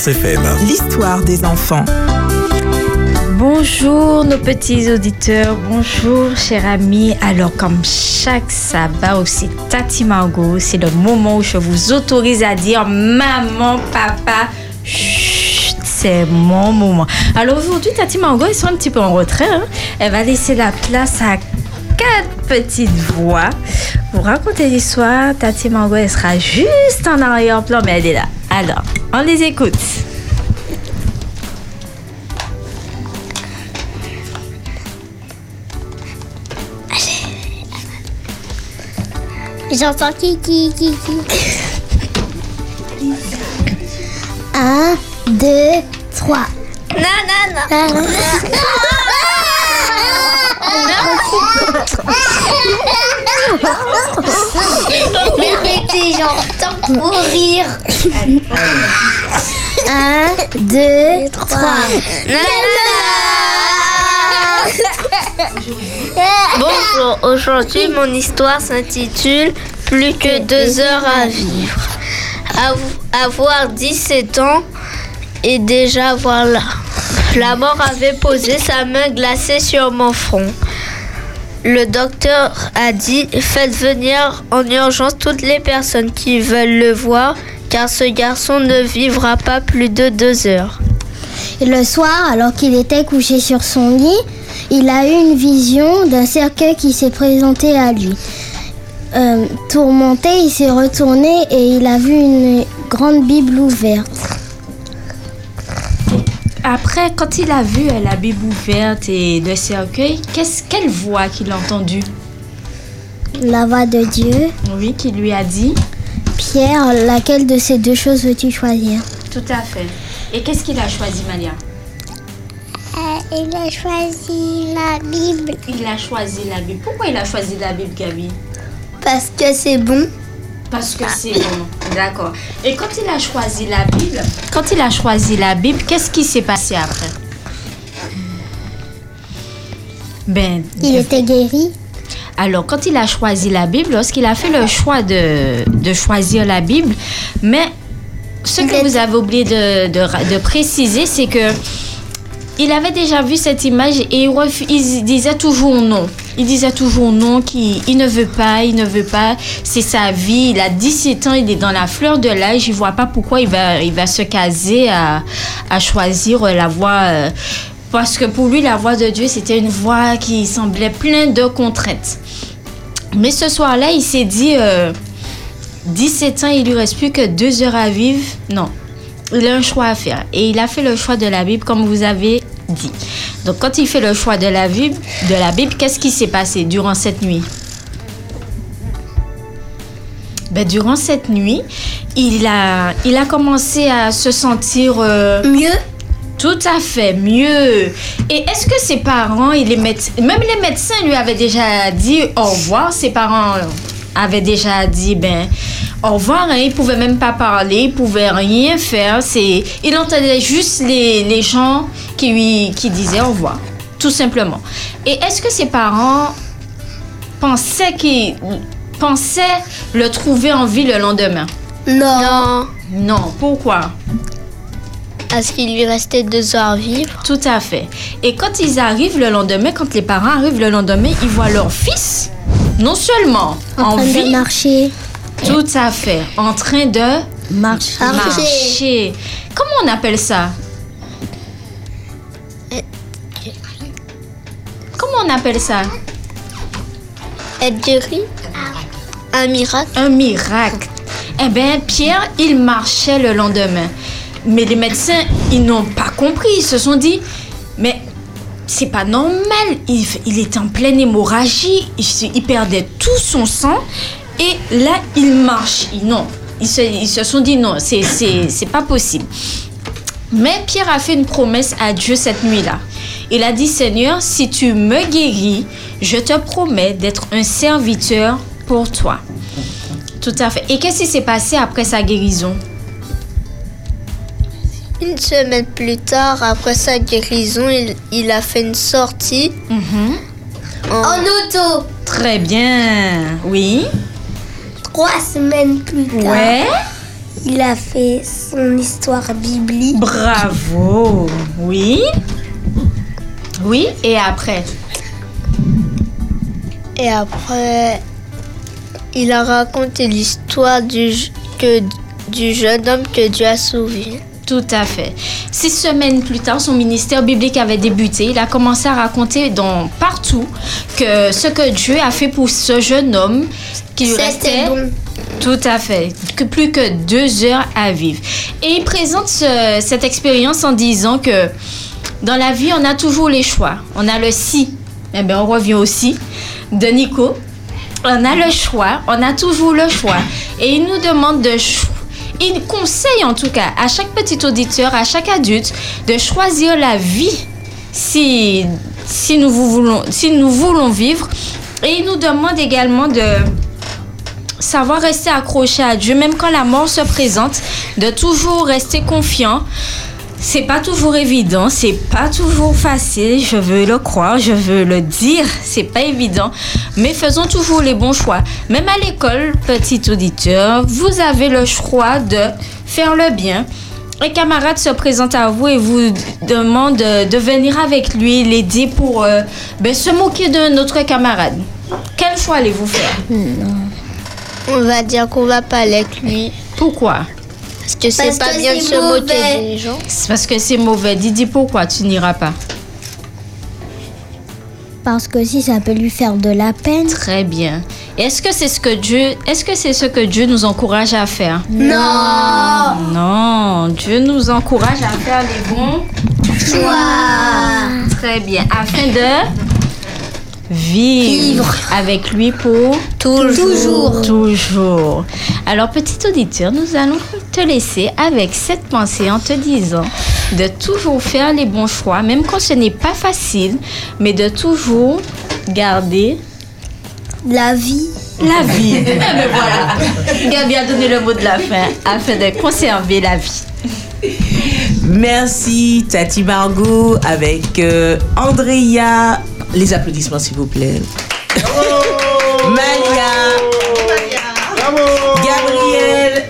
L'histoire des enfants. Bonjour nos petits auditeurs, bonjour chers amis. Alors comme chaque sabbat aussi Tati Mango, c'est le moment où je vous autorise à dire maman, papa, chut, c'est mon moment. Alors aujourd'hui Tati Mango ils sont un petit peu en retrait. Hein. Elle va laisser la place à quatre petites voix pour raconter l'histoire. Tati Mango, elle sera juste en arrière-plan, mais elle est là. Alors, on les écoute. J'entends qui, qui, qui, qui. Un, deux, trois. Non, non, non. non, non. Rire. Un, deux, trois. Non, non. Bonjour, aujourd'hui mon histoire s'intitule Plus que deux heures à vivre. Av- Avoir 17 ans et déjà voilà. La mort avait posé sa main glacée sur mon front. Le docteur a dit Faites venir en urgence toutes les personnes qui veulent le voir, car ce garçon ne vivra pas plus de deux heures. Et le soir, alors qu'il était couché sur son lit, il a eu une vision d'un cercueil qui s'est présenté à lui. Euh, tourmenté, il s'est retourné et il a vu une grande Bible ouverte. Après, quand il a vu euh, la Bible ouverte et le cercueil, qu'est-ce quelle voix qu'il a entendue? La voix de Dieu. Oui, qui lui a dit Pierre, laquelle de ces deux choses veux-tu choisir? Tout à fait. Et qu'est-ce qu'il a choisi, Malia Il a choisi la Bible. Il a choisi la Bible. Pourquoi il a choisi la Bible, Gabi? Parce que c'est bon. Parce que c'est bon. D'accord. Et quand il a choisi la Bible, quand il a choisi la Bible, qu'est-ce qui s'est passé après? Ben, Il était guéri. Alors, quand il a choisi la Bible, lorsqu'il a fait le choix de, de choisir la Bible, mais ce que vous avez oublié de, de préciser, c'est que il avait déjà vu cette image et il, disait toujours non. Il disait toujours non, qu'il il ne veut pas, il ne veut pas. C'est sa vie. Il a 17 ans, il est dans la fleur de l'âge. Il voit pas pourquoi il va, se caser à, choisir la voie. euh, parce que pour lui, la voix de Dieu, c'était une voix qui semblait pleine de contraintes. Mais ce soir-là, il s'est dit, euh, 17 ans, il lui reste plus que deux heures à vivre. Non, il a un choix à faire. Et il a fait le choix de la Bible, comme vous avez dit. Donc, quand il fait le choix de la Bible, de la Bible qu'est-ce qui s'est passé durant cette nuit? Ben, Durant cette nuit, il a, il a commencé à se sentir... mieux? Tout à fait, mieux. Et est-ce que ses parents, et les même les médecins lui avaient déjà dit au revoir, ses parents avaient déjà dit, ben, au revoir, hein, il pouvait même pas parler, il pouvait rien faire. C'est, il entendait juste les, les gens qui lui qui disaient au revoir, tout simplement. Et est-ce que ses parents pensaient qu'ils pensaient le trouver en vie le lendemain? Non. Non, pourquoi? Parce qu'il lui restait deux heures à vivre. Tout à fait. Et quand ils arrivent le lendemain, quand les parents arrivent le lendemain, ils voient leur fils, non seulement En en, train de vie, marcher. tout à fait, en train de Marcher. marcher. Comment on appelle ça? Comment on appelle ça? Être guéri Un miracle Un miracle. Eh bien, Pierre, il marchait le lendemain. Mais les médecins, ils n'ont pas compris. Ils se sont dit, mais c'est pas normal. Il, il était en pleine hémorragie. Il, perdait tout son sang. Et là, il marche. Non. Ils se, ils se sont dit, non, c'est pas possible. Mais Pierre a fait une promesse à Dieu cette nuit-là. Il a dit, Seigneur, si tu me guéris, je te promets d'être un serviteur pour toi. Tout à fait. Et qu'est-ce qui s'est passé après sa guérison? Une semaine plus tard, après sa guérison, il, il a fait une sortie. En auto. Très bien. Oui. Trois semaines plus tard. Ouais. Il a fait son histoire biblique. Bravo. Oui. Oui. Et après? Et après, il a raconté l'histoire du, je- que, du jeune homme que Dieu a sauvé. Tout à fait. Six semaines plus tard, son ministère biblique avait débuté. Il a commencé à raconter dans, partout que ce que Dieu a fait pour ce jeune homme qui restait bon. tout à fait que plus que deux heures à vivre. Et il présente ce- cette expérience en disant que dans la vie, on a toujours les choix. On a le si. Eh bien, on revient aussi de Nico. On a le choix. On a toujours le choix. Et il nous demande de cho- il conseille en tout cas à chaque petit auditeur, à chaque adulte, de choisir la vie si, nous voulons, nous voulons vivre. Et il nous demande également de, savoir rester accroché à Dieu, même quand la mort se présente, de toujours rester confiant. C'est pas toujours évident, c'est pas toujours facile, je veux le croire, je veux le dire, c'est pas évident, mais faisons toujours les bons choix. Même à l'école, petit auditeur, vous avez le choix de faire le bien. Un camarade se présente à vous et vous demande de, venir avec lui l'aider pour euh, ben, se moquer de notre camarade. Quel choix allez-vous faire? On va dire qu'on va pas avec lui. Pourquoi? Parce que c'est pas que bien de se moquer mauvais. des gens. C'est parce que c'est mauvais. Didi, pourquoi tu n'iras pas? Parce que si ça peut lui faire de la peine. Très bien. Est-ce que c'est ce que Dieu, est-ce que c'est ce que Dieu nous encourage à faire? Non. Non, Dieu nous encourage à faire les bons choix. Très bien. Afin de vivre, avec lui pour Toujours. Toujours. Alors, petit auditeur, nous allons te laisser avec cette pensée en te disant de toujours faire les bons choix, même quand ce n'est pas facile, mais de toujours garder La vie. la vie. Eh ben voilà. Gabi a donné le mot de la fin afin de conserver la vie. Merci Tati Margot avec euh, Andrea. Les applaudissements s'il vous plaît. Malia. Gabriel.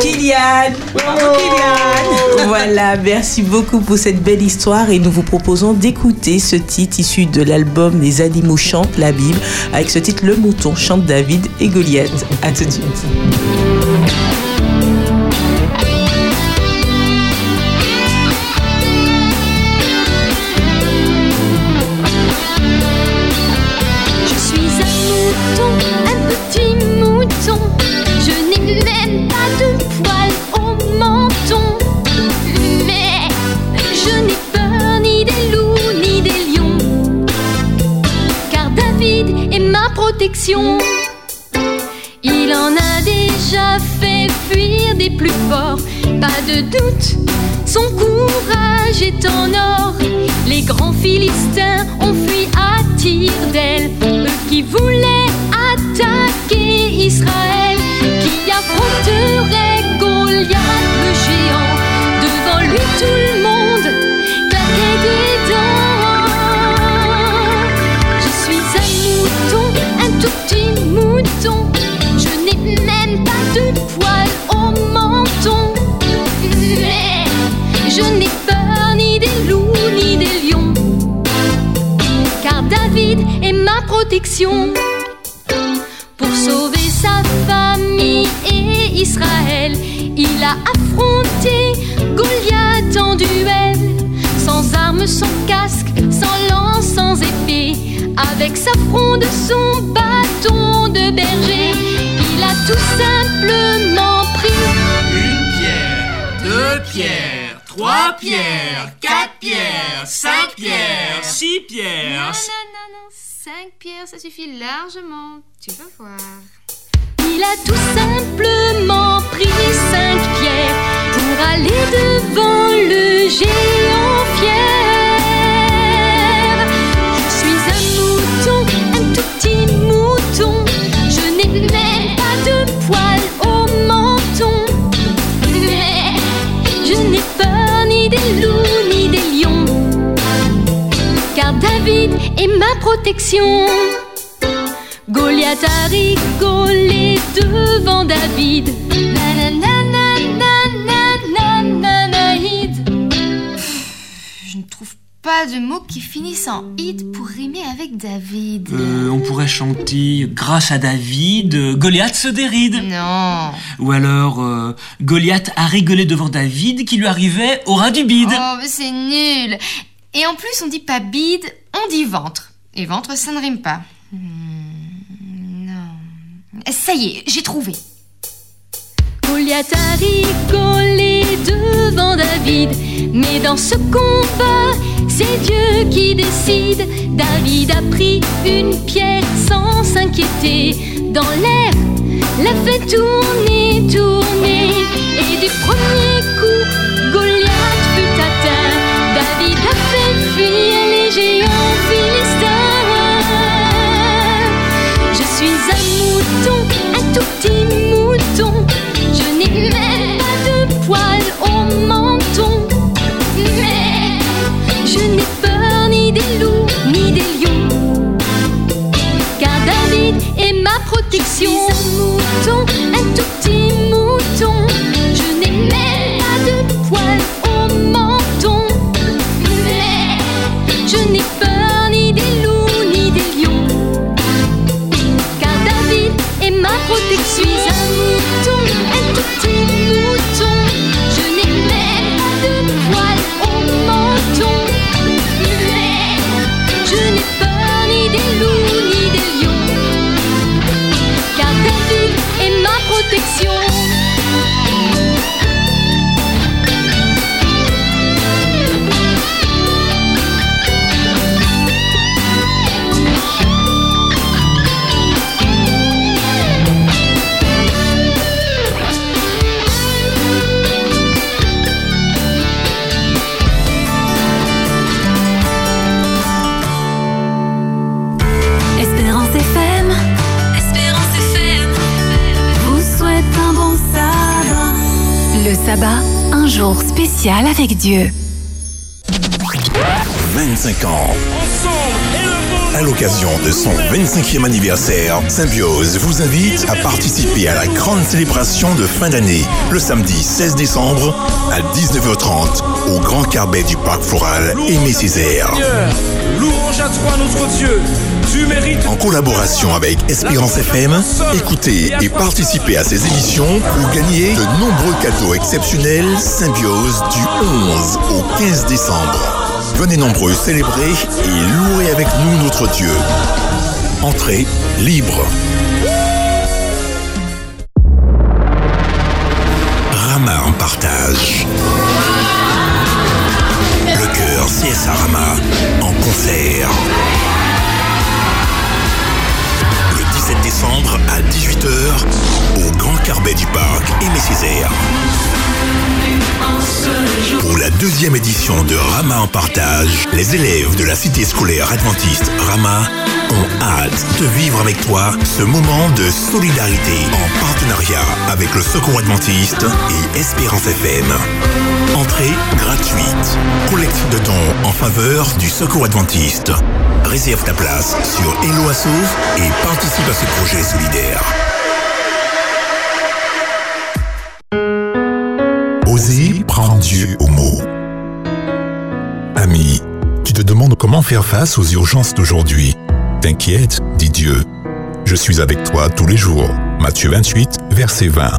Kylian. Kylian. Voilà, merci beaucoup pour cette belle histoire et nous vous proposons d'écouter ce titre issu de l'album Les animaux chantent la Bible avec ce titre Le mouton chante David et Goliath. À tout de suite. Il en a déjà fait fuir des plus forts. Pas de doute, son courage est en or. Les grands Philistins ont fui à tire d'aile. Eux qui voulaient attaquer Israël, qui affronterait Goliath le géant. Devant lui, tout le monde petit mouton. Je n'ai même pas de poils au menton. Mais je n'ai peur ni des loups ni des lions. Car David est ma protection. Pour sauver sa famille et Israël, il a affronté Goliath en duel. Sans armes, sans casque, sans lance, sans épée. Avec sa fronde, son bâton de berger, il a tout simplement pris Une pierre, deux pierres, trois pierres, quatre pierres, cinq pierres, six pierres. Non, non, non, non. 5 pierres, ça suffit largement. Tu vas voir. Il a tout simplement pris cinq pierres pour aller devant le géant fier. Mouton. Je n'ai même pas de poils au menton. Je n'ai peur ni des loups ni des lions. Car David est ma protection. Goliath a rigolé devant David. Pas de mots qui finissent en id pour rimer avec David. Euh, on pourrait chanter Grâce à David, Goliath se déride. Non. Ou alors euh, Goliath a rigolé devant David qui lui arrivait au ras du bide. Oh, mais c'est nul. Et en plus, on dit pas bide, on dit ventre. Et ventre, ça ne rime pas. Hmm, non. Ça y est, j'ai trouvé. Goliath a rigolé David. Mais dans ce combat, c'est Dieu qui décide. David a pris une pierre sans s'inquiéter. Dans l'air, l'a fait tourner, tourner. Et du premier coup, protection. Sabbat, un jour spécial avec Dieu. 25 ans. À l'occasion de son 25e anniversaire, Symbiose vous invite à participer à la grande célébration de fin d'année, le samedi 16 décembre à 19h30 au Grand Carbet du Parc Floral Aimé Césaire. Louange à toi, notre Dieu. En collaboration avec Espérance FM, écoutez et participez à ces émissions pour gagner de nombreux cadeaux exceptionnels Symbiose du 11 au 15 décembre. Venez nombreux célébrer et louer avec nous notre Dieu. Entrée libre. Rama en partage. Le cœur CSA Rama en concert. À 18h au Grand Carbet du Parc Aimé Césaire. Pour la deuxième édition de Rama en partage, les élèves de la cité scolaire adventiste Rama ont hâte de vivre avec toi ce moment de solidarité en partenariat avec le Secours adventiste et Espérance FM. Entrée gratuite. Collecte de dons en faveur du Secours adventiste. Réserve ta place sur Hello Asso et participe à ce projet solidaire. Oser prendre Dieu au mot. Ami, tu te demandes comment faire face aux urgences d'aujourd'hui. T'inquiète, dit Dieu. Je suis avec toi tous les jours. Matthieu 28, verset 20.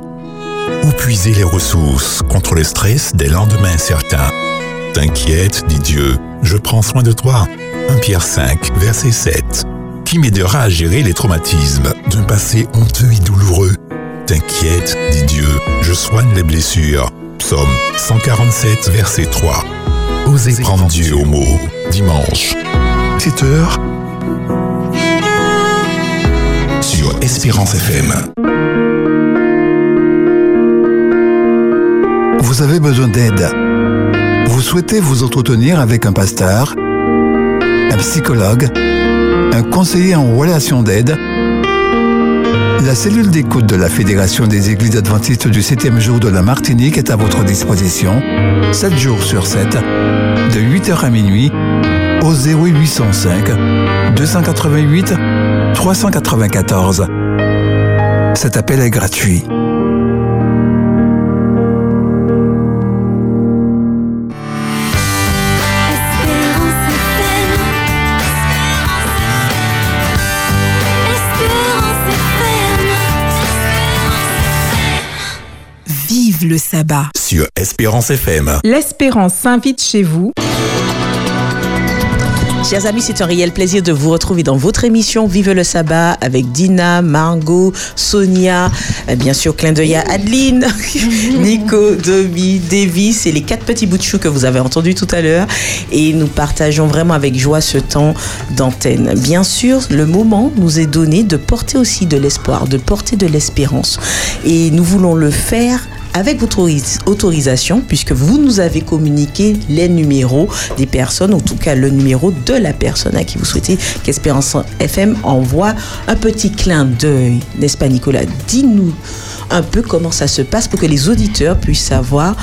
Où puiser les ressources contre le stress des lendemains incertains T'inquiète, dit Dieu, je prends soin de toi. 1 Pierre 5, verset 7. Qui m'aidera à gérer les traumatismes d'un passé honteux et douloureux? T'inquiète, dit Dieu, je soigne les blessures. Psaume 147, verset 3. Osez prendre Dieu au mot. Dimanche, 7 heures. Espérance FM. Vous avez besoin d'aide. Vous souhaitez vous entretenir avec un pasteur, un psychologue, un conseiller en relation d'aide? La cellule d'écoute de la Fédération des Églises adventistes du 7e jour de la Martinique est à votre disposition, 7 jours sur 7, de 8h à minuit, au 0805 288 394. Cet appel est gratuit. Vive le sabbat. Sur Espérance FM. L'espérance s'invite chez vous. Chers amis, c'est un réel plaisir de vous retrouver dans votre émission Vive le sabbat avec Dina, Margot, Sonia, euh, bien sûr, clin d'œil à Adeline, Nico, Domi, Davis et les quatre petits bouts de chou que vous avez entendus tout à l'heure. Et nous partageons vraiment avec joie ce temps d'antenne. Bien sûr, le moment nous est donné de porter aussi de l'espoir, de porter de l'espérance. Et nous voulons le faire avec votre autoris- autorisation, puisque vous nous avez communiqué les numéros des personnes, en tout cas le numéro de la personne à qui vous souhaitez qu'Espérance FM envoie un petit clin d'œil. N'est-ce pas, Nicolas? Dis-nous un peu comment ça se passe pour que les auditeurs puissent savoir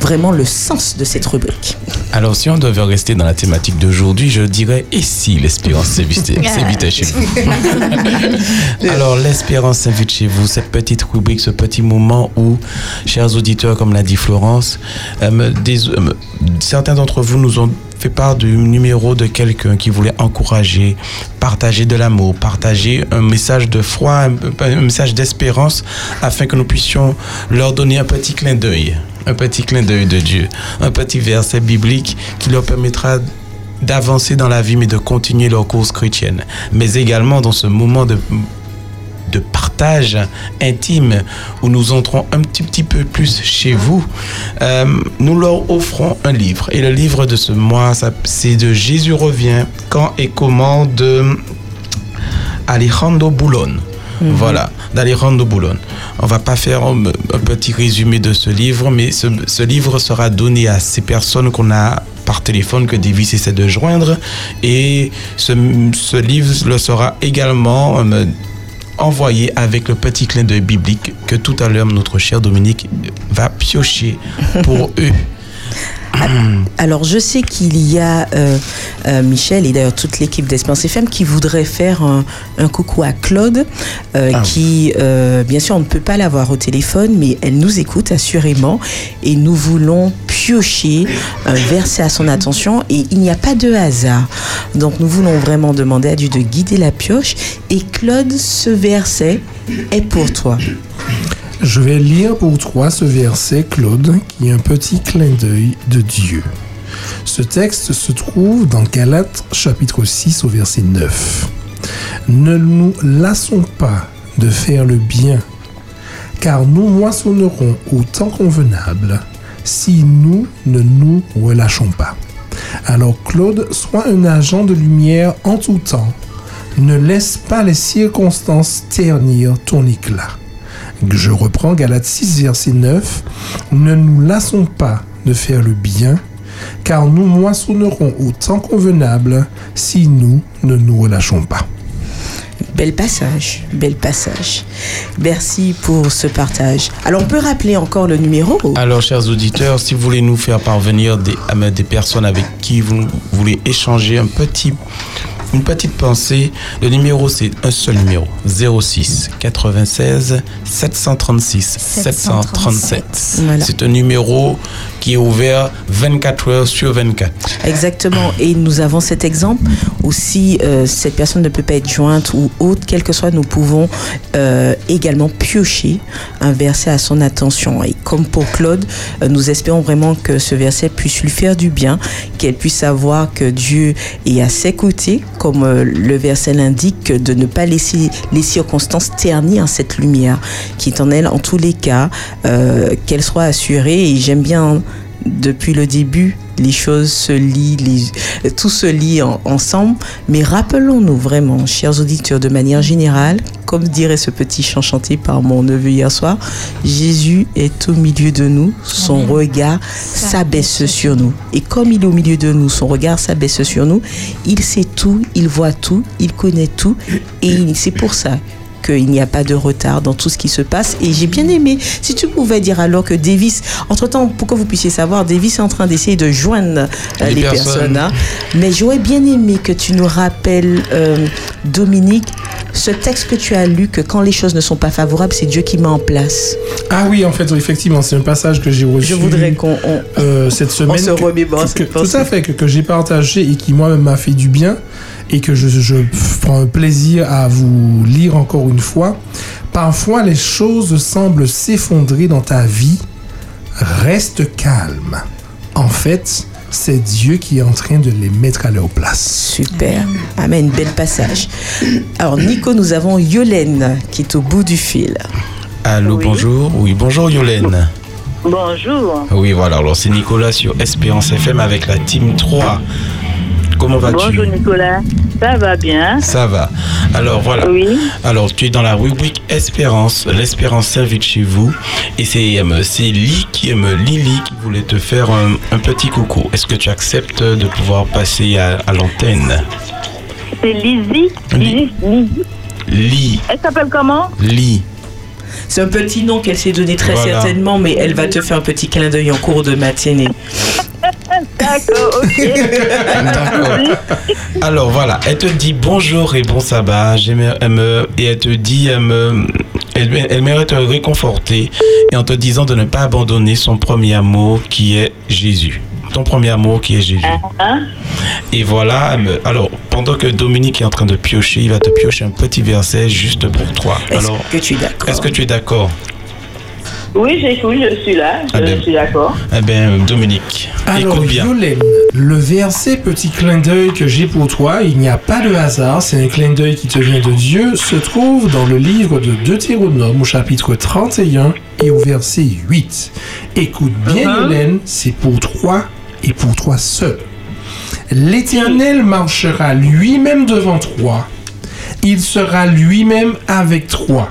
vraiment le sens de cette rubrique. Alors, si on devait rester dans la thématique d'aujourd'hui, je dirais et si l'espérance s'invitait chez vous? Alors, l'espérance s'invite chez vous, cette petite rubrique, ce petit moment où, chers auditeurs, comme l'a dit Florence, euh, des- euh, certains d'entre vous nous ont fait part du numéro de quelqu'un qui voulait encourager, partager de l'amour, partager un message de foi, un, un message d'espérance, afin que nous puissions leur donner un petit clin d'œil, un petit clin d'œil de Dieu, un petit verset biblique qui leur permettra d'avancer dans la vie, mais de continuer leur course chrétienne. Mais également dans ce moment de partage intime où nous entrons un petit, petit peu plus chez vous, euh, nous leur offrons un livre. Et le livre de ce mois, c'est de Jésus revient, quand et comment de Alejandro Boulon. Voilà, d'Alejandro Boulon. On va pas faire un, un petit résumé de ce livre, mais ce, ce livre sera donné à ces personnes qu'on a par téléphone que Davis essaie de joindre. Et ce, ce livre le sera également euh, envoyé avec le petit clin d'œil biblique que tout à l'heure notre cher Dominique va piocher pour eux. Alors, je sais qu'il y a euh, euh, Michel et d'ailleurs toute l'équipe d'Espérance FM qui voudrait faire un, un coucou à Claude, euh, Ah. qui, bien sûr, on ne peut pas l'avoir au téléphone, mais elle nous écoute assurément et nous voulons piocher un verset à son attention et il n'y a pas de hasard. Donc, nous voulons vraiment demander à Dieu de guider la pioche et Claude, ce verset est pour toi. Je vais lire pour toi ce verset, Claude, qui est un petit clin d'œil de Dieu. Ce texte se trouve dans Galates chapitre 6 au verset 9. Ne nous lassons pas de faire le bien, car nous moissonnerons au temps convenable si nous ne nous relâchons pas. Alors Claude, sois un agent de lumière en tout temps. Ne laisse pas les circonstances ternir ton éclat. Je reprends Galates 6, verset 9. Ne nous lassons pas de faire le bien, car nous moissonnerons au temps convenable si nous ne nous relâchons pas. Bel passage, bel passage. Merci pour ce partage. Alors, on peut rappeler encore le numéro? Alors, chers auditeurs, si vous voulez nous faire parvenir des, personnes avec qui vous voulez échanger un petit, une petite pensée, le numéro c'est un seul numéro 06 96 736 737. Voilà. C'est un numéro qui est ouvert 24 heures sur 24. Exactement. Et nous avons cet exemple. Ou si euh, cette personne ne peut pas être jointe ou autre, quel que soit, nous pouvons euh, également piocher un verset à son attention. Et comme pour Claude, euh, nous espérons vraiment que ce verset puisse lui faire du bien, qu'elle puisse savoir que Dieu est à ses côtés, comme euh, le verset l'indique, de ne pas laisser les circonstances ternir cette lumière qui est en elle, en tous les cas, euh, qu'elle soit assurée. Et j'aime bien depuis le début, les choses se lient, les- tout se lie en- ensemble. Mais rappelons-nous vraiment, chers auditeurs, de manière générale, comme dirait ce petit chant chanté par mon neveu hier soir, Jésus est au milieu de nous, son regard s'abaisse sur nous. Et comme il est au milieu de nous, son regard s'abaisse sur nous, il sait tout, il voit tout, il connaît tout. Et c'est pour ça qu'il n'y a pas de retard dans tout ce qui se passe. Et j'ai bien aimé, si tu pouvais dire alors que Davis, entre-temps, pour que vous puissiez savoir, Davis est en train d'essayer de joindre euh, Les les, personnes. personnes. hein. Mais j'aurais bien aimé que tu nous rappelles, euh, Dominique, ce texte que tu as lu, que quand les choses ne sont pas favorables, c'est Dieu qui met en place. Ah oui, en fait, effectivement, c'est un passage que j'ai reçu. Je voudrais qu'on on- euh, cette semaine. se que- remémore que- cette Tout à fait, que, que j'ai partagé et qui moi-même m'a fait du bien et que je, je prends un plaisir à vous lire encore une fois. Parfois, les choses semblent s'effondrer dans ta vie. Reste calme. En fait, c'est Dieu qui est en train de les mettre à leur place. Super. Amen, bel passage. Alors, Nico, nous avons Yolène qui est au bout du fil. Allô, bonjour. Oui, bonjour Yolène. Bonjour. Oui, voilà, alors c'est Nicolas sur Espérance FM avec la Team 3. Comment vas-tu Bonjour Nicolas. Ça va bien Ça va. Alors voilà. Alors tu es dans la rubrique Espérance. L'espérance s'invite chez vous. Et c'est euh, c'est Li qui aime Lily qui voulait te faire un, un petit coucou. Est-ce que tu acceptes de pouvoir passer à, à l'antenne? C'est Lizzie. Lizzie. Lizzie. Li, Elle s'appelle comment? Li. C'est un petit nom qu'elle s'est donné très Voilà. certainement, mais elle va te faire un petit clin d'œil en cours de matinée. D'accord, ok. D'accord. Alors voilà, elle te dit bonjour et bon sabbat. Elle me- et elle te dit, elle, me- elle, te réconforter et en te disant de ne pas abandonner son premier amour qui est Jésus. Ton premier amour qui est Jésus. Hein? Et voilà, alors pendant que Dominique est en train de piocher, il va te piocher un petit verset juste pour toi. Est-ce Alors, que tu es d'accord? est-ce que tu es d'accord? Oui, j'écoute, je suis là, je Ah ben. suis d'accord. Eh bien, Dominique, Alors, écoute bien. Violaine, le verset petit clin d'œil que j'ai pour toi, il n'y a pas de hasard, c'est un clin d'œil qui te vient de Dieu, se trouve dans le livre de Deutéronome au chapitre 31 et au verset 8. Écoute bien, Violaine, c'est pour toi et pour toi seul. L'Éternel marchera lui-même devant toi. Il sera lui-même avec toi.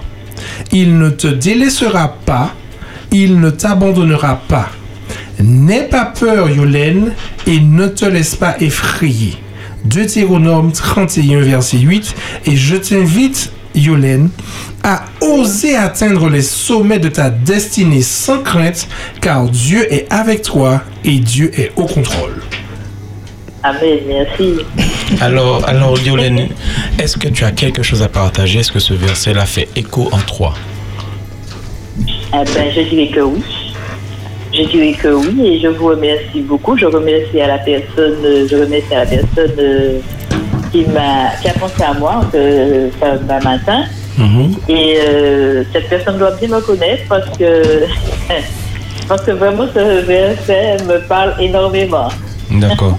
Il ne te délaissera pas. Il ne t'abandonnera pas. N'aie pas peur, Yolène, et ne te laisse pas effrayer. Deutéronome 31, verset 8. Et je t'invite, Yolène, à oser atteindre les sommets de ta destinée sans crainte, car Dieu est avec toi et Dieu est au contrôle. Amen, merci. Alors, alors Yolène, est-ce que tu as quelque chose à partager? Est-ce que ce verset-là fait écho en toi? Eh ben, je dirais que oui. Je dirais que oui et je vous remercie beaucoup. Je remercie à la personne, euh, je remercie à la personne euh, qui m'a, qui a pensé à moi euh, ce matin. Et euh, cette personne doit bien me connaître parce que parce que vraiment ce verset me parle énormément. D'accord.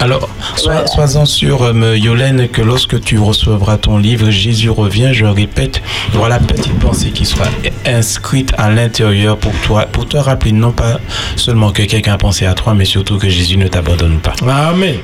Alors, sois, sois-en sûr, euh, Yolène, que lorsque tu recevras ton livre Jésus revient, je répète, aura la petite pensée qui sera inscrite à l'intérieur pour toi, pour te rappeler non pas seulement que quelqu'un a pensé à toi, mais surtout que Jésus ne t'abandonne pas. Amen.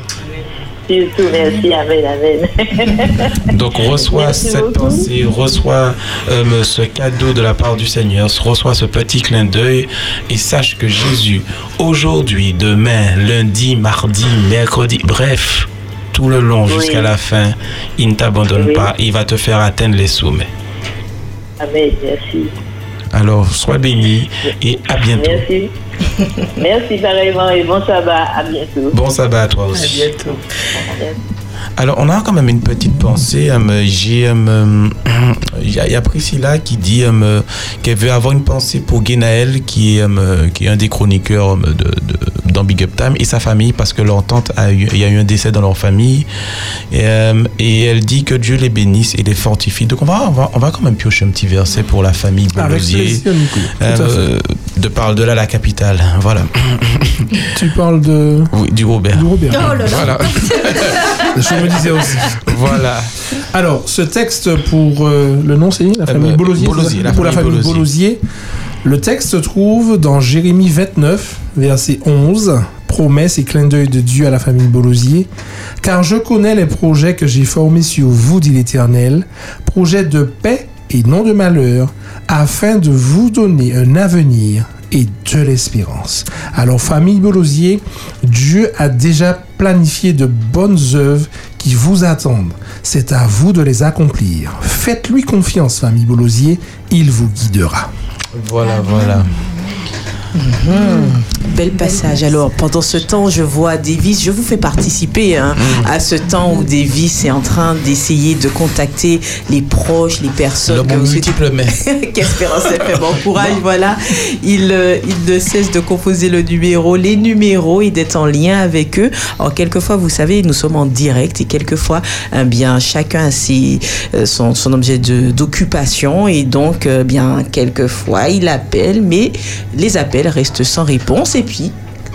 Surtout, merci, Amen, Amen. Donc reçois Merci cette beaucoup. pensée, reçois euh, ce cadeau de la part du Seigneur, reçois ce petit clin d'œil et sache que Jésus, aujourd'hui, demain, lundi, mardi, mercredi, bref, tout le long Oui. jusqu'à la fin, il ne t'abandonne Oui. pas, il va te faire atteindre les sommets. Amen, merci. Alors, sois béni et à bientôt. Merci. Merci pareillement et bon sabbat. À bientôt. Bon sabbat à toi aussi. À bientôt. Alors, on a quand même une petite pensée. euh, J'ai, euh, il y, a- Priscilla qui dit euh, qu'elle veut avoir une pensée pour Guénaël, qui est, euh, qui est un des chroniqueurs euh, de, de- dans Big Up Time, et sa famille, parce que leur tante a eu, il y a eu un décès dans leur famille. Et, euh, et elle dit que Dieu les bénisse et les fortifie. Donc, on va, on va, on va quand même piocher un petit verset pour la famille Bolosier. Euh, de par de là la capitale. Voilà. Tu parles de. Oui, du Robert. Du Robert. Oh là là. Voilà. Je me disais aussi. Voilà. Alors, ce texte pour euh, le nom, c'est la famille Euh, Bolosier. Bolosier, la pour la famille famille Bolosier. Le texte se trouve dans Jérémie 29, verset 11. Promesse et clin d'œil de Dieu à la famille Bolosier. Car je connais les projets que j'ai formés sur vous, dit l'Éternel, projets de paix et non de malheur, afin de vous donner un avenir et de l'espérance. Alors, famille Bolosier, Dieu a déjà planifié de bonnes œuvres qui vous attendent. C'est à vous de les accomplir. Faites-lui confiance, famille Bolosier, il vous guidera. Voilà, voilà. Mhm. Bel passage. Alors, pendant ce temps, je vois Davis, je vous fais participer hein, Mhm. à ce temps où Davis est en train d'essayer de contacter les proches, les personnes souhaitez. multiples mains. Qu'Espérance fait bon courage, voilà. Il, euh, il ne cesse de composer le numéro, les numéros et d'être en lien avec eux. Alors, quelquefois, vous savez, nous sommes en direct et quelquefois, eh bien, chacun a ses, euh, son, son objet d'occupation et donc, euh, bien, quelquefois, il appelle, mais les appels restent sans réponse et puis,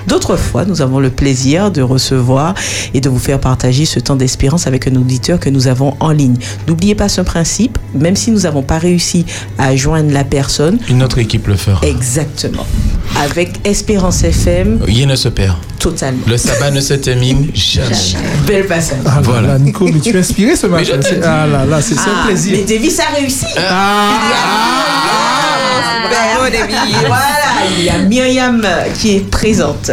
D'autres fois, nous avons le plaisir de recevoir et de vous faire partager ce temps d'espérance avec un auditeur que nous avons en ligne. N'oubliez pas ce principe, même si nous n'avons pas réussi à joindre la personne. Une autre équipe le fera. Exactement. Avec Espérance FM, Il ne se perd. totalement. Le sabbat ne se termine jamais. Belle passage. Ah là Voilà. là, Nico, mais tu es inspiré ce matin. Ah là là, c'est Ah, un plaisir. Mais Davis a réussi. Ah. Bravo, Davis. Voilà, il y a Myriam qui est présente.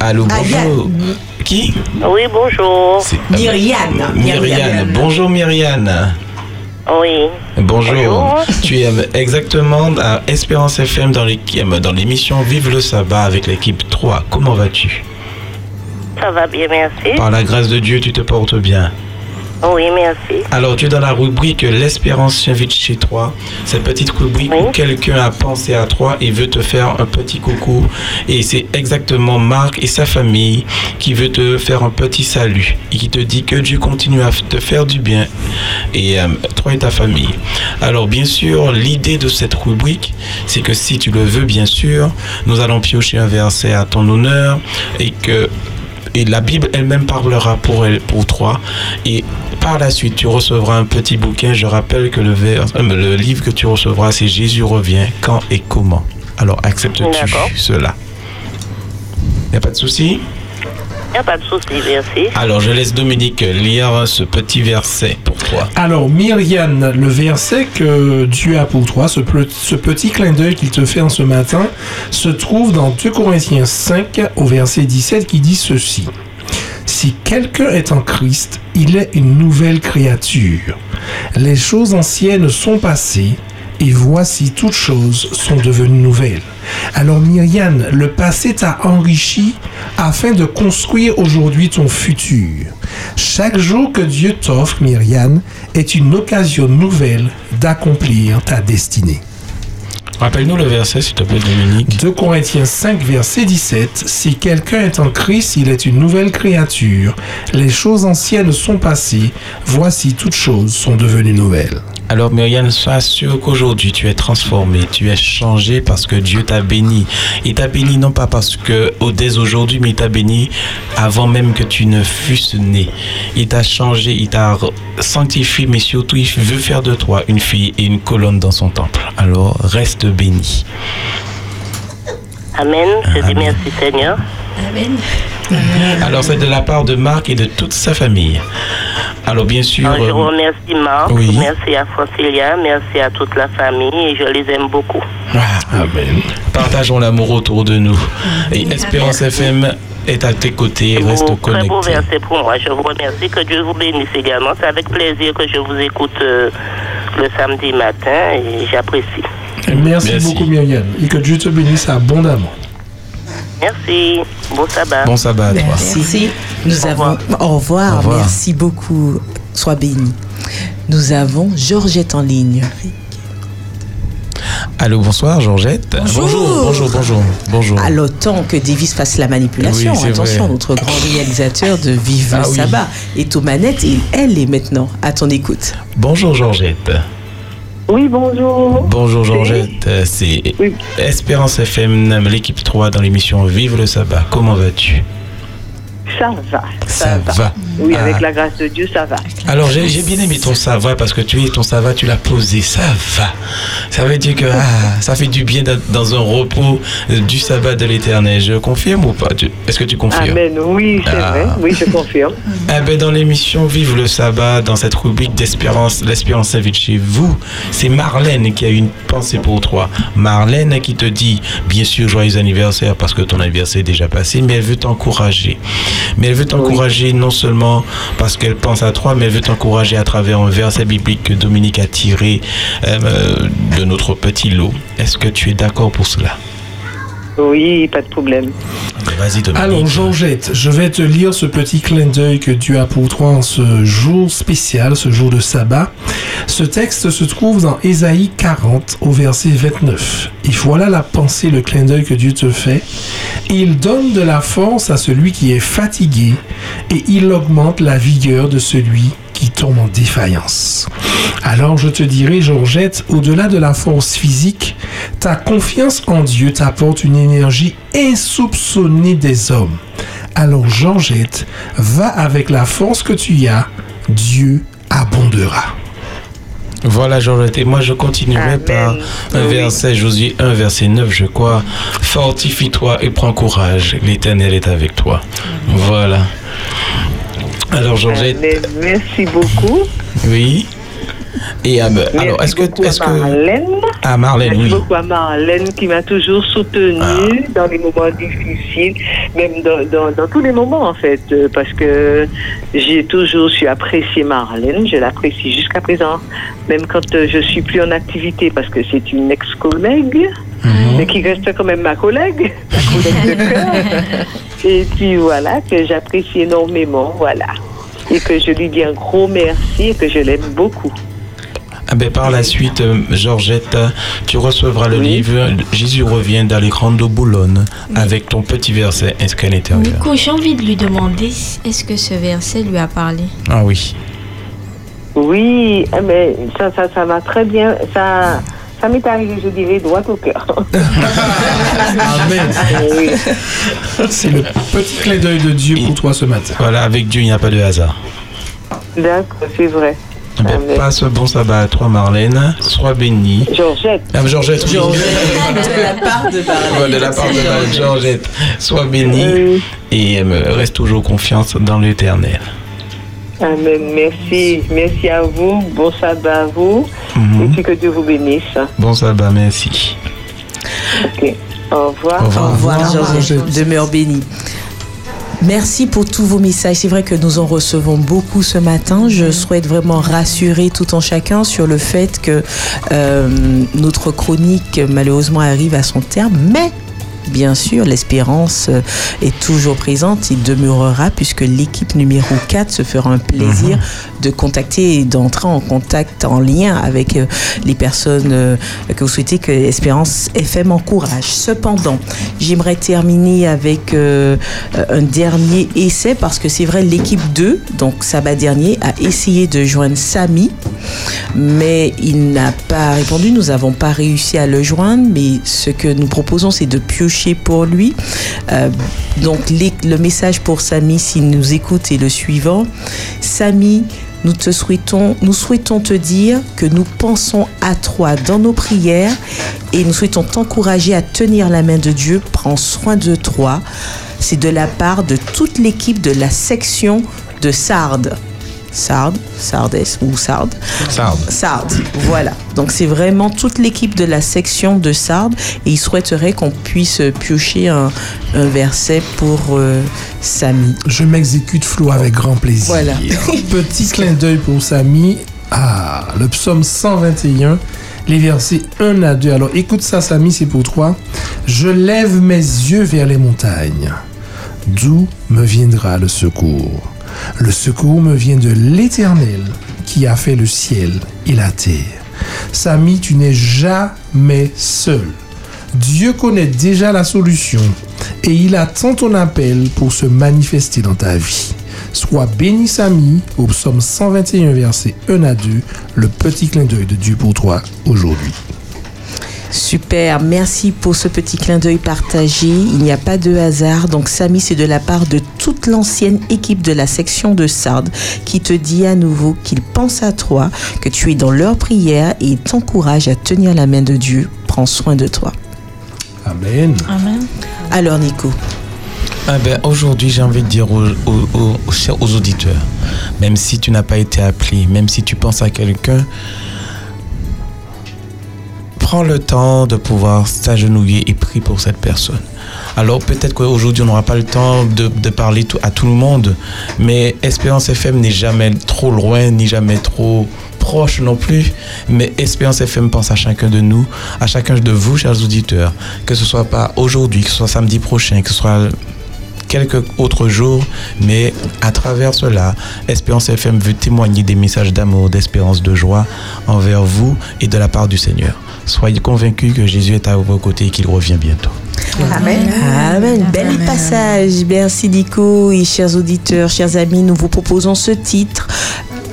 Allô, Ah, bonjour. Qui Oui, bonjour. C'est- Myriane. Myriane. Bonjour Myriane. Oui. Bonjour. Bonjour. Tu es exactement à Espérance FM dans l'émission Vive le sabbat avec l'équipe 3. Comment vas-tu? Ça va bien, merci. Par la grâce de Dieu, tu te portes bien. Oui, merci. Alors, tu es dans la rubrique L'espérance s'invite chez toi. Cette petite rubrique où quelqu'un a pensé à toi et veut te faire un petit coucou. Et c'est exactement Marc et sa famille qui veut te faire un petit salut et qui te dit que Dieu continue à te faire du bien. Et euh, toi et ta famille. Alors, bien sûr, l'idée de cette rubrique, c'est que si tu le veux, bien sûr, nous allons piocher un verset à ton honneur et que et la Bible elle-même parlera pour elle, pour toi. Et par la suite, tu recevras un petit bouquin. Je rappelle que le, vers- euh, le livre que tu recevras, c'est Jésus revient, quand et comment. Alors acceptes-tu cela? Il n'y a pas de souci? N'y a pas de souci, merci. Alors je laisse Dominique lire ce petit verset pour toi. Alors, Myriam, le verset que Dieu a pour toi, ce, ce petit clin d'œil qu'il te fait en ce matin, se trouve dans 2 Corinthiens 5 au verset 17 qui dit ceci. Si quelqu'un est en Christ, il est une nouvelle créature. Les choses anciennes sont passées et voici toutes choses sont devenues nouvelles. Alors Myriam, le passé t'a enrichi afin de construire aujourd'hui ton futur. Chaque jour que Dieu t'offre, Myriam, est une occasion nouvelle d'accomplir ta destinée. Rappelle-nous le verset, s'il te plaît, Dominique. 2 Corinthiens 5, verset 17. Si quelqu'un est en Christ, il est une nouvelle créature. Les choses anciennes sont passées. Voici toutes choses sont devenues nouvelles. Alors Myriam, sois sûr qu'aujourd'hui tu es transformé, tu es changé parce que Dieu t'a béni. Il t'a béni non pas parce que au- dès aujourd'hui, mais il t'a béni avant même que tu ne fusses né. Il t'a changé, il t'a sanctifié, mais surtout il veut faire de toi une fille et une colonne dans son temple. Alors reste béni. Amen. Je dis merci, Seigneur. Amen. Alors c'est de la part de Marc et de toute sa famille. Alors bien sûr... Alors, je euh, remercie Marc, Oui. merci à Francilia, merci à toute la famille et je les aime beaucoup. Amen. Partageons l'amour autour de nous. Et Espérance FM est à tes côtés. Reste Beau- Très beau connecté. verset pour moi. Je vous remercie. Que Dieu vous bénisse également. C'est avec plaisir que je vous écoute euh, le samedi matin et j'apprécie. Merci, beaucoup Myriam et que Dieu te bénisse abondamment. Merci. Beau sabbat. Bon sabbat à toi. Merci. Nous avons. Au revoir. Au revoir. Merci beaucoup. Sois béni. Nous avons Georgette en ligne. Allô, bonsoir Georgette. Bonjour. bonjour, bonjour, bonjour. Alors, tant que Davis fasse la manipulation, Oui, attention, vrai. notre grand réalisateur de Vive Ah le oui. Sabbat est aux manettes et elle est maintenant à ton écoute. Bonjour Georgette. Oui, bonjour. Bonjour Georgette. Euh, C'est Espérance FM, l'équipe 3 dans l'émission Vive le sabbat. Comment vas-tu? Ça va. Ça va. Oui, Ah. avec la grâce de Dieu, ça va. Alors j'ai bien aimé ton ça va parce que tu es ton ça va, tu l'as posé, ça va. Ça veut dire que ah, ça fait du bien dans un repos du sabbat de l'éternel. Je confirme ou pas? Est-ce que tu confirmes? Amen. Oui, c'est Ah. vrai. Oui, je confirme. Eh ben, dans l'émission Vive le sabbat, dans cette rubrique d'espérance, l'espérance s'invite chez vous, c'est Marlène qui a une pensée pour toi. Marlène qui te dit, bien sûr, joyeux anniversaire parce que ton anniversaire est déjà passé, mais elle veut t'encourager. Mais elle veut t'encourager non seulement parce qu'elle pense à toi, mais elle veut t'encourager à travers un verset biblique que Dominique a tiré euh, de notre petit lot. Est-ce que tu es d'accord pour cela? Oui, pas de problème. Vas-y. Alors, Georgette, je vais te lire ce petit clin d'œil que Dieu a pour toi en ce jour spécial, ce jour de sabbat. Ce texte se trouve dans Ésaïe 40 au verset 29. Et voilà la pensée, le clin d'œil que Dieu te fait. Il donne de la force à celui qui est fatigué et il augmente la vigueur de celui qui tombe en défaillance. Alors je te dirai, Georgette, au-delà de la force physique, ta confiance en Dieu t'apporte une énergie insoupçonnée des hommes. Alors Georgette, va avec la force que tu as, Dieu abondera. Voilà, Georgette. Et moi, je continuerai par un verset, Josué 1, verset 9, je crois. Fortifie-toi et prends courage. L'Éternel est avec toi. Voilà. Alors, Georgette. Amen. Merci beaucoup. Oui. Et euh, alors, est-ce que, est-ce que Marlène. ah Marlène, Merci oui, Ah. beaucoup à Marlène qui m'a toujours soutenue dans les moments difficiles, même dans, dans- dans tous les moments en fait, euh, parce que j'ai toujours su apprécier Marlène, je l'apprécie jusqu'à présent, même quand euh, je suis plus en activité, parce que c'est une ex-collègue, mais qui reste quand même ma collègue, ma collègue de cœur. Et puis voilà, que j'apprécie énormément, voilà. Et que je lui dis un gros merci et que je l'aime beaucoup. Ah ben, par la suite, euh, Georgette, tu recevras le livre Jésus revient dans les grandes Boulogne avec ton petit verset inscrit à l'intérieur. Nico, j'ai envie de lui demander est-ce que ce verset lui a parlé? Ah oui. Oui, eh ben, ça, ça, ça va très bien. Ça, ça m'est arrivé, je dirais, droit au cœur. Amen. Oui. C'est le petit clin d'œil de Dieu pour toi ce matin. Voilà, avec Dieu, il n'y a pas de hasard. D'accord, c'est vrai. Eh ben, passe bon sabbat à toi, Marlène. Sois bénie. Georgette. Ah, Georgette, oui. de la part de Ouais, de la part de Marlène, Georgette. Sois bénie et euh, reste toujours confiance dans l'éternel. Amen. Merci. Merci à vous. Bon sabbat à vous. Mhm. Et puis que Dieu vous bénisse. Bon sabbat, merci. Ok. Au revoir. Au revoir. Au revoir, Georgette. Demeure bénie. Merci pour tous vos messages. C'est vrai que nous en recevons beaucoup ce matin. Je souhaite vraiment rassurer tout en chacun sur le fait que euh, notre chronique malheureusement arrive à son terme, mais Bien sûr, l'espérance euh, est toujours présente, il demeurera puisque l'équipe numéro 4 se fera un plaisir de contacter et d'entrer en contact, en lien avec euh, les personnes euh, que vous souhaitez que Espérance FM encourage. Cependant, j'aimerais terminer avec euh, un dernier essai parce que c'est vrai, l'équipe 2, donc Sabbat dernier, a essayé de joindre Samy, mais il n'a pas répondu. Nous n'avons pas réussi à le joindre, mais ce que nous proposons, c'est de piocher pour lui. Euh, donc, le message pour Samy, s'il nous écoute, est le suivant. Samy, nous te souhaitons, nous souhaitons te dire que nous pensons à toi dans nos prières et nous souhaitons t'encourager à tenir la main de Dieu. Prends soin de toi. C'est de la part de toute l'équipe de la section de Sardes. Sardes, Sardes ou Sardes Sardes. Sardes, voilà. Donc c'est vraiment toute l'équipe de la section de Sardes et il souhaiterait qu'on puisse piocher un, un verset pour euh, Samy. Je m'exécute Flo avec grand plaisir. Voilà. Petit clin d'œil pour Samy. Ah, le psaume 121, les versets 1 à 2. Alors écoute ça, Samy, c'est pour toi. Je lève mes yeux vers les montagnes. D'où me viendra le secours? Le secours me vient de l'Éternel qui a fait le ciel et la terre. Samy, tu n'es jamais seul. Dieu connaît déjà la solution et il attend ton appel pour se manifester dans ta vie. Sois béni, Samy, au psaume 121, verset 1 à 2, le petit clin d'œil de Dieu pour toi aujourd'hui. Super, merci pour ce petit clin d'œil partagé. Il n'y a pas de hasard. Donc Samy, c'est de la part de toute l'ancienne équipe de la section de Sardes qui te dit à nouveau qu'il pense à toi, que tu es dans leur prière et t'encourage à tenir la main de Dieu. Prends soin de toi. Amen. Amen. Alors Nico. Ah ben, Aujourd'hui, j'ai envie de dire aux, aux auditeurs, même si tu n'as pas été appelé, même si tu penses à quelqu'un, prends le temps de pouvoir s'agenouiller et prier pour cette personne. Alors peut-être qu'aujourd'hui on n'aura pas le temps de, parler à tout le monde, mais Espérance FM n'est jamais trop loin, ni jamais trop proche non plus. Mais Espérance FM pense à chacun de nous, à chacun de vous, chers auditeurs, que ce soit pas aujourd'hui, que ce soit samedi prochain, que ce soit quelques autres jours, mais à travers cela, Espérance FM veut témoigner des messages d'amour, d'espérance, de joie envers vous et de la part du Seigneur. Soyez convaincus que Jésus est à vos côtés et qu'il revient bientôt. Amen. Amen. Bel passage. Merci Nico et chers auditeurs, chers amis, nous vous proposons ce titre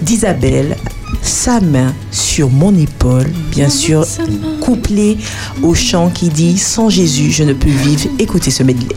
d'Isabelle. Sa main sur mon épaule, bien sûr, couplé au chant qui dit Sans Jésus, je ne peux vivre. Écoutez ce medley.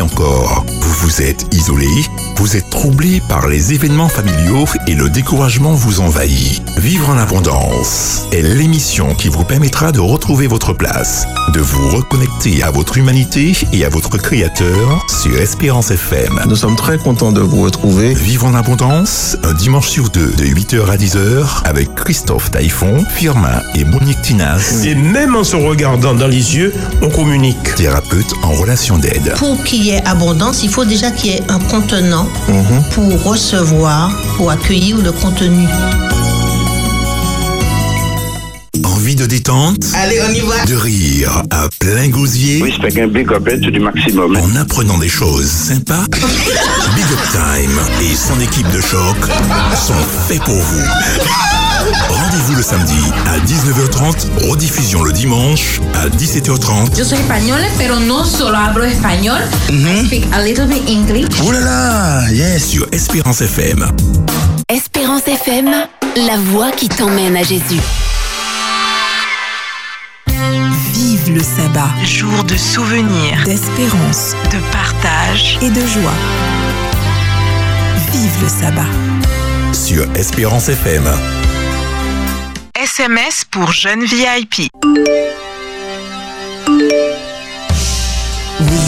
Encore. Vous vous êtes isolé, vous êtes troublé par les événements familiaux et le découragement vous envahit. Vivre en abondance est l'émission qui vous permettra de retrouver votre place, de vous reconnecter à votre humanité et à votre créateur sur Espérance FM. Nous sommes très contents de vous retrouver. Vivre en abondance, un dimanche sur deux, de 8h à 10h, avec Christophe Taïfon, Firmin et Monique Tinas. Et même en se regardant dans les yeux, on communique. Thérapeute en relation d'aide. Pour qu'il y ait abondance, il faut déjà qu'il y ait un contenant Mhm. pour recevoir, pour accueillir le contenu. Détente Allez, on y va. De rire à plein gosier Oui, c'est un big up du maximum. En apprenant des choses sympas, Big Up Time et son équipe de choc sont faits pour vous. Rendez-vous le samedi à 19h30, rediffusion le dimanche à 17h30. Yo soy española, pero no solo hablo español. I speak a little bit English. Oh là là, yes, sur Espérance FM. Espérance FM, la voix qui t'emmène à Jésus. Le sabbat. Jour de souvenirs, d'espérance, de partage et de joie. Vive le sabbat. Sur Espérance FM. SMS pour jeunes VIP.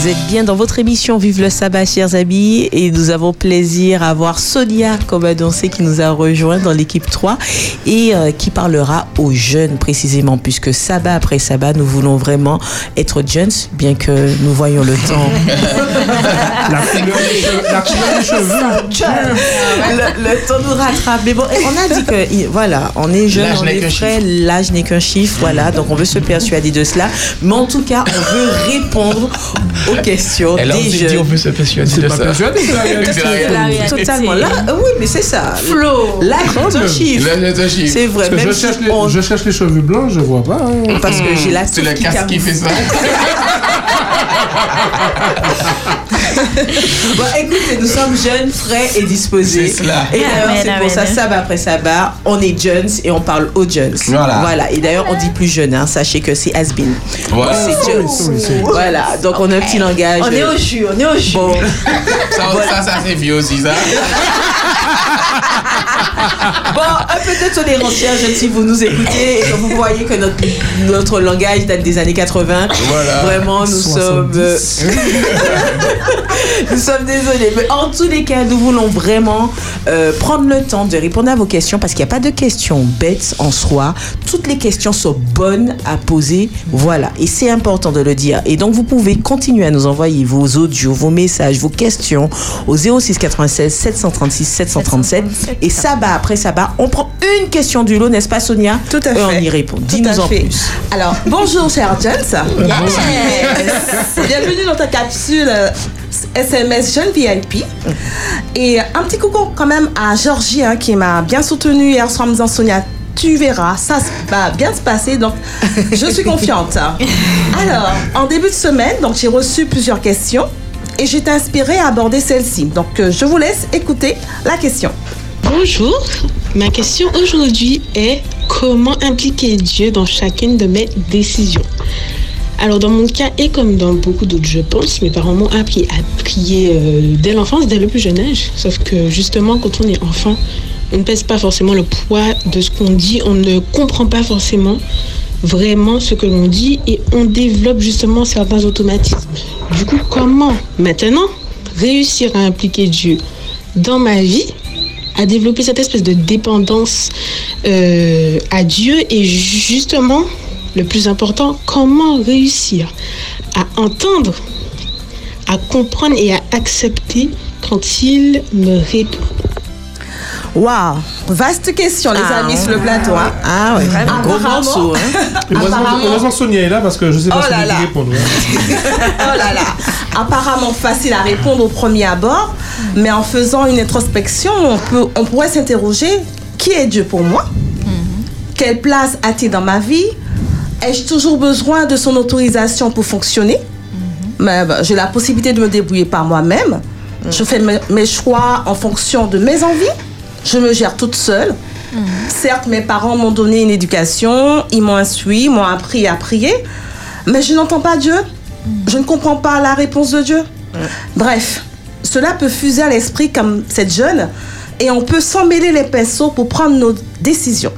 Vous êtes bien dans votre émission Vive le sabbat, chers amis, et nous avons plaisir à voir Sonia comme annoncé qui nous a rejoint dans l'équipe 3 et euh, qui parlera aux jeunes précisément, puisque sabbat après sabbat, nous voulons vraiment être jeunes, bien que nous voyons le temps. La couleur des cheveux. La couleur des cheveux. le, le temps nous rattrape. Mais bon, on a dit que il- voilà, on est jeune, on est frais, l'âge n'est qu'un chiffre, voilà. Donc on veut se persuader de cela, mais en tout cas, on veut répondre aux questions Elle a des jeunes. dire, on peut se persuader C'est de pas ça. persuadé, c'est. C'est. Totalement. Là, euh, oui, mais c'est ça. Flo. L'âge est un chiffre. C'est vrai. Parce que Même je si cherche, les, je cherche les cheveux blancs, je vois pas. hein. Parce que j'ai la C'est le casque qui fait ça. Bon, écoutez, nous sommes jeunes, frais et disposés. C'est cela. Et d'ailleurs, c'est pour ça, sabbat après sabbat, on est jeunes et on parle aux jeunes. Voilà. Et d'ailleurs, on dit plus jeune, hein. sachez que c'est has been. Voilà. C'est jeunes. Voilà. Donc, on a un petit langage. On est au jus, on est au jus. Bon. Ça, ça, ça c'est vieux aussi, ça. Bon, un peu de tolérance, si vous nous écoutez et que vous voyez que notre, notre langage date des années 80. Voilà. Vraiment, nous sommes. euh, nous sommes désolés. Mais en tous les cas, nous voulons vraiment euh, prendre le temps de répondre à vos questions parce qu'il n'y a pas de questions bêtes en soi. Toutes les questions sont bonnes à poser. Voilà. Et c'est important de le dire. Et donc, vous pouvez continuer à nous envoyer vos audios, vos messages, vos questions au 06 96 736 737. Et ça bat après ça bat. On prend une question du lot, n'est-ce pas, Sonia? Tout à Et on fait. y répond. Dis-nous en fait. plus. Alors, bonjour, chers Jones. Bienvenue dans ta capsule euh, SMS Jeune VIP. Et un petit coucou quand même à Georgie hein, qui m'a bien soutenue hier soir en me disant Sonia, tu verras, ça va bien se passer, donc je suis confiante. Alors, en début de semaine, donc j'ai reçu plusieurs questions et j'étais inspirée à aborder celle-ci. Donc, euh, je vous laisse écouter la question. Bonjour, ma question aujourd'hui est comment impliquer Dieu dans chacune de mes décisions? Alors dans mon cas et comme dans beaucoup d'autres je pense, mes parents m'ont appris à prier euh, dès l'enfance, dès le plus jeune âge. Sauf que justement quand on est enfant, on ne pèse pas forcément le poids de ce qu'on dit, on ne comprend pas forcément vraiment ce que l'on dit et on développe justement certains automatismes. Du coup, comment maintenant réussir à impliquer Dieu dans ma vie à développer cette espèce de dépendance euh, à Dieu et justement, le plus important, comment réussir à entendre, à comprendre et à accepter quand il me répond. Waouh, vaste question, les Ah, amis, sur le plateau. hein. Ah ouais, vraiment, gros Apparemment- morceau. hein. Heureusement Sonia est là parce que je sais pas Oh si là elle là. répondre. hein. oh là là, apparemment facile à répondre au premier abord, mais en faisant une introspection, on, peut, on pourrait s'interroger qui est Dieu pour moi? Quelle place a-t-il dans ma vie? Ai-je toujours besoin de son autorisation pour fonctionner? Mais, bah, J'ai la possibilité de me débrouiller par moi-même. Je fais mes, choix en fonction de mes envies. Je me gère toute seule. Certes, mes parents m'ont donné une éducation, ils m'ont instruit, m'ont appris à prier, mais je n'entends pas Dieu. Je ne comprends pas la réponse de Dieu. Bref, cela peut fuser à l'esprit comme cette jeune et on peut s'emmêler les pinceaux pour prendre nos décisions.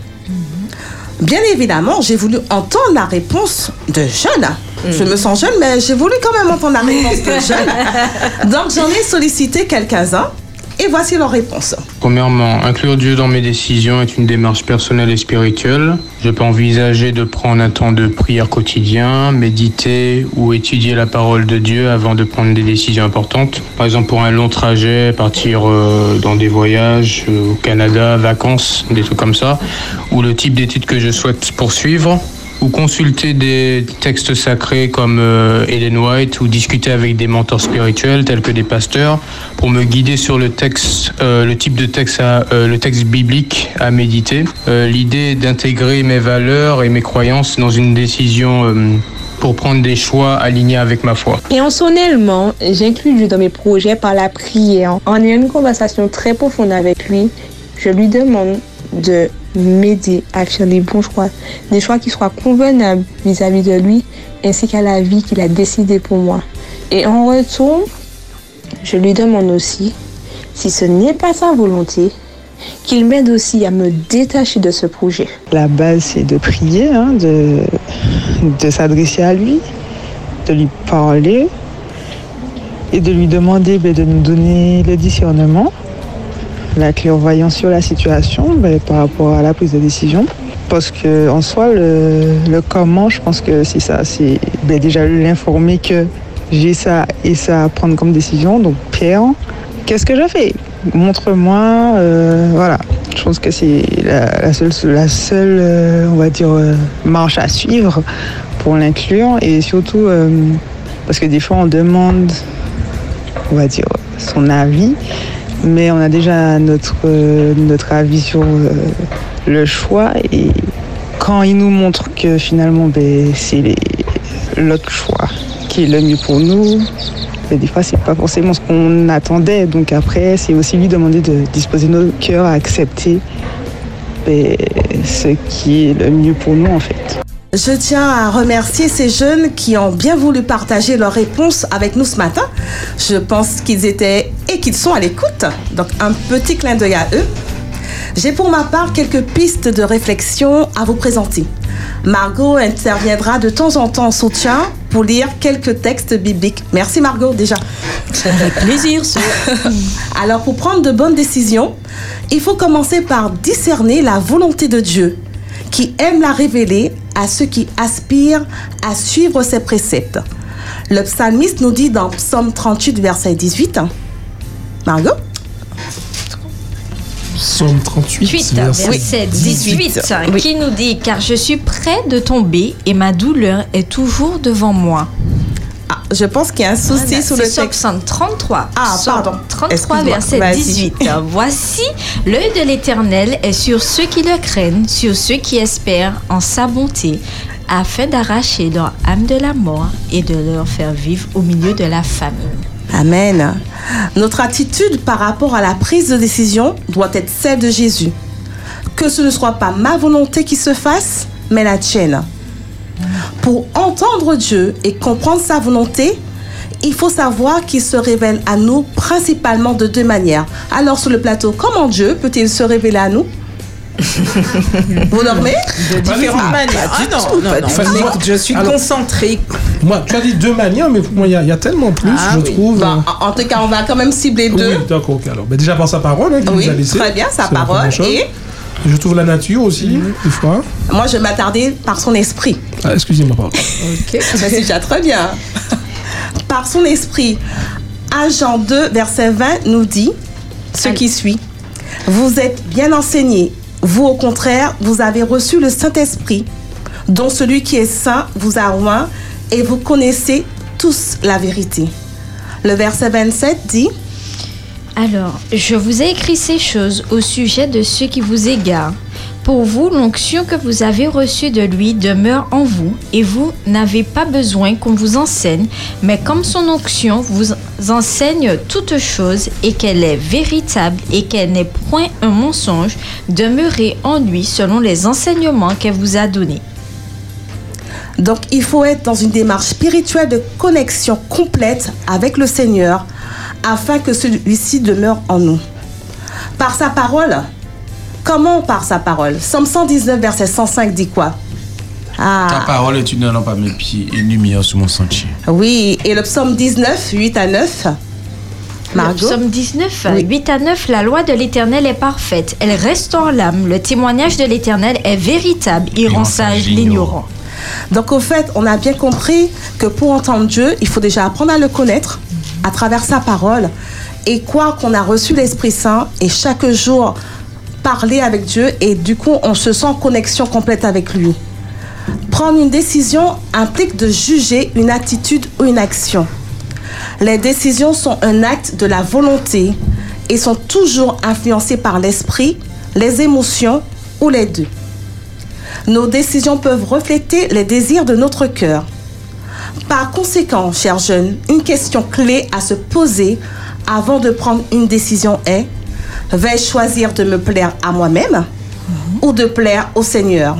Bien évidemment, j'ai voulu entendre la réponse de jeune. Je me sens jeune, mais j'ai voulu quand même entendre la réponse de jeune. Donc j'en ai sollicité quelques-uns et voici leur réponse. Premièrement, inclure Dieu dans mes décisions est une démarche personnelle et spirituelle. Je peux envisager de prendre un temps de prière quotidien, méditer ou étudier la parole de Dieu avant de prendre des décisions importantes. Par exemple, pour un long trajet, partir euh, dans des voyages euh, au Canada, vacances, des trucs comme ça, ou le type d'études que je souhaite poursuivre ou consulter des textes sacrés comme euh, Ellen White ou discuter avec des mentors spirituels tels que des pasteurs pour me guider sur le texte, euh, le type de texte, à, euh, le texte biblique à méditer. Euh, L'idée d'intégrer mes valeurs et mes croyances dans une décision pour prendre des choix alignés avec ma foi. Personnellement, j'inclus Dieu dans mes projets par la prière. En ayant une conversation très profonde avec lui, je lui demande de m'aider à faire les bons choix, des choix qui soient convenables vis-à-vis de lui ainsi qu'à la vie qu'il a décidée pour moi. Et en retour, je lui demande aussi, si ce n'est pas sa volonté, qu'il m'aide aussi à me détacher de ce projet. La base, c'est de prier, hein, de, s'adresser à lui, de lui parler et de lui demander ben, de nous donner le discernement, la clairvoyance sur la situation ben, par rapport à la prise de décision. Parce que en soi, le, comment, je pense que c'est ça, c'est ben, déjà l'informer que j'ai ça et ça à prendre comme décision. Donc Pierre, qu'est-ce que je fais? Montre-moi, euh, voilà. Je pense que c'est la, seule, la seule euh, on va dire, euh, marche à suivre pour l'inclure. Et surtout, parce que des fois, on demande, on va dire, son avis, mais on a déjà notre, euh, notre avis sur euh, le choix. Et quand il nous montre que finalement, ben, c'est l'autre choix qui est le mieux pour nous, mais des fois, c'est pas forcément ce qu'on attendait. Donc après, c'est aussi lui demander de disposer nos cœurs à accepter ben, ce qui est le mieux pour nous, en fait. Je tiens à remercier ces jeunes qui ont bien voulu partager leurs réponses avec nous ce matin. Je pense qu'ils étaient et qu'ils sont à l'écoute. Donc un petit clin d'œil à eux. J'ai pour ma part quelques pistes de réflexion à vous présenter. Margot interviendra de temps en temps en soutien pour lire quelques textes bibliques. Merci Margot déjà. Avec plaisir. Alors pour prendre de bonnes décisions, il faut commencer par discerner la volonté de Dieu qui aime la révéler à ceux qui aspirent à suivre ses préceptes. Le psalmiste nous dit dans Psaume 38, verset 18. Margot Psaume 38, 8, verset verset 18, Oui. qui nous dit Car je suis près de tomber et ma douleur est toujours devant moi. Ah, je pense qu'il y a un souci Voilà, sur le texte. Psaume 33. Ah, pardon. 33, Excuse-moi. verset Vas-y. 18. Voici, l'œil de l'Éternel est sur ceux qui le craignent, sur ceux qui espèrent en sa bonté, afin d'arracher leur âme de la mort et de leur faire vivre au milieu de la famine. Amen. Notre attitude par rapport à la prise de décision doit être celle de Jésus. Que ce ne soit pas ma volonté qui se fasse, mais la tienne. Pour entendre Dieu et comprendre sa volonté, il faut savoir qu'il se révèle à nous principalement de deux manières. Alors sur le plateau, comment Dieu peut-il se révéler à nous? Vous dormez? De différentes Ah, manières. Ah non, tout, non, pas non. du Enfin, tout. moi- Je suis alors- concentrée. Moi, tu as dit deux manières, mais pour moi, il y, a- il y a tellement plus, Ah je oui. trouve. Bon, en tout cas, on va quand même cibler deux. Oui, d'accord. Alors, ben, déjà par sa parole, hein, Oui, nous a laissé. très bien, sa parole. Et Je trouve la nature aussi, des fois. moi, je vais m'attarder par son esprit. Ah, excusez-moi, pardon. Ok, c'est déjà très bien. Par son esprit, 1 Jean 2, verset 20 nous dit ce qui suit. Vous êtes bien enseignés. Vous, au contraire, vous avez reçu le Saint-Esprit, dont celui qui est saint vous a oint, et vous connaissez tous la vérité. Le verset 27 dit Alors, je vous ai écrit ces choses au sujet de ceux qui vous égarent. Pour vous, l'onction que vous avez reçue de lui demeure en vous, et vous n'avez pas besoin qu'on vous enseigne, mais comme son onction vous enseigne toutes choses, et qu'elle est véritable, et qu'elle n'est point un mensonge, demeurez en lui selon les enseignements qu'elle vous a donnés. Donc il faut être dans une démarche spirituelle de connexion complète avec le Seigneur afin que celui-ci demeure en nous. Par sa parole, comment par sa parole? Somme 119, verset 105 dit quoi? Ta Ah parole est une lampe à mes pieds et une lumière sur mon sentier. oui, et le psaume 19, 8 à 9 Margot? Le psaume 19, 8 à 9, la loi de l'Éternel est parfaite. Elle restaure l'âme. Le témoignage de l'Éternel est véritable. Il rend sage l'ignorant. Donc au fait, on a bien compris que pour entendre Dieu, il faut déjà apprendre à le connaître à travers sa parole et quoi qu'on a reçu l'Esprit Saint et chaque jour parler avec Dieu et du coup on se sent en connexion complète avec lui. Prendre une décision implique de juger une attitude ou une action. Les décisions sont un acte de la volonté et sont toujours influencées par l'esprit, les émotions ou les deux. Nos décisions peuvent refléter les désirs de notre cœur. Par conséquent, chers jeunes, une question clé à se poser avant de prendre une décision est vais-je choisir de me plaire à moi-même ou de plaire au Seigneur?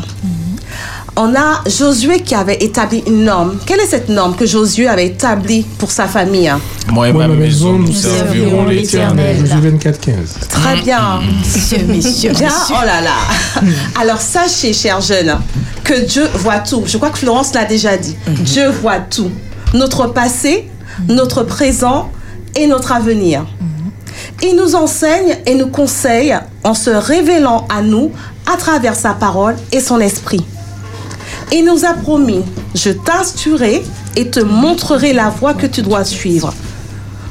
On a Josué qui avait établi une norme. Quelle est cette norme que Josué avait établie pour sa famille Moi et ma maison, nous servirons l'Éternel. Josué 24, 15. Très bien. Monsieur, monsieur, Bien, monsieur. oh là là. Alors sachez, chers jeunes, que Dieu voit tout. Je crois que Florence l'a déjà dit. Dieu voit tout. Notre passé, notre présent et notre avenir. Il nous enseigne et nous conseille en se révélant à nous à travers sa parole et son esprit. Il nous a promis, je t'instruirai et te montrerai la voie que tu dois suivre.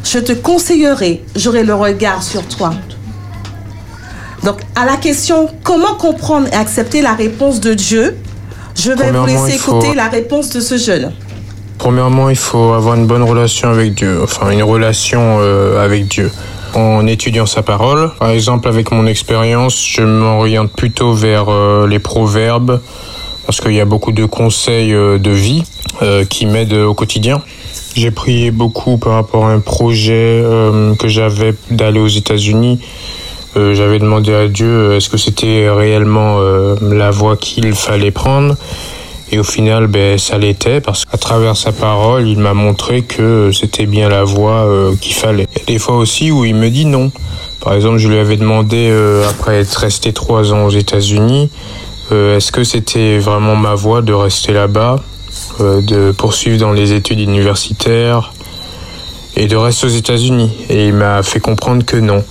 Je te conseillerai, j'aurai le regard sur toi. Donc, à la question comment comprendre et accepter la réponse de Dieu, je vais vous laisser faut- écouter la réponse de ce jeune. Premièrement, il faut avoir une bonne relation avec Dieu, enfin une relation euh, avec Dieu. En étudiant sa parole, par exemple avec mon expérience, je m'oriente plutôt vers euh, les proverbes, parce qu'il y a beaucoup de conseils euh, de vie euh, qui m'aident au quotidien. J'ai prié beaucoup par rapport à un projet euh, que j'avais d'aller aux États-Unis. J'avais demandé à Dieu est-ce que c'était réellement la voie qu'il fallait prendre. Et au final, ben, ça l'était parce qu'à travers sa parole, il m'a montré que c'était bien la voie qu'il fallait. A des fois aussi où il me dit non. Par exemple, je lui avais demandé, après être resté trois ans aux États-Unis, euh, est-ce que c'était vraiment ma voie de rester là-bas, euh, de poursuivre dans les études universitaires et de rester aux États-Unis? Et il m'a fait comprendre que non.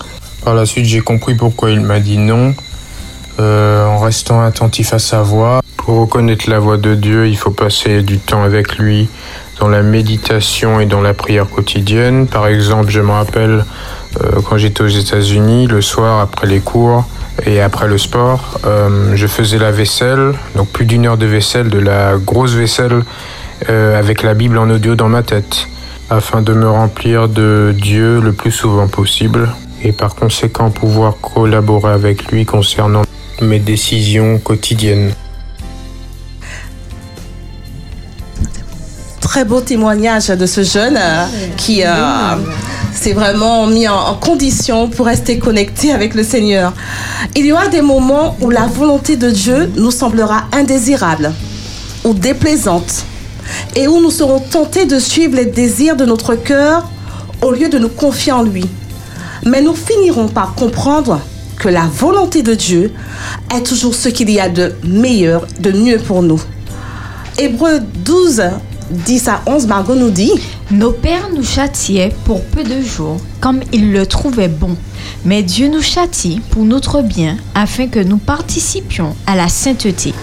Par la suite, j'ai compris pourquoi il m'a dit non. Euh, en restant attentif à sa voix. Pour reconnaître la voix de Dieu, il faut passer du temps avec lui dans la méditation et dans la prière quotidienne. Par exemple, je me rappelle quand j'étais aux États-Unis, le soir après les cours et après le sport, euh, je faisais la vaisselle, donc plus d'une heure de vaisselle, de la grosse vaisselle euh, avec la Bible en audio dans ma tête, afin de me remplir de Dieu le plus souvent possible et par conséquent pouvoir collaborer avec lui concernant mes décisions quotidiennes. Très beau témoignage de ce jeune euh, qui euh, s'est vraiment mis en, en condition pour rester connecté avec le Seigneur. Il y aura des moments où la volonté de Dieu nous semblera indésirable ou déplaisante et où nous serons tentés de suivre les désirs de notre cœur au lieu de nous confier en lui. Mais nous finirons par comprendre que la volonté de Dieu est toujours ce qu'il y a de meilleur, de mieux pour nous. Hébreu 12, 10 à 11, Margot nous dit Nos pères nous châtiaient pour peu de jours, comme ils le trouvaient bon. Mais Dieu nous châtie pour notre bien, afin que nous participions à la sainteté.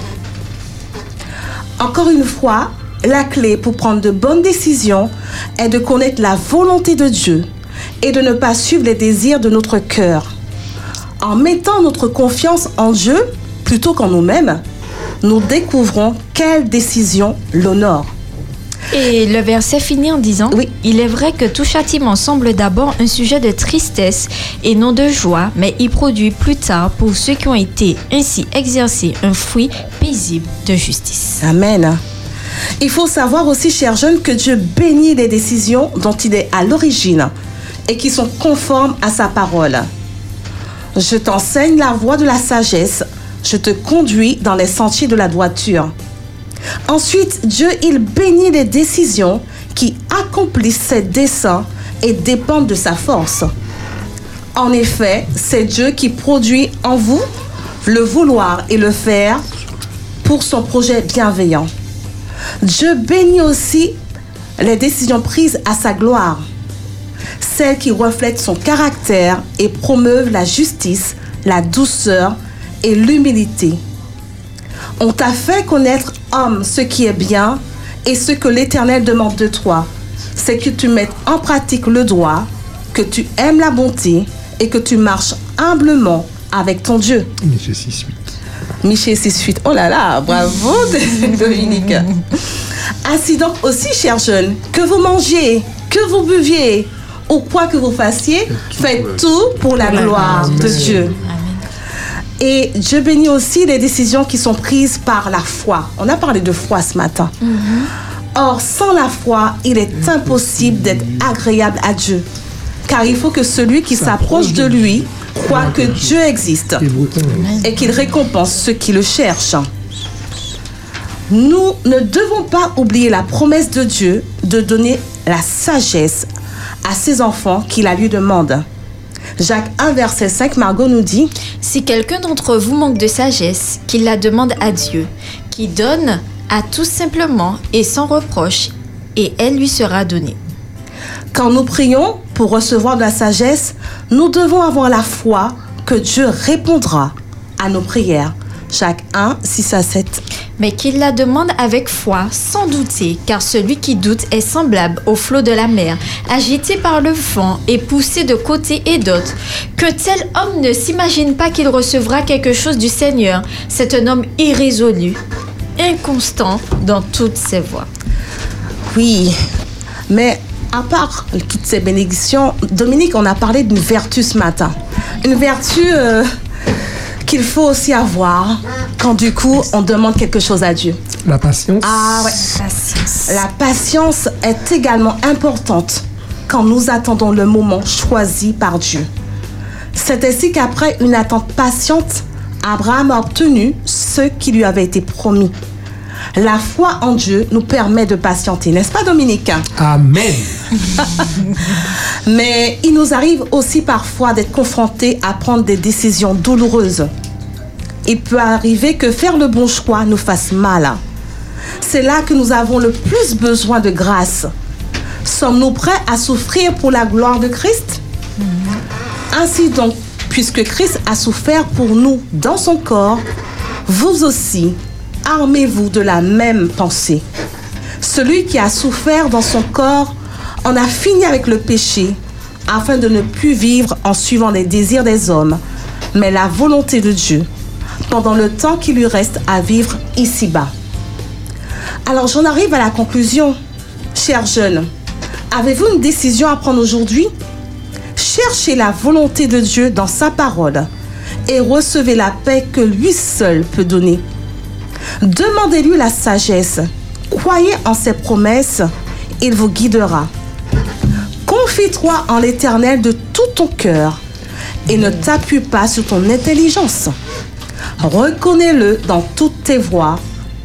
Encore une fois, la clé pour prendre de bonnes décisions est de connaître la volonté de Dieu et de ne pas suivre les désirs de notre cœur. En mettant notre confiance en Dieu plutôt qu'en nous-mêmes, nous découvrons quelle décision l'honore. Et le verset finit en disant Il est vrai que tout châtiment semble d'abord un sujet de tristesse et non de joie, mais il produit plus tard pour ceux qui ont été ainsi exercés un fruit paisible de justice. Amen. Il faut savoir aussi, chers jeunes, que Dieu bénit les décisions dont il est à l'origine et qui sont conformes à sa parole. Je t'enseigne la voie de la sagesse, je te conduis dans les sentiers de la droiture. Ensuite, Dieu, il bénit les décisions qui accomplissent ses desseins et dépendent de sa force. En effet, c'est Dieu qui produit en vous le vouloir et le faire pour son projet bienveillant. Dieu bénit aussi les décisions prises à sa gloire, celles qui reflètent son caractère et promeuvent la justice, la douceur et l'humilité. On t'a fait connaître, homme, ce qui est bien et ce que l'Éternel demande de toi. C'est que tu mettes en pratique le droit, que tu aimes la bonté et que tu marches humblement avec ton Dieu. Michée 6, 8. Michée 6, 8. Oh là là, bravo Dominique. Ainsi donc aussi, chers jeunes, que vous mangiez, que vous buviez, ou quoi que vous fassiez, faites tout pour la gloire de Dieu. Et Dieu bénit aussi les décisions qui sont prises par la foi. On a parlé de foi ce matin. Or, sans la foi, il est impossible d'être agréable à Dieu. Car il faut que celui qui s'approche de lui croit que Dieu existe et qu'il récompense ceux qui le cherchent. Nous ne devons pas oublier la promesse de Dieu de donner la sagesse à ses enfants qui la lui demandent. Jacques 1, verset 5, Margot nous dit Si quelqu'un d'entre vous manque de sagesse, qu'il la demande à Dieu, qui donne à tout simplement et sans reproche, et elle lui sera donnée. Quand nous prions pour recevoir de la sagesse, nous devons avoir la foi que Dieu répondra à nos prières. Jacques 1, 6 à 7. Mais qu'il la demande avec foi, sans douter, car celui qui doute est semblable au flot de la mer, agité par le vent et poussé de côté et d'autre. Que tel homme ne s'imagine pas qu'il recevra quelque chose du Seigneur. C'est un homme irrésolu, inconstant dans toutes ses voies. Oui, mais à part toutes ces bénédictions, Dominique, on a parlé d'une vertu ce matin. Une vertu euh, qu'il faut aussi avoir quand du coup on demande quelque chose à Dieu. La patience. Ah ouais. La patience est également importante quand nous attendons le moment choisi par Dieu. C'est ainsi qu'après une attente patiente, Abraham a obtenu ce qui lui avait été promis. La foi en Dieu nous permet de patienter, n'est-ce pas Dominique? Amen. Mais il nous arrive aussi parfois d'être confrontés à prendre des décisions douloureuses. Il peut arriver que faire le bon choix nous fasse mal. C'est là que nous avons le plus besoin de grâce. Sommes-nous prêts à souffrir pour la gloire de Christ? Ainsi donc, puisque Christ a souffert pour nous dans son corps, vous aussi, armez-vous de la même pensée. Celui qui a souffert dans son corps en a fini avec le péché, afin de ne plus vivre en suivant les désirs des hommes, mais la volonté de Dieu, pendant le temps qui lui reste à vivre ici-bas. Alors j'en arrive à la conclusion. Chers jeunes, avez-vous une décision à prendre aujourd'hui? Cherchez la volonté de Dieu dans sa parole et recevez la paix que lui seul peut donner. Demandez-lui la sagesse. Croyez en ses promesses, il vous guidera. Confie-toi en l'Éternel de tout ton cœur et ne t'appuie pas sur ton intelligence. Reconnais-le dans toutes tes voies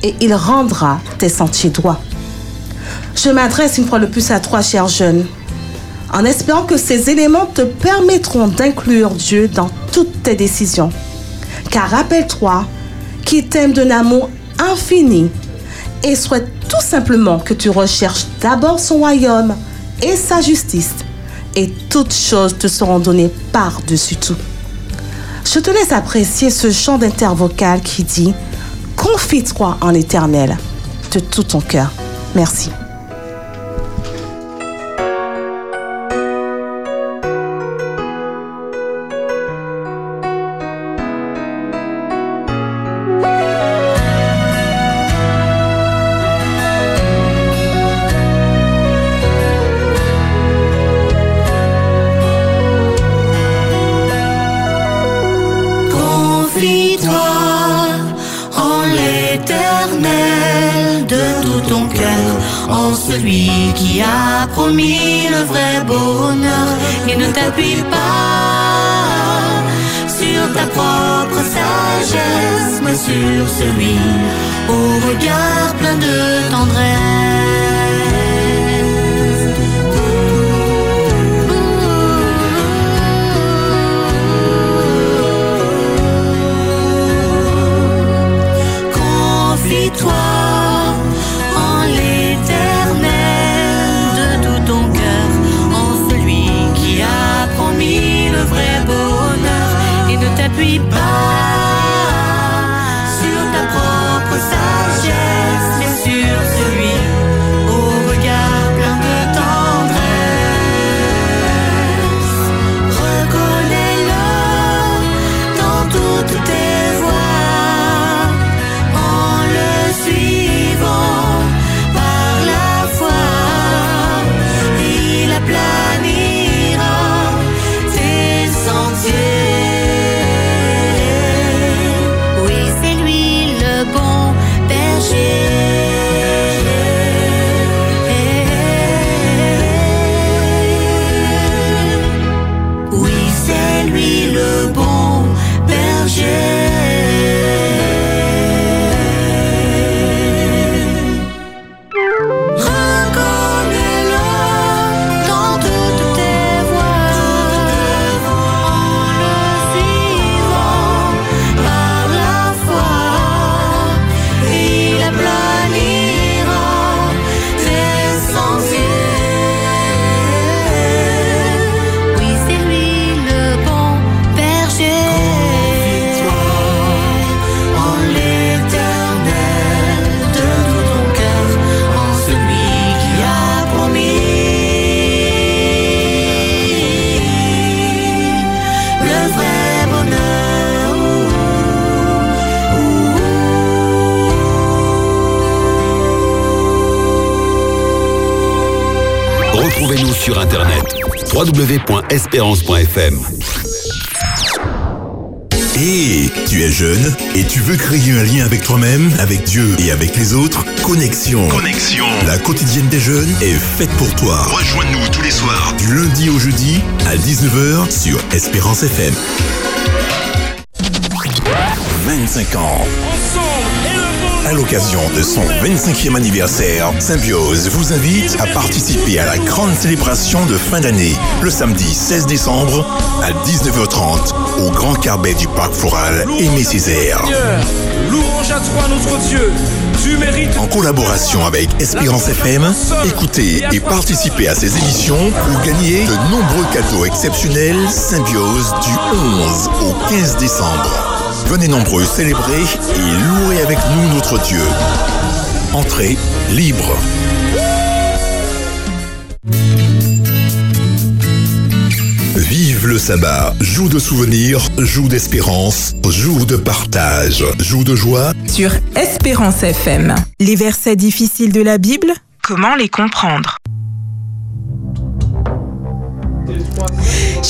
et il rendra tes sentiers droits. Je m'adresse une fois de plus à toi, chers jeunes, en espérant que ces éléments te permettront d'inclure Dieu dans toutes tes décisions. Car rappelle-toi qu'il t'aime d'un amour infini et souhaite tout simplement que tu recherches d'abord son royaume et sa justice. Et toutes choses te seront données par-dessus tout. Je te laisse apprécier ce chant d'intervocal qui dit Confie-toi en l'éternel de tout ton cœur. Merci. www.espérance.fm. Et tu es jeune et tu veux créer un lien avec toi-même, avec Dieu et avec les autres? Connexion. Connexion. La quotidienne des jeunes est faite pour toi. Rejoins-nous tous les soirs. Du lundi au jeudi à 19h sur Espérance FM. 25 ans. À l'occasion de son 25e anniversaire, Symbiose vous invite à participer à la grande célébration de fin d'année, le samedi 16 décembre à 19h30 au Grand Carbet du Parc Floral Aimé Césaire. Louange à toi notre Dieu. Tu mérites. En collaboration avec Espérance FM, écoutez et participez à ces émissions pour gagner de nombreux cadeaux exceptionnels Symbiose du 11 au 15 décembre. Venez nombreux célébrer et louer avec nous notre Dieu. Entrée libre. Vive le sabbat, jour de souvenirs, jour d'espérance, jour de partage, jour de joie, Sur Espérance FM. Les versets difficiles de la Bible, comment les comprendre?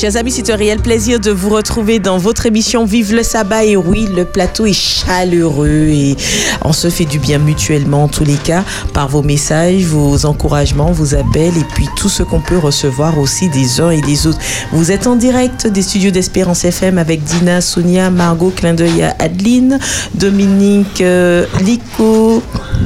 Chers amis, c'est un réel plaisir de vous retrouver dans votre émission Vive le sabbat. Et oui, le plateau est chaleureux et on se fait du bien mutuellement en tous les cas par vos messages, vos encouragements, vos appels et puis tout ce qu'on peut recevoir aussi des uns et des autres. Vous êtes en direct des studios d'Espérance FM avec Dina, Sonia, Margot, clin d'œil Adeline, Dominique, euh, Lico,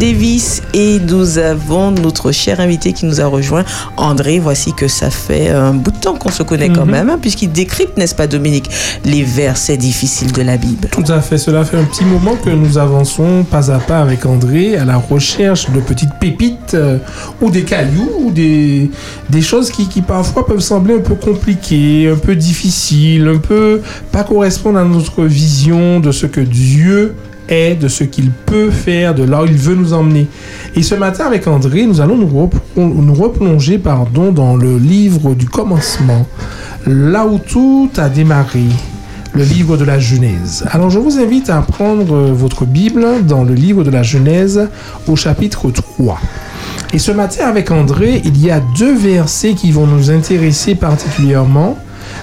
Davis et nous avons notre cher invité qui nous a rejoint, André. Voici que ça fait un bout de temps qu'on se connaît quand Mhm. même. main puisqu'il décrypte, n'est-ce pas Dominique, les versets difficiles de la Bible. Tout à fait. Cela fait un petit moment que nous avançons pas à pas avec André à la recherche de petites pépites euh, ou des cailloux ou des, des choses qui, qui parfois peuvent sembler un peu compliquées, un peu difficiles, un peu pas correspondre à notre vision de ce que Dieu de ce qu'il peut faire, de là où il veut nous emmener. Et ce matin avec André, nous allons nous, replon- nous replonger pardon, dans le livre du commencement, là où tout a démarré, le livre de la Genèse. Alors je vous invite à prendre votre Bible dans le livre de la Genèse au chapitre 3. Et ce matin avec André, il y a deux versets qui vont nous intéresser particulièrement.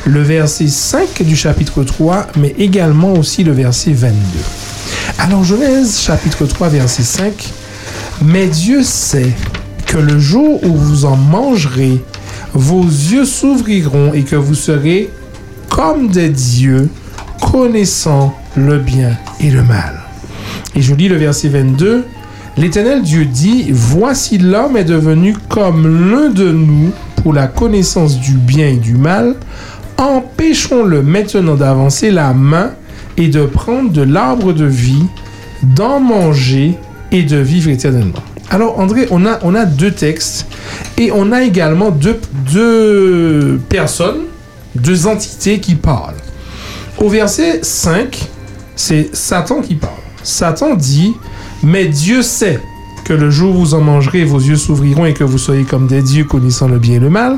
Le verset 5 du chapitre 3, mais également aussi le verset 22. Alors Genèse chapitre 3 verset 5. Mais Dieu sait que le jour où vous en mangerez, vos yeux s'ouvriront et que vous serez comme des dieux, connaissant le bien et le mal. Et je lis le verset 22. L'Éternel Dieu dit, Voici l'homme est devenu comme l'un de nous pour la connaissance du bien et du mal. Empêchons-le maintenant d'avancer la main et de prendre de l'arbre de vie, d'en manger et de vivre éternellement. Alors André, on a, on a deux textes et on a également deux, deux personnes, deux entités qui parlent. Au verset 5, c'est Satan qui parle. Satan dit, mais Dieu sait que le jour où vous en mangerez, vos yeux s'ouvriront et que vous soyez comme des dieux connaissant le bien et le mal.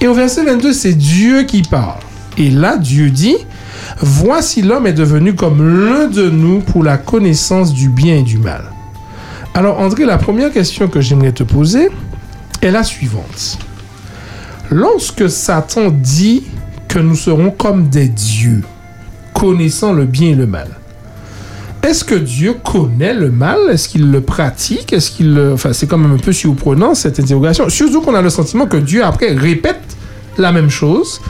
Et au verset 22, c'est Dieu qui parle. Et là, Dieu dit, Voici l'homme est devenu comme l'un de nous pour la connaissance du bien et du mal. Alors André, la première question que j'aimerais te poser est la suivante. Lorsque Satan dit que nous serons comme des dieux, connaissant le bien et le mal, est-ce que Dieu connaît le mal? Est-ce qu'il le pratique? Est-ce qu'il le... Enfin, c'est quand même un peu surprenant cette interrogation. Surtout qu'on a le sentiment que Dieu après répète la même chose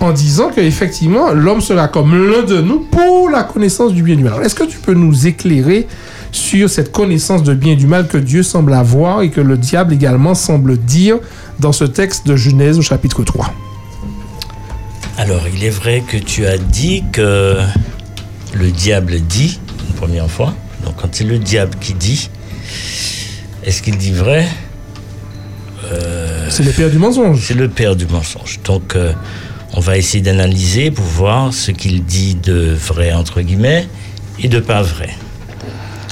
en disant qu'effectivement l'homme sera comme l'un de nous pour la connaissance du bien et du mal. Alors, Est-ce que tu peux nous éclairer sur cette connaissance de bien et du mal que Dieu semble avoir et que le diable également semble dire dans ce texte de Genèse au chapitre 3 Alors, il est vrai que tu as dit que le diable dit, une première fois. Donc, quand c'est le diable qui dit, est-ce qu'il dit vrai? Euh, C'est le père du mensonge. C'est le père du mensonge. Donc, euh, on va essayer d'analyser pour voir ce qu'il dit de vrai, entre guillemets, et de pas vrai.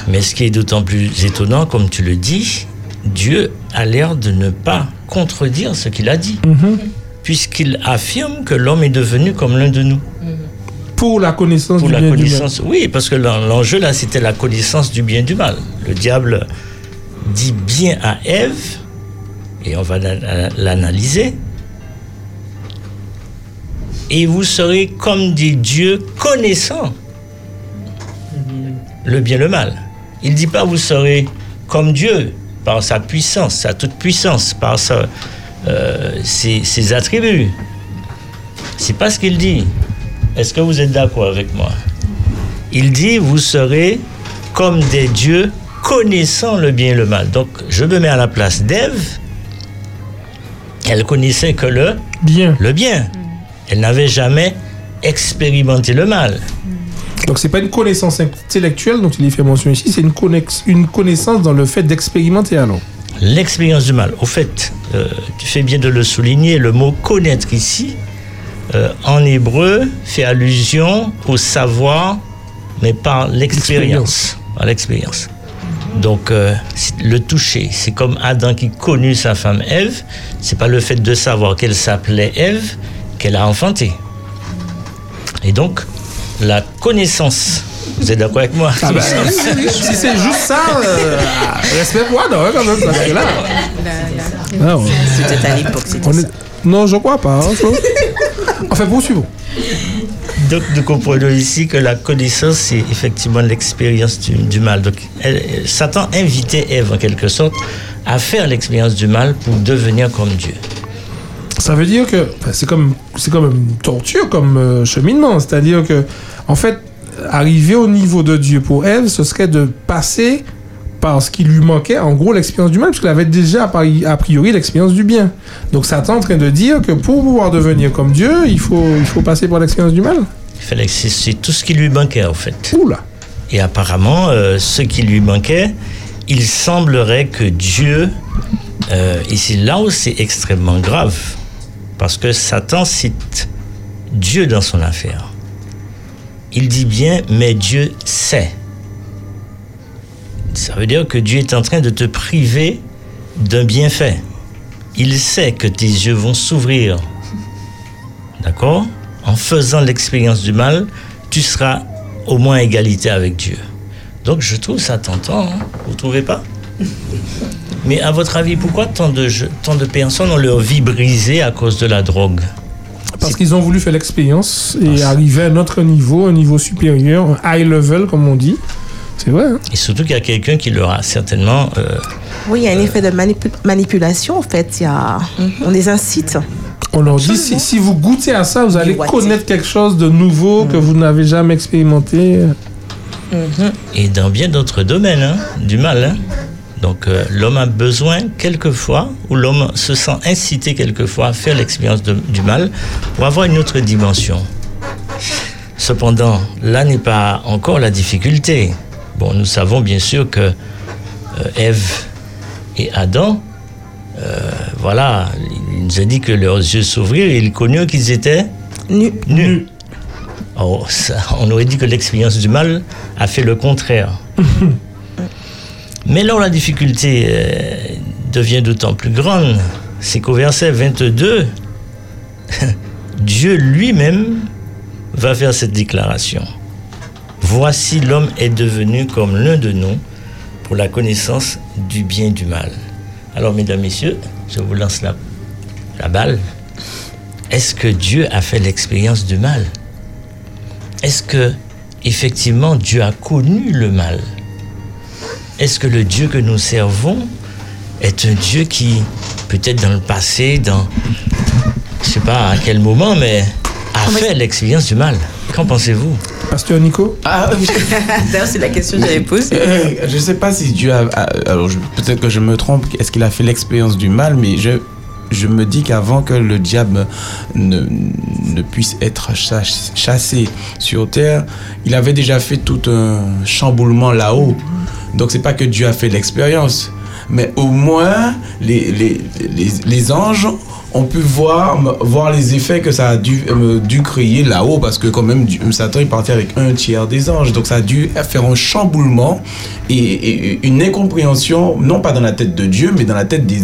Mais ce qui est d'autant plus étonnant, comme tu le dis, Dieu a l'air de ne pas contredire ce qu'il a dit, puisqu'il affirme que l'homme est devenu comme l'un de nous. Pour la connaissance Pour du la bien du mal. oui, parce que l'en- l'enjeu là, c'était la connaissance du bien et du mal. Le diable dit bien à Ève, et on va la- l'analyser. Et vous serez comme des dieux connaissant le bien et le mal. Il dit pas vous serez comme Dieu par sa puissance, sa toute puissance, par sa, euh, ses, ses attributs. C'est pas ce qu'il dit. Est-ce que vous êtes d'accord avec moi? Il dit vous serez comme des dieux connaissant le bien et le mal. Donc je me mets à la place d'Ève. Elle connaissait que le bien. Le bien. Elle n'avait jamais expérimenté le mal. Donc c'est pas une connaissance intellectuelle dont il y fait mention ici, c'est une, connaissance dans le fait d'expérimenter alors. L'expérience du mal. Au fait, euh, tu fais bien de le souligner, le mot connaître ici, euh, en hébreu, fait allusion au savoir, mais par l'expérience. Par l'expérience. Donc, euh, le toucher, c'est comme Adam qui connut sa femme Ève, c'est pas le fait de savoir qu'elle s'appelait Ève qu'elle a enfanté. Et donc, la connaissance, vous êtes d'accord avec moi Ah bah, oui, oui, oui. si c'est juste ça, euh, respect-moi, non, quand même, parce que là. Ah ouais. C'était à l'époque, c'était On ça. est- Non, je crois pas. hein, enfin, poursuivons. Donc, nous comprenons ici que la connaissance, c'est effectivement l'expérience du, du mal. Donc, elle- Satan invitait Ève, en quelque sorte, à faire l'expérience du mal pour devenir comme Dieu. Ça veut dire que c'est comme c'est comme une torture comme euh, cheminement, c'est-à-dire que en fait arriver au niveau de Dieu pour Ève, ce serait de passer par ce qui lui manquait, en gros, l'expérience du mal, puisqu'il avait déjà, a priori, l'expérience du bien. Donc Satan est en train de dire que pour pouvoir devenir comme Dieu, il faut, il faut passer par l'expérience du mal. Il fallait que c'est- c'est tout ce qui lui manquait en fait. Oula. Et apparemment, euh, ce qui lui manquait, il semblerait que Dieu, euh, et c'est là où c'est extrêmement grave, parce que Satan cite Dieu dans son affaire. Il dit bien, mais Dieu sait. Ça veut dire que Dieu est en train de te priver d'un bienfait. Il sait que tes yeux vont s'ouvrir. D'accord? En faisant l'expérience du mal, tu seras au moins égalité avec Dieu. Donc je trouve ça tentant, hein vous trouvez pas? Mais à votre avis, pourquoi tant de, tant de personnes ont leur vie brisée à cause de la drogue? Parce qu'ils ont voulu faire l'expérience et arriver à notre niveau, un niveau supérieur, un high level, comme on dit. C'est vrai. hein. Et surtout qu'il y a quelqu'un qui leur a certainement... euh, Oui, il y a un effet de manipu- manipulation en fait. Il y a... On les incite. On leur dit, si, si vous goûtez à ça, vous allez connaître quelque chose de nouveau que vous n'avez jamais expérimenté. et dans bien d'autres domaines hein, du mal. hein. Donc euh, l'homme a besoin quelquefois, ou l'homme se sent incité quelquefois à faire l'expérience du mal pour avoir une autre dimension. Cependant, là n'est pas encore la difficulté. Bon, nous savons bien sûr que euh, Ève et Adam, euh, voilà, il nous a dit que leurs yeux s'ouvrirent et ils connurent qu'ils étaient nus. nus. Oh, ça, on aurait dit que l'expérience du mal a fait le contraire. Mais là la difficulté euh, devient d'autant plus grande, c'est qu'au verset 22, Dieu lui-même va faire cette déclaration. Voici l'homme est devenu comme l'un de nous pour la connaissance du bien et du mal. Alors, mesdames, messieurs, je vous lance la, la balle. Est-ce que Dieu a fait l'expérience du mal? Est-ce que, effectivement, Dieu a connu le mal? Est-ce que le Dieu que nous servons est un Dieu qui, peut-être dans le passé, dans, je sais pas à quel moment, mais a fait l'expérience du mal? Qu'en pensez-vous? Pasteur Nico? Ah, D'ailleurs, c'est la question que j'avais posée. Euh, je sais pas si Dieu a. a- alors, peut-être que je me trompe. Est-ce qu'il a fait l'expérience du mal? Mais je, je me dis qu'avant que le diable ne, ne puisse être chass- chassé sur terre, il avait déjà fait tout un chamboulement là-haut. Donc, c'est pas que Dieu a fait l'expérience. Mais au moins, les, les, les, les anges ont pu voir, voir les effets que ça a dû, euh, dû créer là-haut, parce que quand même, Satan est parti avec un tiers des anges. Donc ça a dû faire un chamboulement et une incompréhension, non pas dans la tête de Dieu, mais dans la tête des,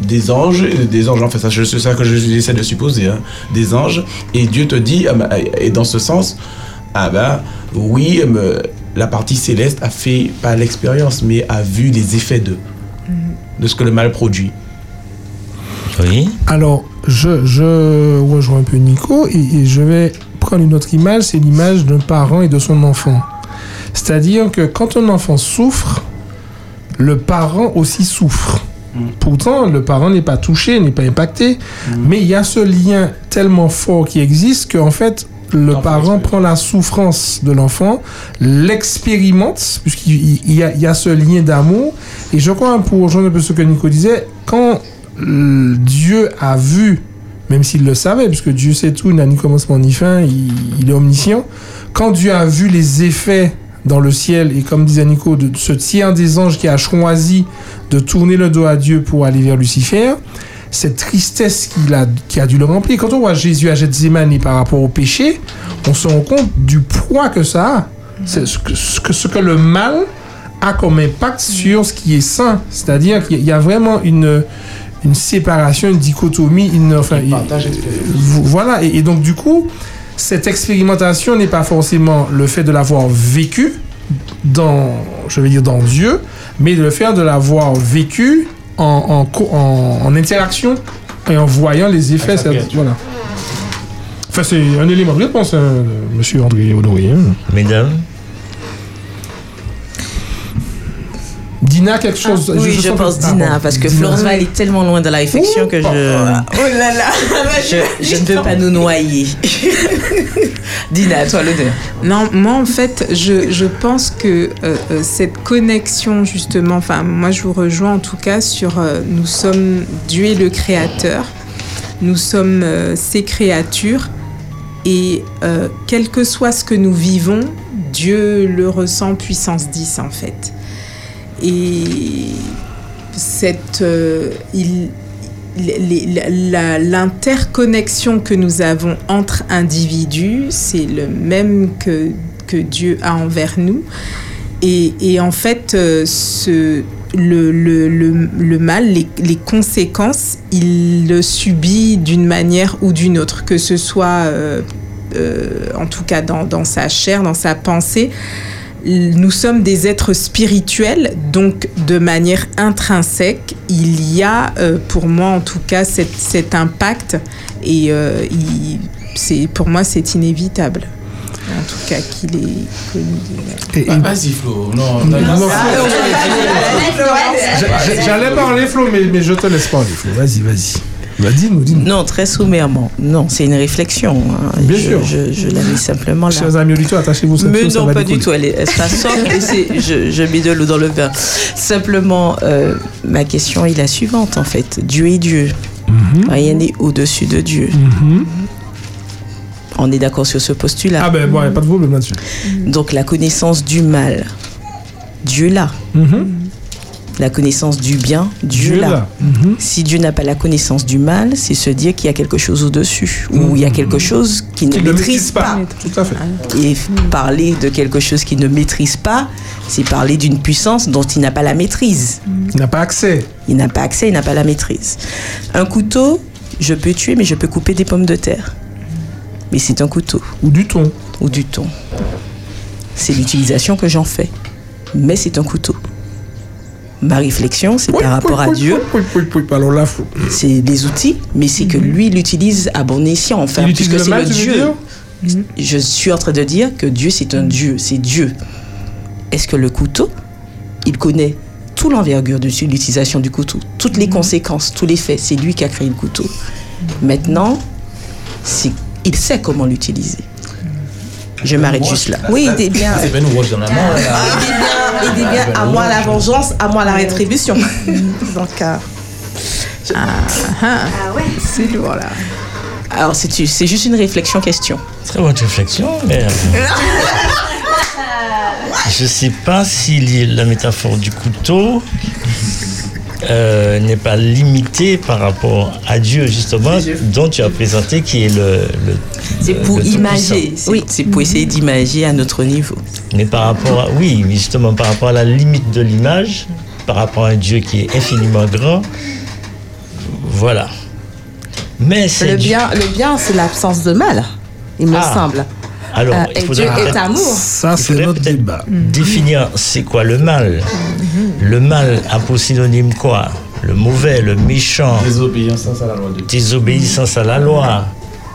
des anges, des anges, enfin c'est ça que je- j'essaie de supposer, hein, des anges. Et Dieu te dit, ah ben, et dans ce sens, ah ben oui, la partie céleste a fait pas l'expérience, mais a vu les effets de, de ce que le mal produit. Oui. Alors, je, je rejoins un peu Nico et, et je vais prendre une autre image, c'est l'image d'un parent et de son enfant. C'est-à-dire que quand un enfant souffre, le parent aussi souffre. Pourtant, le parent n'est pas touché, n'est pas impacté, mais il y a ce lien tellement fort qui existe qu'en fait, le parent prend la souffrance de l'enfant, l'expérimente, puisqu'il il- il y a, il y a ce lien d'amour. Et je crois, pour rejoindre un peu ce que Nico disait, quand Dieu a vu, même s'il le savait, puisque Dieu sait tout, il n'a ni commencement ni fin, il, il est omniscient, quand Dieu a vu les effets dans le ciel, et comme disait Nico, de ce tiers des anges qui a choisi de tourner le dos à Dieu pour aller vers Lucifer, cette tristesse qu'il a, qui a dû le remplir. Quand on voit Jésus à Gethsemane par rapport au péché, on se rend compte du poids que ça a. C'est ce que, ce que, ce que le mal a comme impact sur ce qui est saint. C'est-à-dire qu'il y a vraiment une, une séparation, une dichotomie, une, enfin, il- voilà. Et, et donc, du coup, cette expérimentation n'est pas forcément le fait de l'avoir vécu dans, je vais dire, dans Dieu, mais de le faire de l'avoir vécu en, en, co- en, en interaction et en voyant les effets. Ça- voilà. Enfin, c'est un élément de réponse, hein, monsieur André Honoré. hein? Mesdames Dina, quelque chose. Ah, oui, je, pense que- ah, Dina, bon. parce que Dina. Florence Val est tellement loin de la réflexion que je. Oh là là Je, je ne veux pas nous noyer. Dina, à toi l'honneur. Non, moi en fait, je, je pense que euh, euh, cette connexion justement, enfin moi je vous rejoins en tout cas sur euh, nous sommes Dieu est le créateur, nous sommes euh, ses créatures et euh, quel que soit ce que nous vivons, Dieu le ressent puissance 10 en fait. Et cette, euh, l'interconnexion que nous avons entre individus, c'est le même que, que Dieu a envers nous. Et, en fait, euh, le, mal, les, conséquences, il le subit d'une manière ou d'une autre, que ce soit, euh, en tout cas dans sa chair, dans sa pensée. Nous sommes des êtres spirituels, donc de manière intrinsèque, il y a, euh, pour moi en tout cas, cet, cet impact et euh, il- c'est, pour moi c'est inévitable. En tout cas qu'il est connu. Bah, Vas-y, Flo. Non, Non, non, non, J'a- j'a- J'allais parler, Flo, mais, mais je te laisse parler, Flo. Vas-y, vas-y. Bah, dis-nous, dis-nous. Non, très sommairement. Non, c'est une réflexion. hein. Bien je, sûr. Je, je la mets simplement là. Chers amis auditeurs, attachez-vous cette Mais non, pas du tout. Elle, est- ça sort et c'est- je, je mets de l'eau dans le vin. Simplement, euh, ma question est la suivante en fait. Dieu est Dieu. Rien n'est au-dessus de Dieu. Mhm. On est d'accord sur ce postulat. Ah ben, bon, a pas de problème là-dessus. Donc la connaissance du mal, Dieu l'a. Mhm. La connaissance du bien, Dieu, Dieu. Mhm. Si Dieu n'a pas la connaissance du mal, c'est se dire qu'il y a quelque chose au-dessus, ou il y a quelque chose qu'il ne Qui ne maîtrise pas. Tout à fait. Et parler de quelque chose qu'il ne maîtrise pas, c'est parler d'une puissance dont il n'a pas la maîtrise. Il n'a pas accès. Il n'a pas accès, il n'a pas la maîtrise. Un couteau, je peux tuer, mais je peux couper des pommes de terre. Mais c'est un couteau. Ou du thon. Ou du thon. C'est l'utilisation que j'en fais. Mais c'est un couteau. Ma réflexion, c'est par rapport à Dieu. C'est des outils, mais c'est que lui, il l'utilise à bon escient. Enfin, Il puisque c'est le Dieu. Je suis en train de dire que Dieu, c'est un Dieu. C'est Dieu. Est-ce que le couteau, il connaît tout l'envergure de l'utilisation du couteau, toutes les conséquences, tous les faits. C'est lui qui a créé le couteau. Maintenant, il sait comment l'utiliser. Je m'arrête juste là. Oui, il dit bien. C'est Roche dans la main. là. Il dit bien, il dit bien à moi la vengeance, à moi la rétribution. Donc, euh, Ah, ouais. C'est lourd là. Alors, c'est c'est juste une réflexion-question. Très bonne réflexion, mais euh, je ne sais pas si la métaphore du couteau euh, n'est pas limitée par rapport à Dieu, justement, dont tu as présenté qui est le. le- C'est pour le imager. Oui, c'est pour essayer d'imager à notre niveau. Mais par rapport à, oui, mais justement par rapport à la limite de l'image, par rapport à un Dieu qui est infiniment grand, voilà. Mais c'est le Dieu- bien, le bien c'est l'absence de mal, il me Ah. semble. Alors, Euh, il et faudrait Dieu est peut-être- amour. Ça, c'est notre débat. Définir c'est quoi le mal. Le mal a pour synonyme quoi? Le mauvais, le méchant. Désobéissance à la loi de Dieu. Désobéissance à la loi,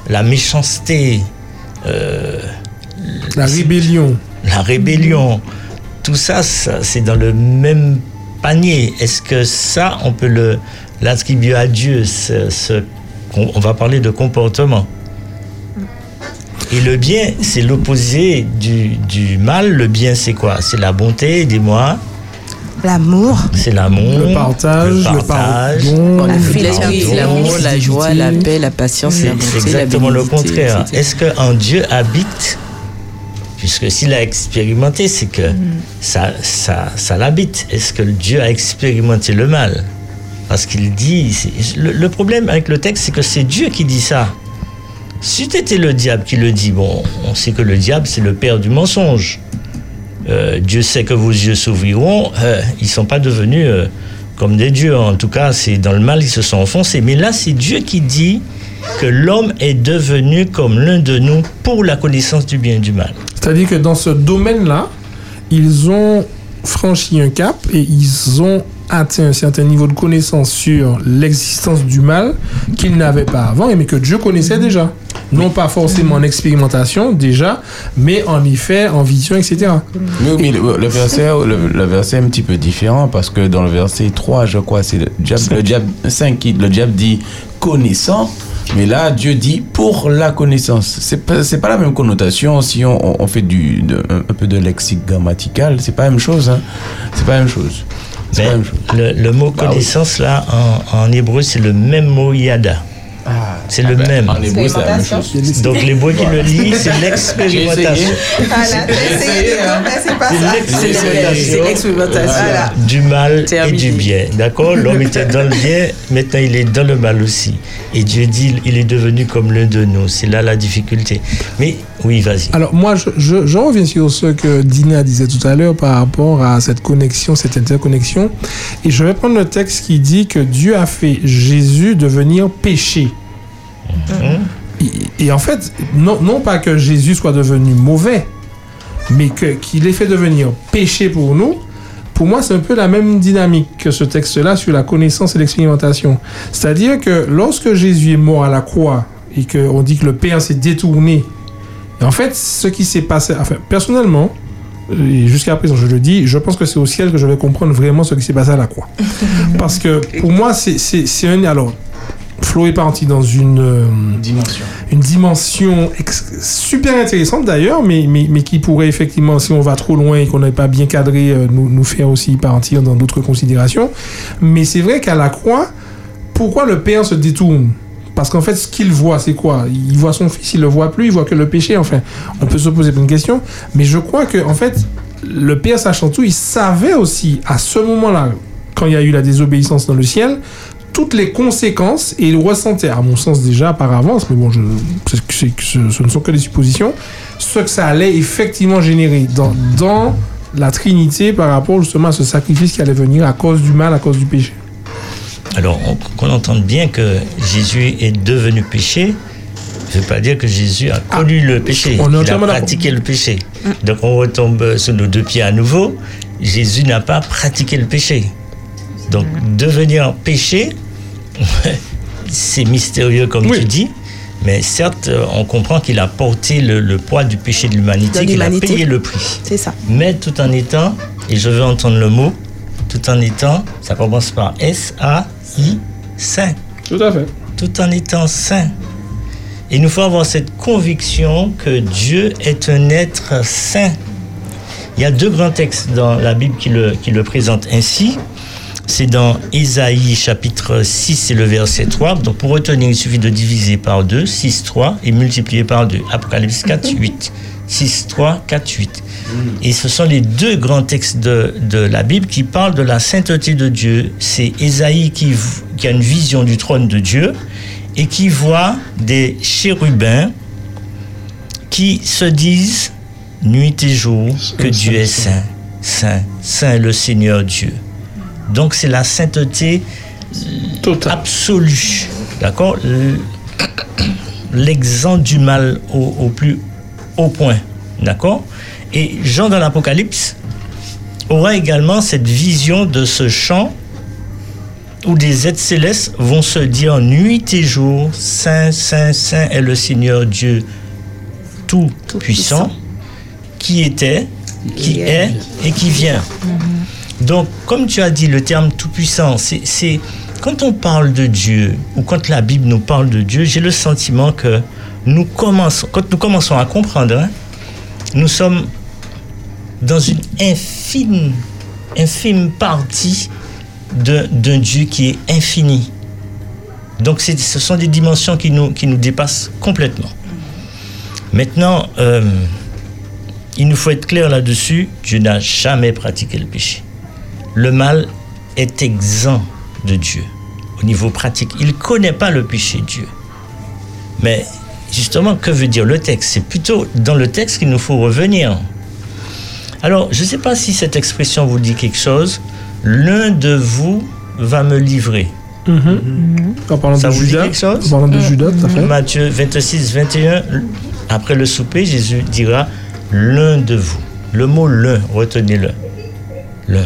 la méchanceté, euh, La rébellion. la rébellion. Tout ça, ça, c'est dans le même panier. Est-ce que ça, on peut le l'attribuer à Dieu ce- ce- on, on va parler de comportement. Et le bien, c'est l'opposé du, du mal. Le bien, c'est quoi? C'est la bonté, dis-moi. L'amour. C'est l'amour. Le partage, le partage, pardon, La le fidélité, pardon, l'amour, la joie, la paix, la patience, la C'est la exactement le contraire. Est-ce qu'un Dieu habite? Puisque s'il a expérimenté, c'est que ça, ça, ça l'habite. Est-ce que Dieu a expérimenté le mal? Parce qu'il dit. le problème avec le texte, c'est que c'est Dieu qui dit ça. Si c'était le diable qui le dit, bon, on sait que le diable, c'est le père du mensonge. Euh, Dieu sait que vos yeux s'ouvriront. euh, ils ne sont pas devenus euh, comme des dieux. En tout cas, c'est dans le mal qu'ils se sont enfoncés. Mais là, c'est Dieu qui dit que l'homme est devenu comme l'un de nous pour la connaissance du bien et du mal. C'est-à-dire que dans ce domaine-là, ils ont franchi un cap et ils ont atteint un certain niveau de connaissance sur l'existence du mal qu'ils n'avaient pas avant, mais que Dieu connaissait déjà. Non pas forcément en expérimentation déjà, mais en effet, en vision, etc. Mais, mais le, le verset, le, le verset est un petit peu différent parce que dans le verset 3, je crois, c'est le diable, le diable 5 qui, le diable dit connaissant. Mais là, Dieu dit pour la connaissance. C'est pas, c'est pas la même connotation si on, on fait du, de- un, un peu de lexique grammatical. C'est pas la même chose. Hein. C'est pas la même chose. C'est pas la même chose. Le, le mot Bah oui. connaissance, là, en, en hébreu, c'est le même mot yada. C'est le ben, même. en hébreu, c'est la même chose. Donc l'hébreu qui le lit, c'est l'expérimentation. Voilà, hein, mais c'est l'expérimentation. Voilà. Du mal et du bien. D'accord? L'homme était dans le bien, maintenant il est dans le mal aussi. Et Dieu dit, il est devenu comme l'un de nous. C'est là la difficulté. Mais oui, vas-y. Alors moi, je, je, je reviens sur ce que Dina disait tout à l'heure par rapport à cette connexion, cette interconnexion. Et je vais prendre le texte qui dit que Dieu a fait Jésus devenir péché. Et, et en fait, non, non pas que Jésus soit devenu mauvais, mais que- qu'il ait fait devenir péché pour nous. Pour moi, c'est un peu la même dynamique que ce texte-là sur la connaissance et l'expérimentation. C'est-à-dire que lorsque Jésus est mort à la croix et qu'on dit que le Père s'est détourné en fait, ce qui s'est passé, enfin, personnellement, et jusqu'à présent, je le dis, je pense que c'est au ciel que je vais comprendre vraiment ce qui s'est passé à la croix. Parce que pour moi, c'est un. Alors, Flo est parti dans une. euh, Dimension. Une dimension super intéressante d'ailleurs, mais, mais, mais qui pourrait effectivement, si on va trop loin et qu'on n'est pas bien cadré, euh, nous, nous faire aussi partir dans d'autres considérations. Mais c'est vrai qu'à la croix, pourquoi le Père se détourne? Parce qu'en fait, ce qu'il voit, c'est quoi? Il voit son fils, il le voit plus, il voit que le péché. Enfin, on peut se poser plein de questions. Mais je crois que, en fait, le Père, sachant tout, il savait aussi, à ce moment-là, quand il y a eu la désobéissance dans le ciel, toutes les conséquences, et il ressentait, à mon sens déjà par avance, mais bon, je, ce, ce ne sont que des suppositions, ce que ça allait effectivement générer dans, dans la Trinité par rapport justement à ce sacrifice qui allait venir à cause du mal, à cause du péché. Alors, on- qu'on entende bien que Jésus est devenu péché, ne veut pas dire que Jésus a connu le péché. on est il a pratiqué le péché. Donc, on retombe sur nos deux pieds à nouveau. Jésus n'a pas pratiqué le péché. Donc, devenir péché, c'est mystérieux comme tu dis. Mais certes, euh, on comprend qu'il a porté le, le poids du péché de l'humanité, qu'il a payé le prix. C'est ça. Mais tout en étant, et je veux entendre le mot, tout en étant, ça commence par S-A-I, saint. Tout à fait. Tout en étant saint. Il nous faut avoir cette conviction que Dieu est un être saint. Il y a deux grands textes dans la Bible qui le, qui le présentent ainsi. C'est dans Ésaïe chapitre 6 et le verset 3. Donc pour retenir, il suffit de diviser par 2, 6, 3 et multiplier par 2. Apocalypse 4, 8. 6, 3, 4, 8. Et ce sont les deux grands textes de, de la Bible qui parlent de la sainteté de Dieu. C'est Ésaïe qui, qui a une vision du trône de Dieu et qui voit des chérubins qui se disent nuit et jour que Dieu est saint, saint, saint le Seigneur Dieu. Donc c'est la sainteté euh, absolue, d'accord L- L'exempt du mal au, au plus haut point, d'accord Et Jean dans l'Apocalypse aura également cette vision de ce chant où des êtres célestes vont se dire nuit et jour, Saint, Saint, Saint est le Seigneur Dieu tout-puissant, qui était, qui est. et qui vient. Donc, comme tu as dit, le terme tout-puissant, c'est, quand on parle de Dieu, ou quand la Bible nous parle de Dieu, j'ai le sentiment que nous commençons, quand nous commençons à comprendre, hein, nous sommes dans une infime, partie d'un Dieu qui est infini. Donc, ce sont des dimensions qui nous, qui nous dépassent complètement. Maintenant, euh, il nous faut être clair là-dessus. Dieu n'a jamais pratiqué le péché. Le mal est exempt de Dieu au niveau pratique. Il ne connaît pas le péché, Dieu. Mais justement, que veut dire le texte? C'est plutôt dans le texte qu'il nous faut revenir. Alors, je ne sais pas si cette expression vous dit quelque chose. L'un de vous va me livrer. En parlant Ça de vous dit Judas, quelque chose? en parlant de Judas, à fait. Matthieu 26, 21, après le souper, Jésus dira l'un de vous. Le mot l'un, retenez-le. L'un.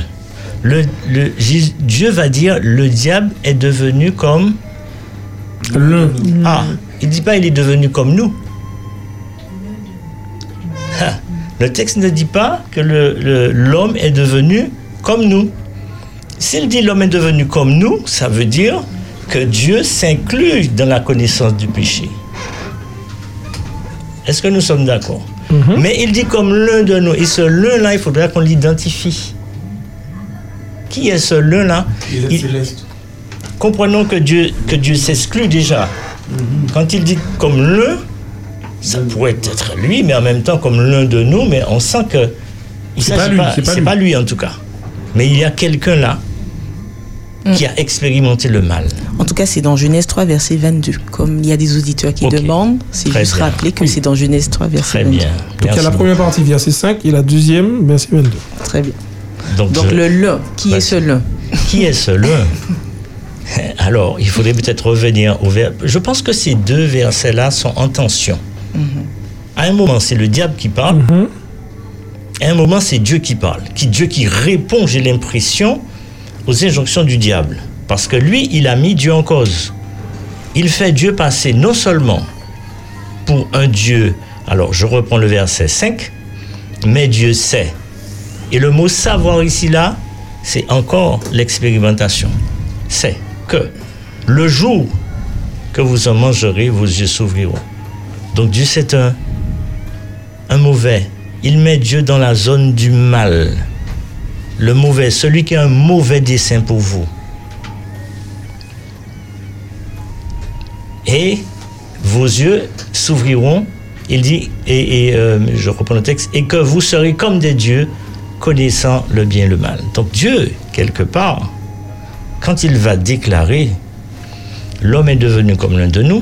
Le, le- Dieu va dire le diable est devenu comme L'un. Ah, il dit pas il est devenu comme nous. Ah, Le texte ne dit pas que le- le- l'homme est devenu comme nous. S'il dit l'homme est devenu comme nous, ça veut dire que Dieu s'inclut dans la connaissance du péché. Est-ce que nous sommes d'accord? Mais il dit comme l'un de nous. Et ce l'un-là, il faudrait qu'on l'identifie. Qui est ce l'un-là Il- Comprenons que Dieu, que Dieu s'exclut déjà. Quand il dit comme l'un, ça pourrait être lui, mais en même temps comme l'un de nous, mais on sent que il C'est pas lui, c'est pas c'est lui. pas lui en tout cas. Mais il y a quelqu'un là qui a expérimenté le mal. En tout cas, c'est dans Genèse 3, verset 22. Comme il y a des auditeurs qui Ok. demandent, c'est Très juste bien. rappeler que c'est dans Genèse 3, verset Très 22. bien. Donc il y a la première partie, verset 5, et la deuxième, verset 22. Très bien. Donc, Donc je- le le, qui est ce le Qui est ce l'un Alors, il faudrait peut-être revenir au verbe. Je pense que ces deux versets-là sont en tension. À un moment, c'est le diable qui parle. À un moment, c'est Dieu qui parle. Qui, Dieu qui répond, j'ai l'impression, aux injonctions du diable. Parce que lui, il a mis Dieu en cause. Il fait Dieu passer non seulement pour un Dieu, alors je reprends le verset 5, mais Dieu sait. Et le mot savoir ici, là, c'est encore l'expérimentation. C'est que le jour que vous en mangerez, vos yeux s'ouvriront. Donc Dieu, c'est un, un mauvais. Il met Dieu dans la zone du mal. Le mauvais, celui qui a un mauvais dessein pour vous. Et vos yeux s'ouvriront, il dit, et, euh, je reprends le texte, et que vous serez comme des dieux, connaissant le bien et le mal. Donc Dieu, quelque part, quand il va déclarer l'homme est devenu comme l'un de nous,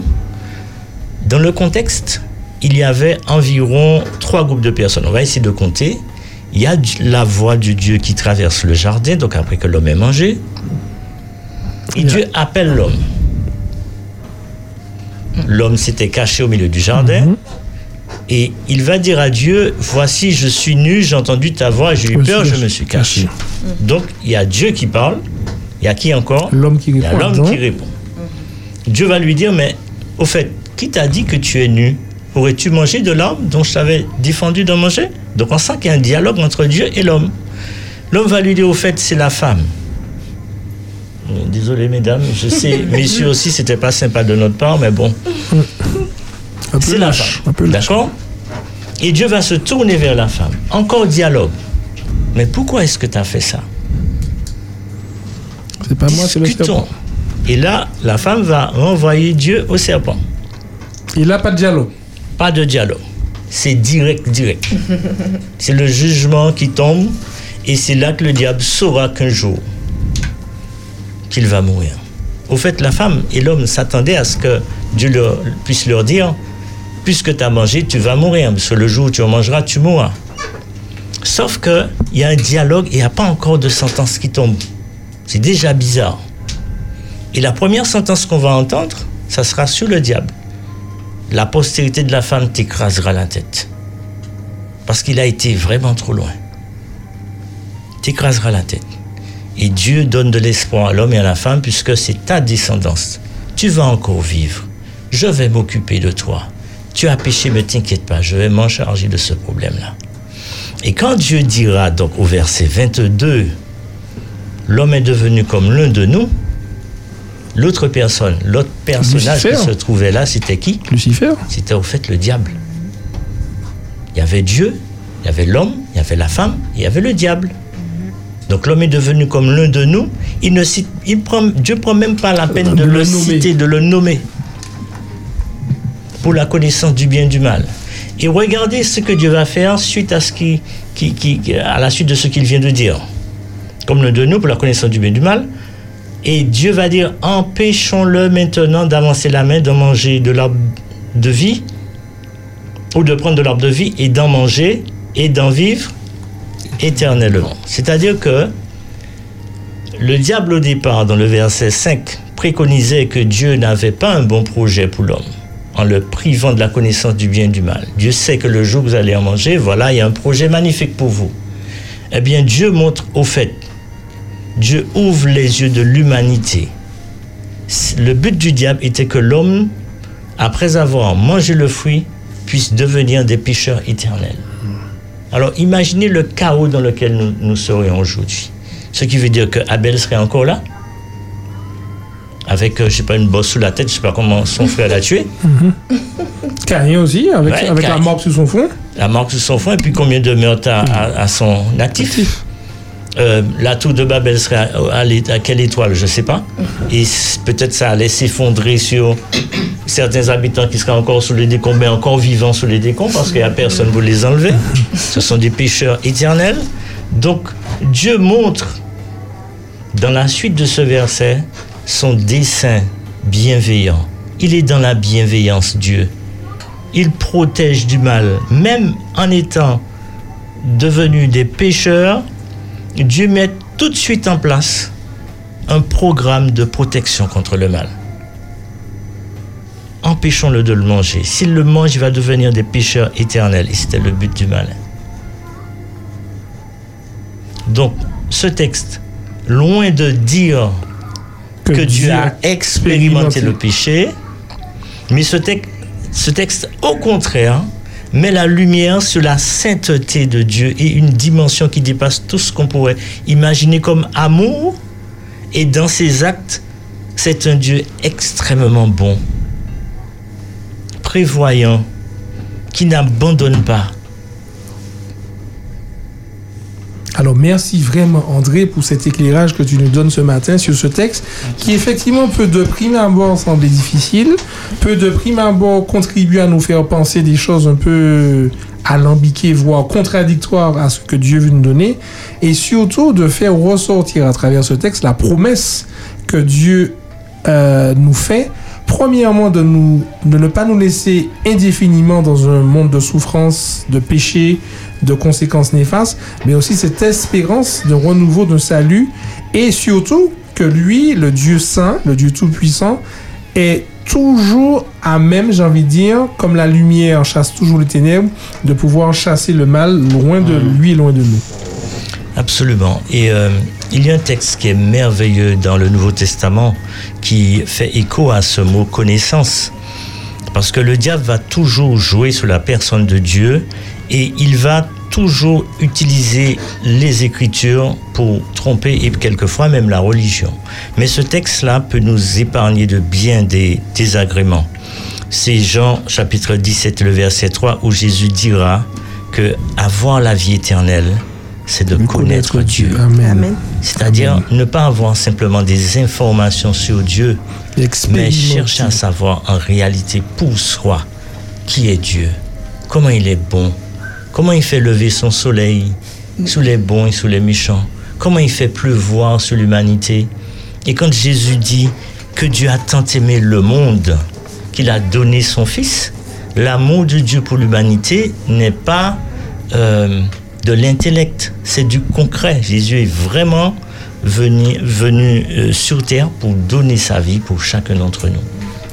dans le contexte, il y avait environ trois groupes de personnes. On va essayer de compter. Il y a la voix du Dieu qui traverse le jardin, donc après que l'homme est mangé. Et Dieu appelle l'homme. L'homme s'était caché au milieu du jardin. Et il va dire à Dieu, voici, je suis nu, j'ai entendu ta voix, j'ai eu Je peur, suis je me suis caché. Donc, il y a Dieu qui parle. Il y a qui encore? L'homme qui Il y a répond. l'homme qui répond. Dieu va lui dire, mais au fait, qui t'a dit que tu es nu? Aurais-tu mangé de l'arbre dont je t'avais défendu de manger? Donc on sent qu'il y a un dialogue entre Dieu et l'homme. L'homme va lui dire, au fait, c'est la femme. Euh, Désolé, mesdames, je sais, messieurs aussi, c'était pas sympa de notre part, mais bon. C'est la femme. D'accord Et Dieu va se tourner vers la femme. Encore dialogue. Mais pourquoi est-ce que tu as fait ça C'est pas moi, c'est le serpent. Et là, la femme va renvoyer Dieu au serpent. Il n'a pas de dialogue. Pas de dialogue. C'est direct, direct. C'est le jugement qui tombe et c'est là que le diable saura qu'un jour qu'il va mourir. Au fait, la femme et l'homme s'attendaient à ce que Dieu leur, puisse leur dire, puisque tu as mangé, tu vas mourir, parce que le jour où tu en mangeras, tu mourras. Sauf qu'il y a un dialogue et il n'y a pas encore de sentence qui tombe. C'est déjà bizarre. Et la première sentence qu'on va entendre, ça sera sur le diable. La postérité de la femme t'écrasera la tête. Parce qu'il a été vraiment trop loin. T'écrasera la tête. Et Dieu donne de l'espoir à l'homme et à la femme puisque c'est ta descendance. Tu vas encore vivre. Je vais m'occuper de toi. Tu as péché, mais t'inquiète pas, je vais m'en charger de ce problème-là. Et quand Dieu dira donc au verset 22, l'homme est devenu comme l'un de nous, l'autre personne, l'autre personnage Lucifer. qui se trouvait là, c'était qui? Lucifer. C'était au fait le diable. Il y avait Dieu, il y avait l'homme, il y avait la femme, il y avait le diable. Donc l'homme est devenu comme l'un de nous. Il ne cite, il prend, Dieu prend même pas la peine de, De le, citer, de le nommer pour la connaissance du bien et du mal. Et regardez ce que Dieu va faire suite à ce qui, à la suite de ce qu'il vient de dire. Comme l'un de nous pour la connaissance du bien et du mal. Et Dieu va dire empêchons-le maintenant d'avancer la main, de manger de l'arbre de vie, ou de prendre de l'arbre de vie et d'en manger et d'en vivre éternellement. C'est-à-dire que le diable au départ, dans le verset 5, préconisait que Dieu n'avait pas un bon projet pour l'homme en le privant de la connaissance du bien et du mal. Dieu sait que le jour où vous allez en manger, voilà, il y a un projet magnifique pour vous. Eh bien, Dieu montre au fait, Dieu ouvre les yeux de l'humanité. le but du diable était que l'homme, après avoir mangé le fruit, puisse devenir des pécheurs éternels. Alors imaginez le chaos dans lequel nous, nous serions aujourd'hui. Ce qui veut dire que Abel serait encore là, avec, euh, je sais pas, une bosse sous la tête, je sais pas comment son frère l'a tué. Caïn aussi, avec, Ouais, avec la marque sur son front. La marque sur son front, et puis combien de meurtres à, à- à son actif Euh, La tour de Babel serait à, à quelle étoile, je ne sais pas. Et peut-être ça allait s'effondrer sur certains habitants qui seraient encore sous les décombres, mais encore vivants sous les décombres, parce qu'il n'y a personne pour les enlever. Ce sont des pécheurs éternels. Donc, Dieu montre dans la suite de ce verset son dessein bienveillant. Il est dans la bienveillance, Dieu. Il protège du mal, même en étant devenus des pécheurs. Dieu met tout de suite en place un programme de protection contre le mal. Empêchons-le de le manger. S'il le mange, il va devenir des pécheurs éternels. Et c'était le but du mal. Donc, ce texte, loin de dire que, Dieu a expérimenté le péché, mais ce, ce texte, au contraire, met la lumière sur la sainteté de Dieu et une dimension qui dépasse tout ce qu'on pourrait imaginer comme amour. Et dans ses actes, c'est un Dieu extrêmement bon, prévoyant, qui n'abandonne pas. Alors merci vraiment André pour cet éclairage que tu nous donnes ce matin sur ce texte qui effectivement peut de prime abord sembler difficile, peut de prime abord contribuer à nous faire penser des choses un peu alambiquées, voire contradictoires à ce que Dieu veut nous donner, et surtout de faire ressortir à travers ce texte la promesse que Dieu euh, nous fait. Premièrement, de, nous, de ne pas nous laisser indéfiniment dans un monde de souffrance, de péché, de conséquences néfastes, mais aussi cette espérance de renouveau, de salut, et surtout que lui, le Dieu saint, le Dieu tout-puissant, est toujours à même, j'ai envie de dire, comme la lumière chasse toujours les ténèbres, de pouvoir chasser le mal loin de lui et loin de nous. Absolument. Et euh, il y a un texte qui est merveilleux dans le Nouveau Testament qui fait écho à ce mot connaissance. Parce que le diable va toujours jouer sur la personne de Dieu et il va toujours utiliser les Écritures pour tromper et quelquefois même la religion. Mais ce texte-là peut nous épargner de bien des désagréments. C'est Jean chapitre 17, le verset 3, où Jésus dira que avoir la vie éternelle, c'est de connaître, Dieu. Amen. C'est-à-dire ne pas avoir simplement des informations sur Dieu, mais chercher à savoir en réalité pour soi qui est Dieu, comment il est bon, comment il fait lever son soleil sous les bons et sous les méchants, comment il fait pleuvoir sur l'humanité. Et quand Jésus dit que Dieu a tant aimé le monde qu'il a donné son Fils, l'amour de Dieu pour l'humanité n'est pas euh, de l'intellect, c'est du concret. Jésus est vraiment venu, venu euh, sur terre pour donner sa vie pour chacun d'entre nous.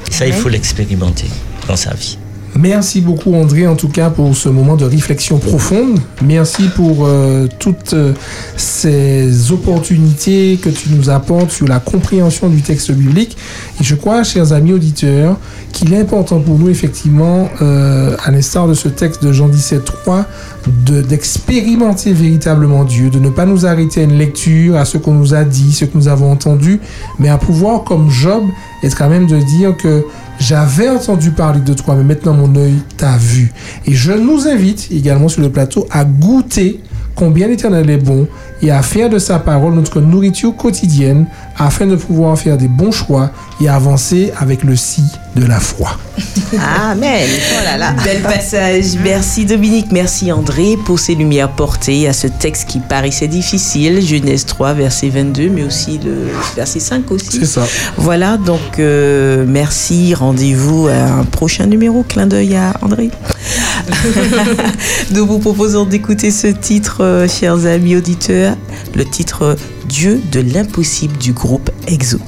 Et ça, il faut l'expérimenter dans sa vie. Merci beaucoup André en tout cas pour ce moment de réflexion profonde. Merci pour euh, toutes euh, ces opportunités que tu nous apportes sur la compréhension du texte biblique. Et je crois, chers amis auditeurs, qu'il est important pour nous effectivement, euh, à l'instar de ce texte de Jean 17, 3, de- d'expérimenter véritablement Dieu, de ne pas nous arrêter à une lecture, à ce qu'on nous a dit, ce que nous avons entendu, mais à pouvoir, comme Job, être quand même de dire que j'avais entendu parler de toi, mais maintenant mon œil t'a vu. Et je nous invite également sur le plateau à goûter combien l'Éternel est bon et à faire de sa parole notre nourriture quotidienne afin de pouvoir faire des bons choix et avancer avec le si de la foi. Amen. Oh là là. Bel passage. Merci Dominique, merci André pour ces lumières portées à ce texte qui paraissait difficile, Genèse 3, verset 22, mais aussi le verset 5 aussi. C'est ça. Voilà, donc euh, merci. Rendez-vous à un prochain numéro. Clin d'œil à André. Nous vous proposons d'écouter ce titre, euh, chers amis auditeurs, le titre euh, Dieu de l'impossible du groupe EXO.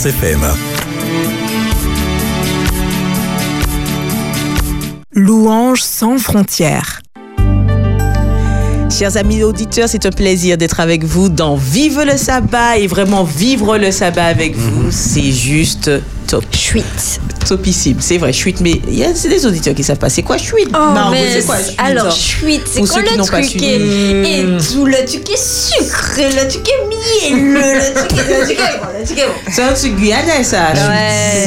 Espérance FM. Louange sans frontières. Chers amis auditeurs, c'est un plaisir d'être avec vous dans Vive le sabbat et vraiment vivre le sabbat avec vous, c'est juste top. Chouette. Topissime, c'est vrai, chouette, mais il y a c'est des auditeurs qui savent pas. C'est quoi chouette Oh, Margot, mais c'est quoi alors ça chouette, c'est quoi le truc? est, et tout le truc est sucré, le truc est mielleux, le truc est, le truc est C'est un truc guyanais, ça. Ouais, c'est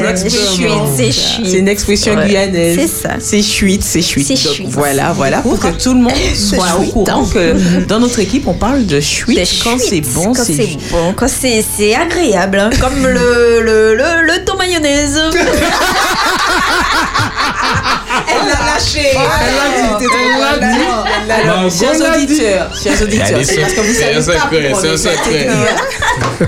une expression Ouais, guyanaise. c'est ça. C'est chouette, c'est chouette. C'est Donc, chouette. Voilà, voilà, pour que tout le monde soit au courant que dans notre équipe, on parle de chouette quand c'est bon. quand c'est bon, quand c'est c'est agréable, hein, comme le, le, le, le thon mayonnaise. Elle l'a lâché. Elle l'a dit, Elle l'a dit. Elle l'a dit. Chers auditeurs, chers auditeurs, c'est parce que vous c'est un savez pas c'est un secret.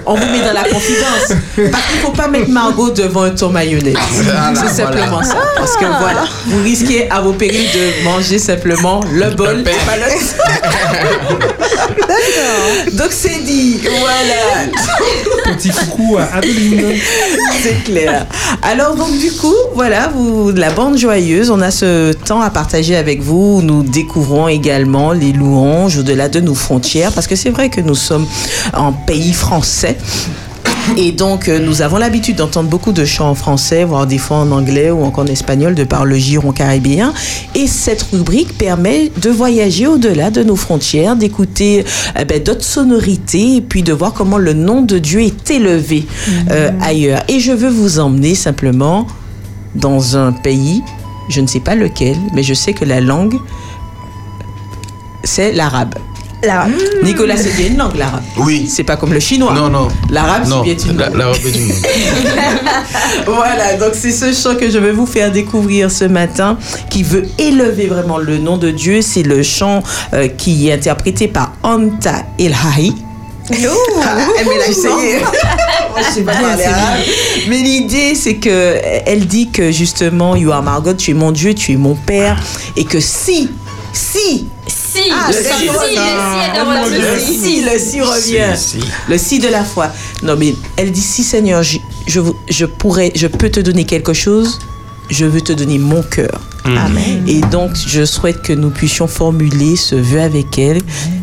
On vous met dans la confidence. Parce qu'il ne faut pas mettre Margot devant un ton mayonnaise. Voilà, C'est simplement voilà. ça. Parce que voilà, vous risquez à vos périls de manger simplement le bol et pas le Donc c'est dit. Voilà. Petit coucou à Adeline. C'est clair. Alors donc du coup, voilà, vous, la bande joyeuse, on a ce temps à partager avec vous. Nous découvrons également les louanges au-delà de nos frontières, parce que c'est vrai que nous sommes en pays français. Et donc, euh, nous avons l'habitude d'entendre beaucoup de chants en français, voire des fois en anglais ou encore en espagnol, de par le giron caribéen. Et cette rubrique permet de voyager au-delà de nos frontières, d'écouter eh ben, d'autres sonorités et puis de voir comment le nom de Dieu est élevé euh, ailleurs. Et je veux vous emmener simplement dans un pays, je ne sais pas lequel, mais je sais que la langue, c'est l'arabe. L'arabe. Nicolas, c'est bien une langue, l'arabe. Oui. C'est pas comme le chinois. Non, non. L'arabe, c'est bien une la- langue. l'arabe est une langue. voilà, donc c'est ce chant que je vais vous faire découvrir ce matin qui veut élever vraiment le nom de Dieu. C'est le chant euh, qui est interprété par Anta Elhahi. Ah, elle l'a essayé. Moi, je sais pas parler arabe. Mais l'idée, c'est que elle dit que justement, You are Margot, tu es mon Dieu, tu es mon Père, et que si, si, Si, ah, le le si, le le revient. Si, si. Le si de la foi. Non, mais elle dit si Seigneur, je, je, je pourrais, je peux te donner quelque chose. Je veux te donner mon cœur. Amen. Et donc, je souhaite que nous puissions formuler ce vœu avec elle,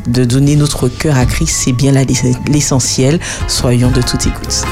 de donner notre cœur à Christ. C'est bien l'essentiel. Soyons de toute écoute.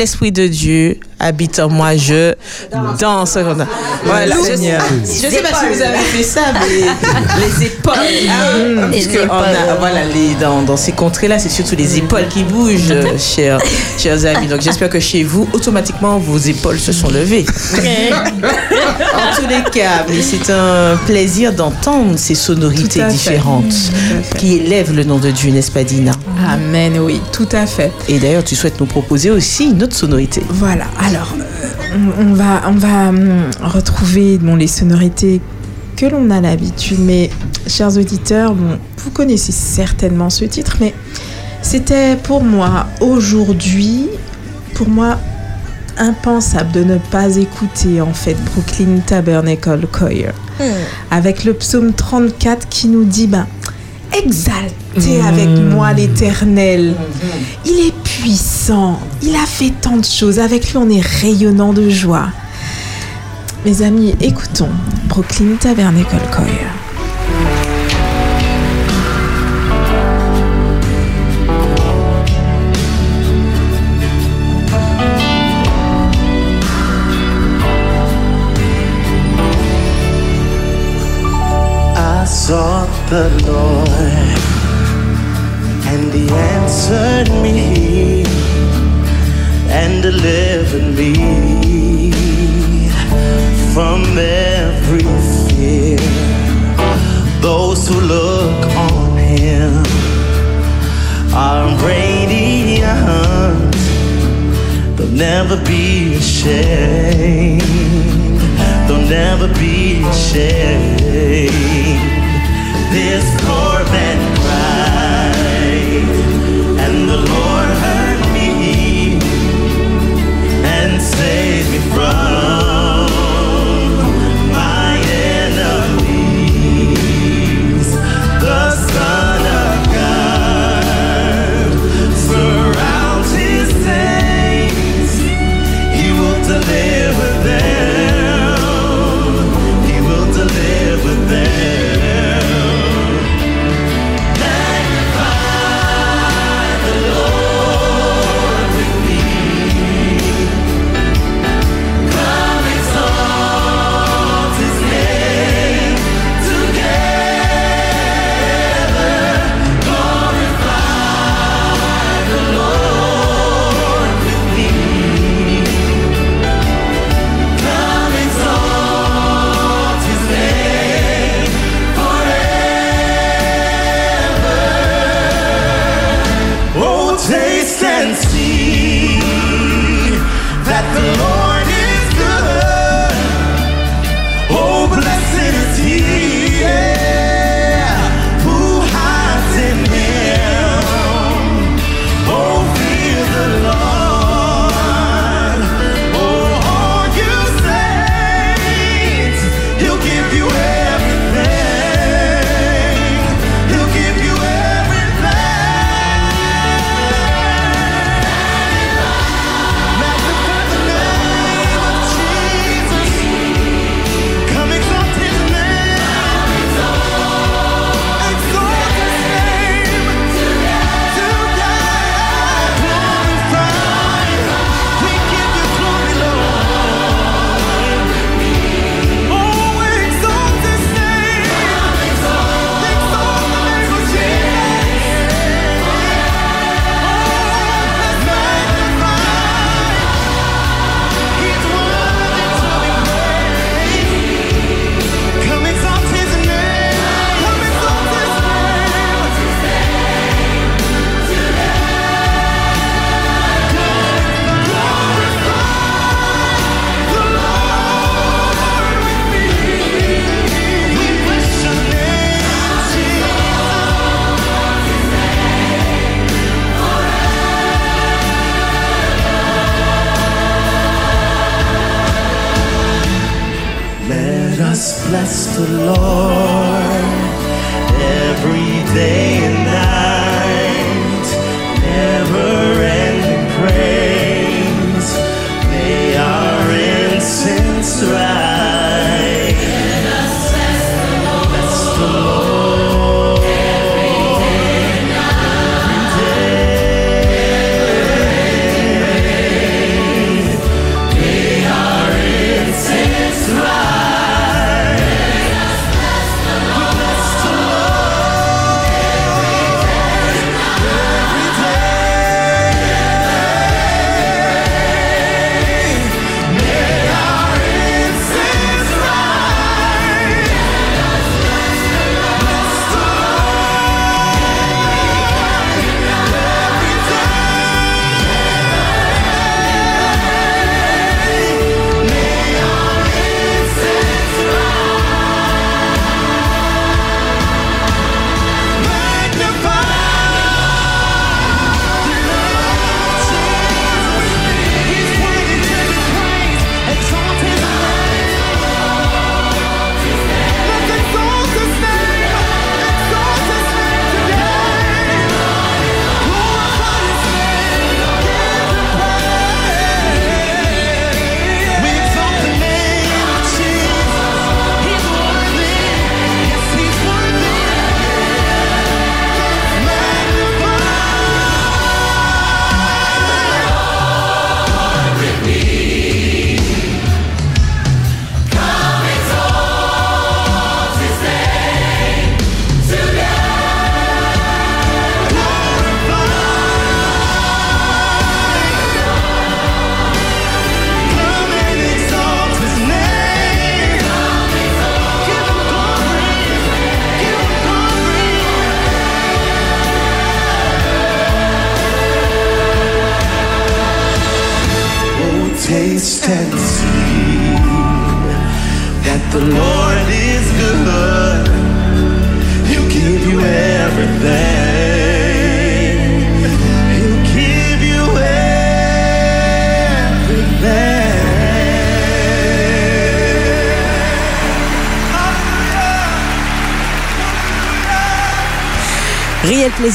l'Esprit de Dieu habite en moi, je danse. Voilà, je, je sais pas si vous avez fait ça, mais les épaules. Ah, Les parce que on épaules. a- voilà, les, dans, dans ces contrées-là, c'est surtout les épaules qui bougent, chers, chers amis. Donc j'espère que chez vous, automatiquement, vos épaules se sont levées. en tous les cas, mais c'est un plaisir d'entendre ces sonorités différentes qui élèvent le nom de Dieu, n'est-ce pas, Dina? Amen, oui, tout à fait. Et d'ailleurs, tu souhaites nous proposer aussi une autre sonorité. Voilà, alors euh, on, va, on va hum, retrouver bon, les sonorités que l'on a l'habitude, mais chers auditeurs, bon, vous connaissez certainement ce titre, mais c'était pour moi aujourd'hui, pour moi impensable de ne pas écouter en fait Brooklyn Tabernacle Choir avec le psaume 34 qui nous dit ben exaltez avec moi l'éternel. Il est puissant. Il a fait tant de choses. Avec lui on est rayonnant de joie. Mes amis écoutons Brooklyn Tabernacle Choir the Lord, and He answered me and delivered me from every fear. Those who look on Him are radiant, they'll never be ashamed. They'll never be ashamed.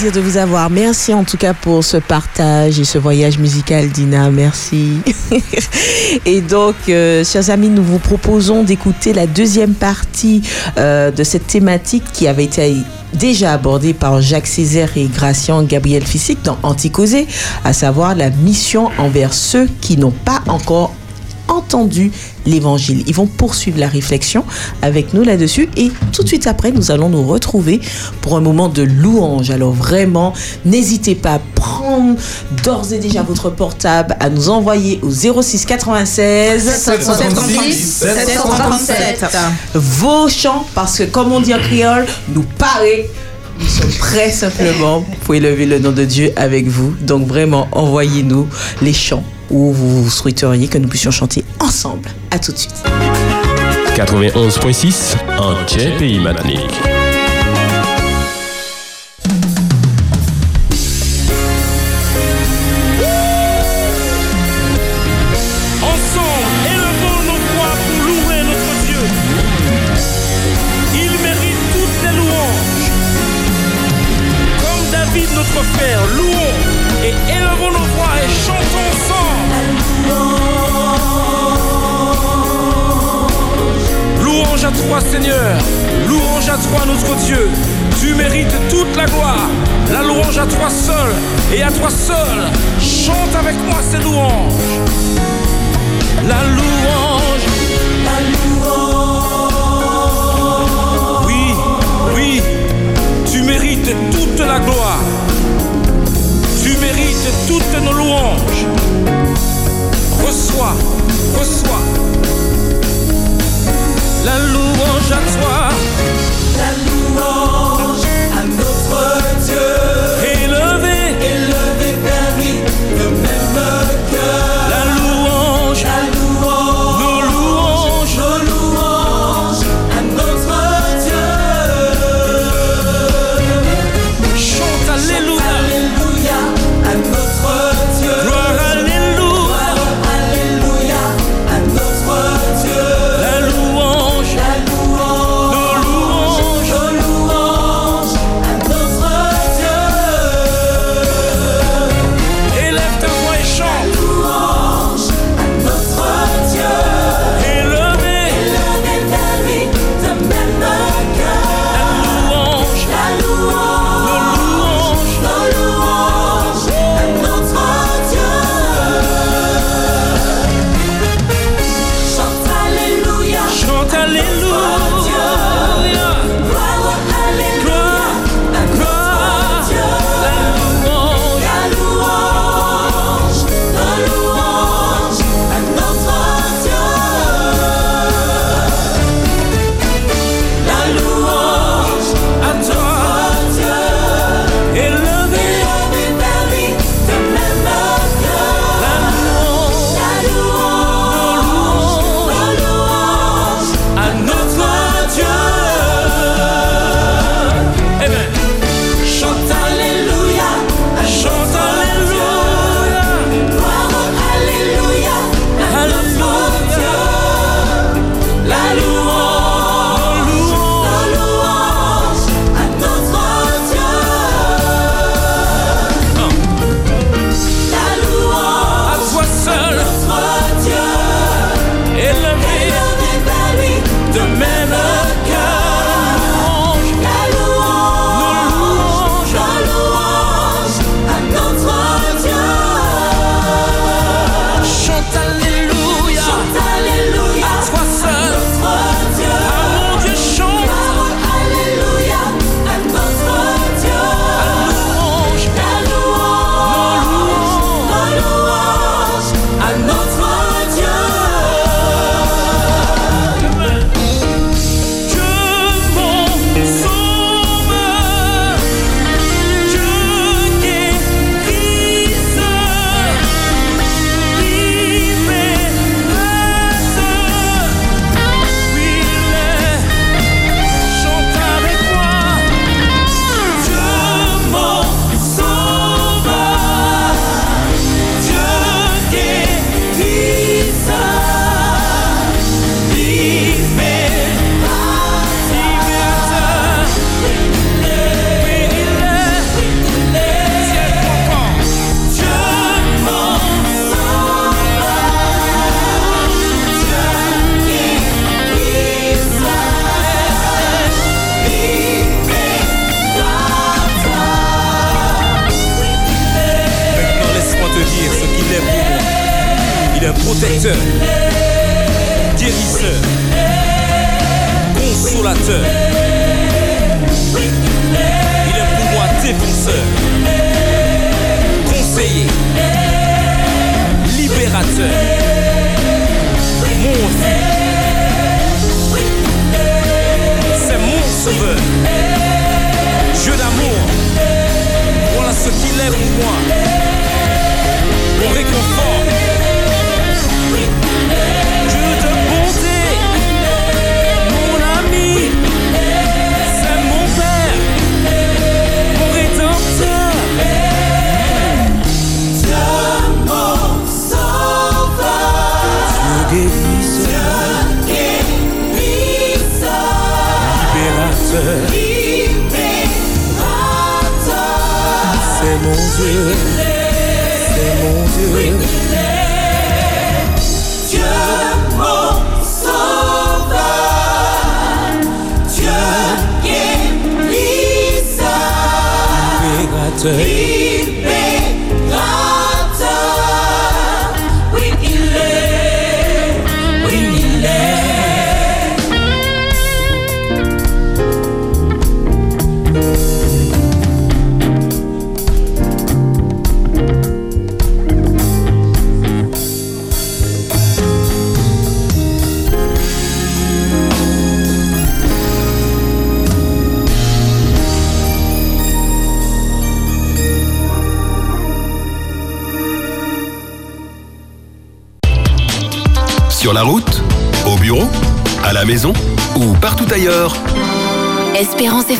De vous avoir. Merci en tout cas pour ce partage et ce voyage musical, Dina. Merci. et donc, euh, chers amis, nous vous proposons d'écouter la deuxième partie euh, de cette thématique qui avait été déjà abordée par Jacques Césaire et Gracian Gabriel Fissic dans Anticosé, à savoir la mission envers ceux qui n'ont pas encore l'évangile. Ils vont poursuivre la réflexion avec nous là-dessus et tout de suite après, nous allons nous retrouver pour un moment de louange. Alors vraiment, n'hésitez pas à prendre d'ores et déjà votre portable, à nous envoyer au 06 96 736 737. vos chants parce que comme on dit en créole, nous paraît nous sommes prêts simplement pour élever le nom de Dieu avec vous. Donc vraiment, envoyez-nous les chants où vous souhaiteriez que nous puissions chanter ensemble. À tout de suite. 91.6 en Pays Matnik.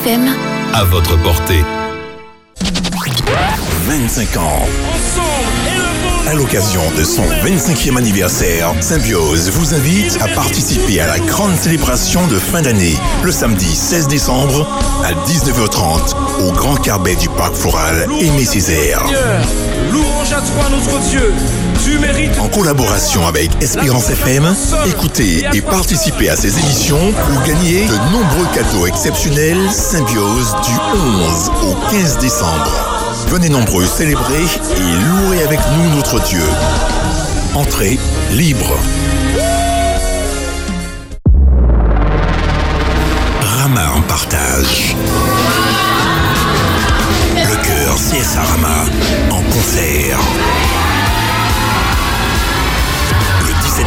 FM. à votre portée. 25 ans. À l'occasion de son 25e anniversaire, Symbiose vous invite à participer à la grande célébration de fin d'année, le samedi 16 décembre à 19h30 au Grand Carbet du Parc Floral Aimé Césaire. Louange à toi notre Dieu, tu mérites En collaboration avec Espérance FM, écoutez et participez à ces émissions pour gagner de nombreux cadeaux exceptionnels Symbiose du 11 au 15 décembre. Venez nombreux célébrer et louer avec nous notre Dieu. Entrée libre. Rama en partage. Le cœur CSA Rama en concert.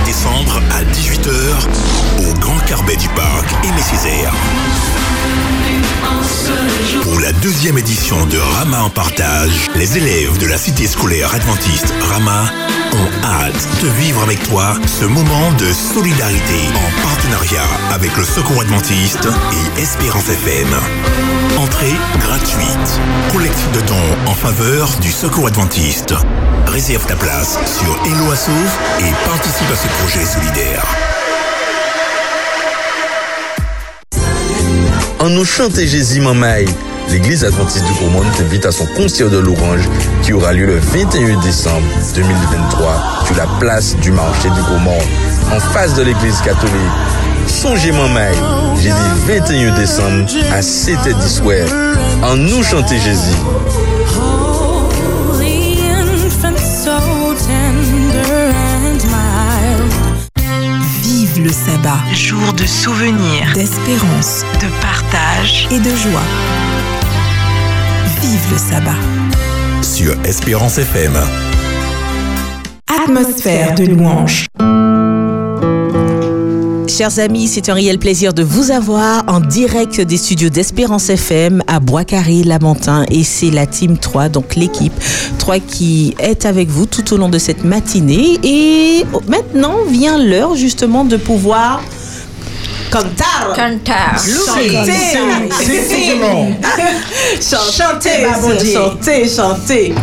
Décembre à 18h au Grand Carbet du Parc Aimé Césaire. Pour la deuxième édition de Rama en partage, les élèves de la cité scolaire adventiste Rama ont hâte de vivre avec toi ce moment de solidarité en partenariat avec le Secours adventiste et Espérance FM. Entrée gratuite. Collecte de dons en faveur du Secours adventiste. Réserve ta place sur Hello Assauve et participe à ce projet solidaire. En nous chanter Jésus Mamaï, l'église adventiste du Gros Monde t'invite à son concert de l'Orange qui aura lieu le 21 décembre 2023 sur la place du marché du Gros Monde, en face de l'église catholique. Songez Mamaï, jeudi 21 décembre à 7h10 soir. En nous chanter Jésus. Vive le sabbat, jour de souvenir, d'espérance, de partage et de joie. Vive le sabbat. Sur Espérance FM. Atmosphère de louange. Chers amis, c'est un réel plaisir de vous avoir en direct des studios d'Espérance FM à Bois-Carré, Lamentin. Et c'est la Team 3, donc l'équipe 3 qui est avec vous tout au long de cette matinée. Et maintenant vient l'heure justement de pouvoir cantar. Cantar. Chanter. Chanter, chanter, chanter, chanter.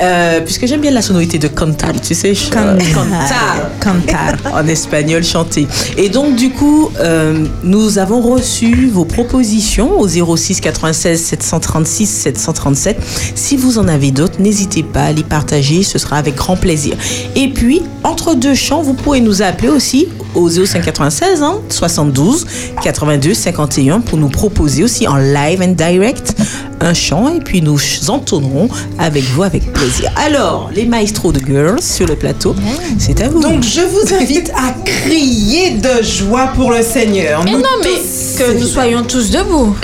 Euh, puisque j'aime bien la sonorité de cantar, tu sais. ch-. Cantar. Cantar. En espagnol, chanter. Et donc, du coup, euh, nous avons reçu vos propositions au 06 96 736 737. Si vous en avez d'autres, n'hésitez pas à les partager, ce sera avec grand plaisir. Et puis, entre deux chants, vous pouvez nous appeler aussi au 05 96 hein, 72 82 51 pour nous proposer aussi en live and direct un chant et puis nous entonnerons avec vous avec plaisir. Alors, les maestros de girls sur le plateau, c'est à vous. Donc je vous invite à crier de joie pour le Seigneur. Mais Nous non, mais que nous soyons tous debout.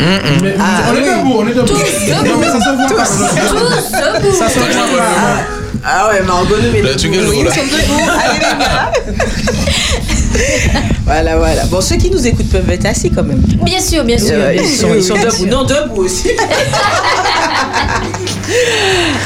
Mais- Ah, on est oui. debout, on est debout. Tous Non, mais ça se voit pas. Tous debout. Ça se voit pas. Ah ouais, Margot, nous Là, tu gueules, Oui, voilà. nous sommes debout. Allez, les gars. Voilà, voilà. Bon, ceux qui nous écoutent peuvent être assis quand même. Bien sûr, bien sûr. Euh, ils, sont, ils sont debout. Non, debout aussi.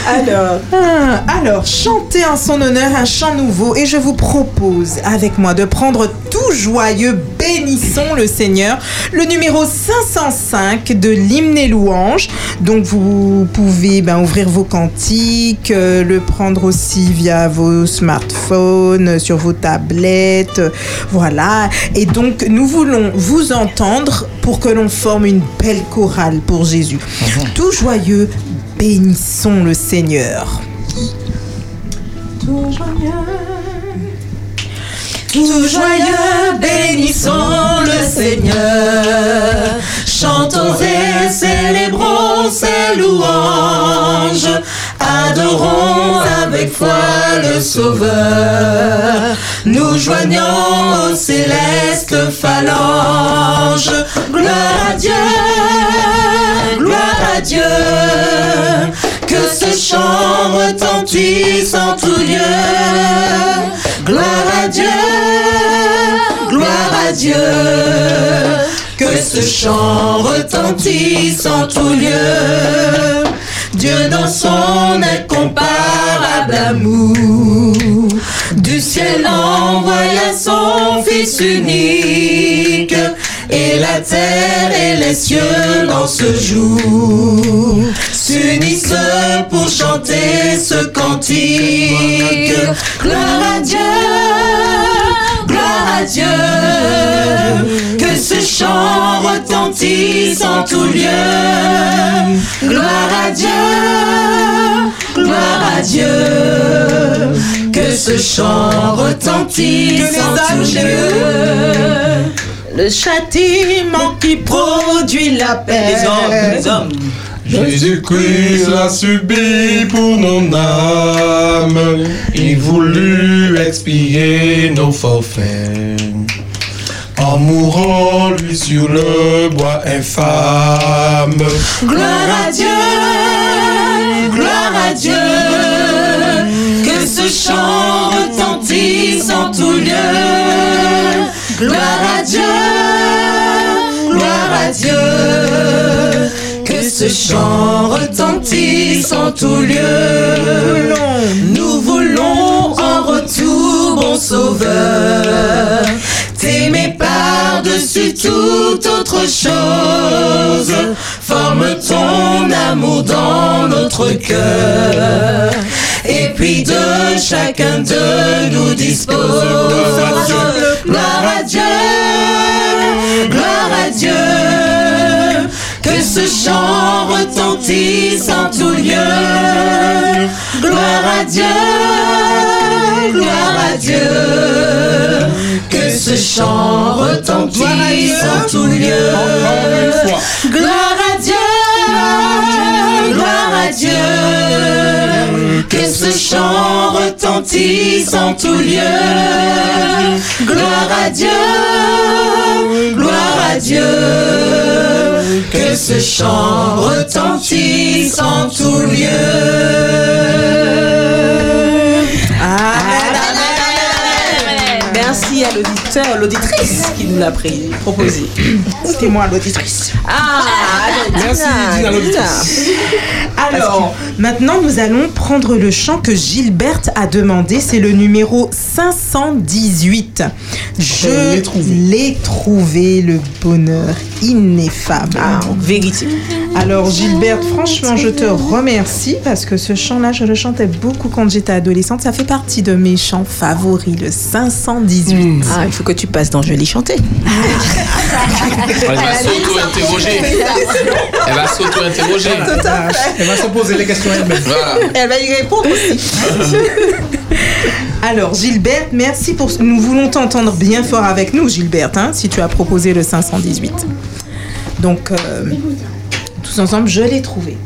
Alors, ah, alors, chantez en son honneur un chant nouveau et je vous propose avec moi de prendre tout joyeux Bénissons le Seigneur, le numéro 505 de l'hymne et louange. Donc vous pouvez ben, ouvrir vos cantiques, euh, le prendre aussi via vos smartphones, euh, sur vos tablettes, euh, voilà. Et donc nous voulons vous entendre pour que l'on forme une belle chorale pour Jésus. Tout joyeux, bénissons le Seigneur. Tout joyeux. Tout joyeux, bénissons le Seigneur. Chantons et célébrons ses louanges. Adorons avec foi le Sauveur. Nous joignons aux célestes phalanges. Gloire à Dieu, gloire à Dieu. Que ce chant retentisse en tout lieu. Gloire à Dieu, gloire à Dieu. Que ce chant retentisse en tout lieu. Dieu dans son incomparable amour, du ciel envoya son Fils unique, et la terre et les cieux dans ce jour s'unissent pour chanter ce cantique. Gloire à Dieu, gloire à Dieu, que ce chant retentisse en tout lieu. Gloire à Dieu, gloire à Dieu, que ce chant retentisse en tout lieu. Le châtiment qui produit la paix. Les hommes, les hommes. Jésus-Christ l'a subi pour nos âmes. Il voulut expier nos forfaits. En mourant, lui, sur le bois infâme. Gloire à Dieu, gloire à Dieu, que ce chant retentisse en tout lieu. Gloire à Dieu, gloire à Dieu, ce chant retentisse en tout lieu. Nous voulons en retour, bon sauveur, t'aimer par-dessus toute autre chose. Forme ton amour dans notre cœur. Et puis de chacun de nous dispose. Gloire à Dieu, gloire à Dieu. Ce chant retentisse en tout lieu. Gloire à Dieu, gloire à Dieu. Que ce chant retentisse en tout lieu. Gloire à Dieu, gloire à Dieu. Que ce chant retentisse en tout lieu. Gloire à Dieu, gloire à Dieu. Que ce chant retentisse en tout lieu. Merci à l'auditeur, l'auditrice qui nous l'a proposé. C'était moi l'auditrice. Ah, Merci, Dina, l'auditrice. Alors, maintenant nous allons prendre le chant que Gilberte a demandé. C'est le numéro 518. Je l'ai trouvé. le bonheur ineffable. Ah, vérité. Alors Gilberte, franchement, je te remercie parce que ce chant-là, je le chantais beaucoup quand j'étais adolescente. Ça fait partie de mes chants favoris, le 518. Ah, il faut que tu passes dans Je l'ai chanté. Elle va s'auto-interroger. Elle va s'auto-interroger. Elle va se poser les questions elle-même. Voilà. Elle va y répondre aussi. Alors, Gilberte, merci pour ce... Nous voulons t'entendre bien fort avec nous, Gilberte, hein, si tu as proposé le 518. Donc, euh, tous ensemble, je l'ai trouvé.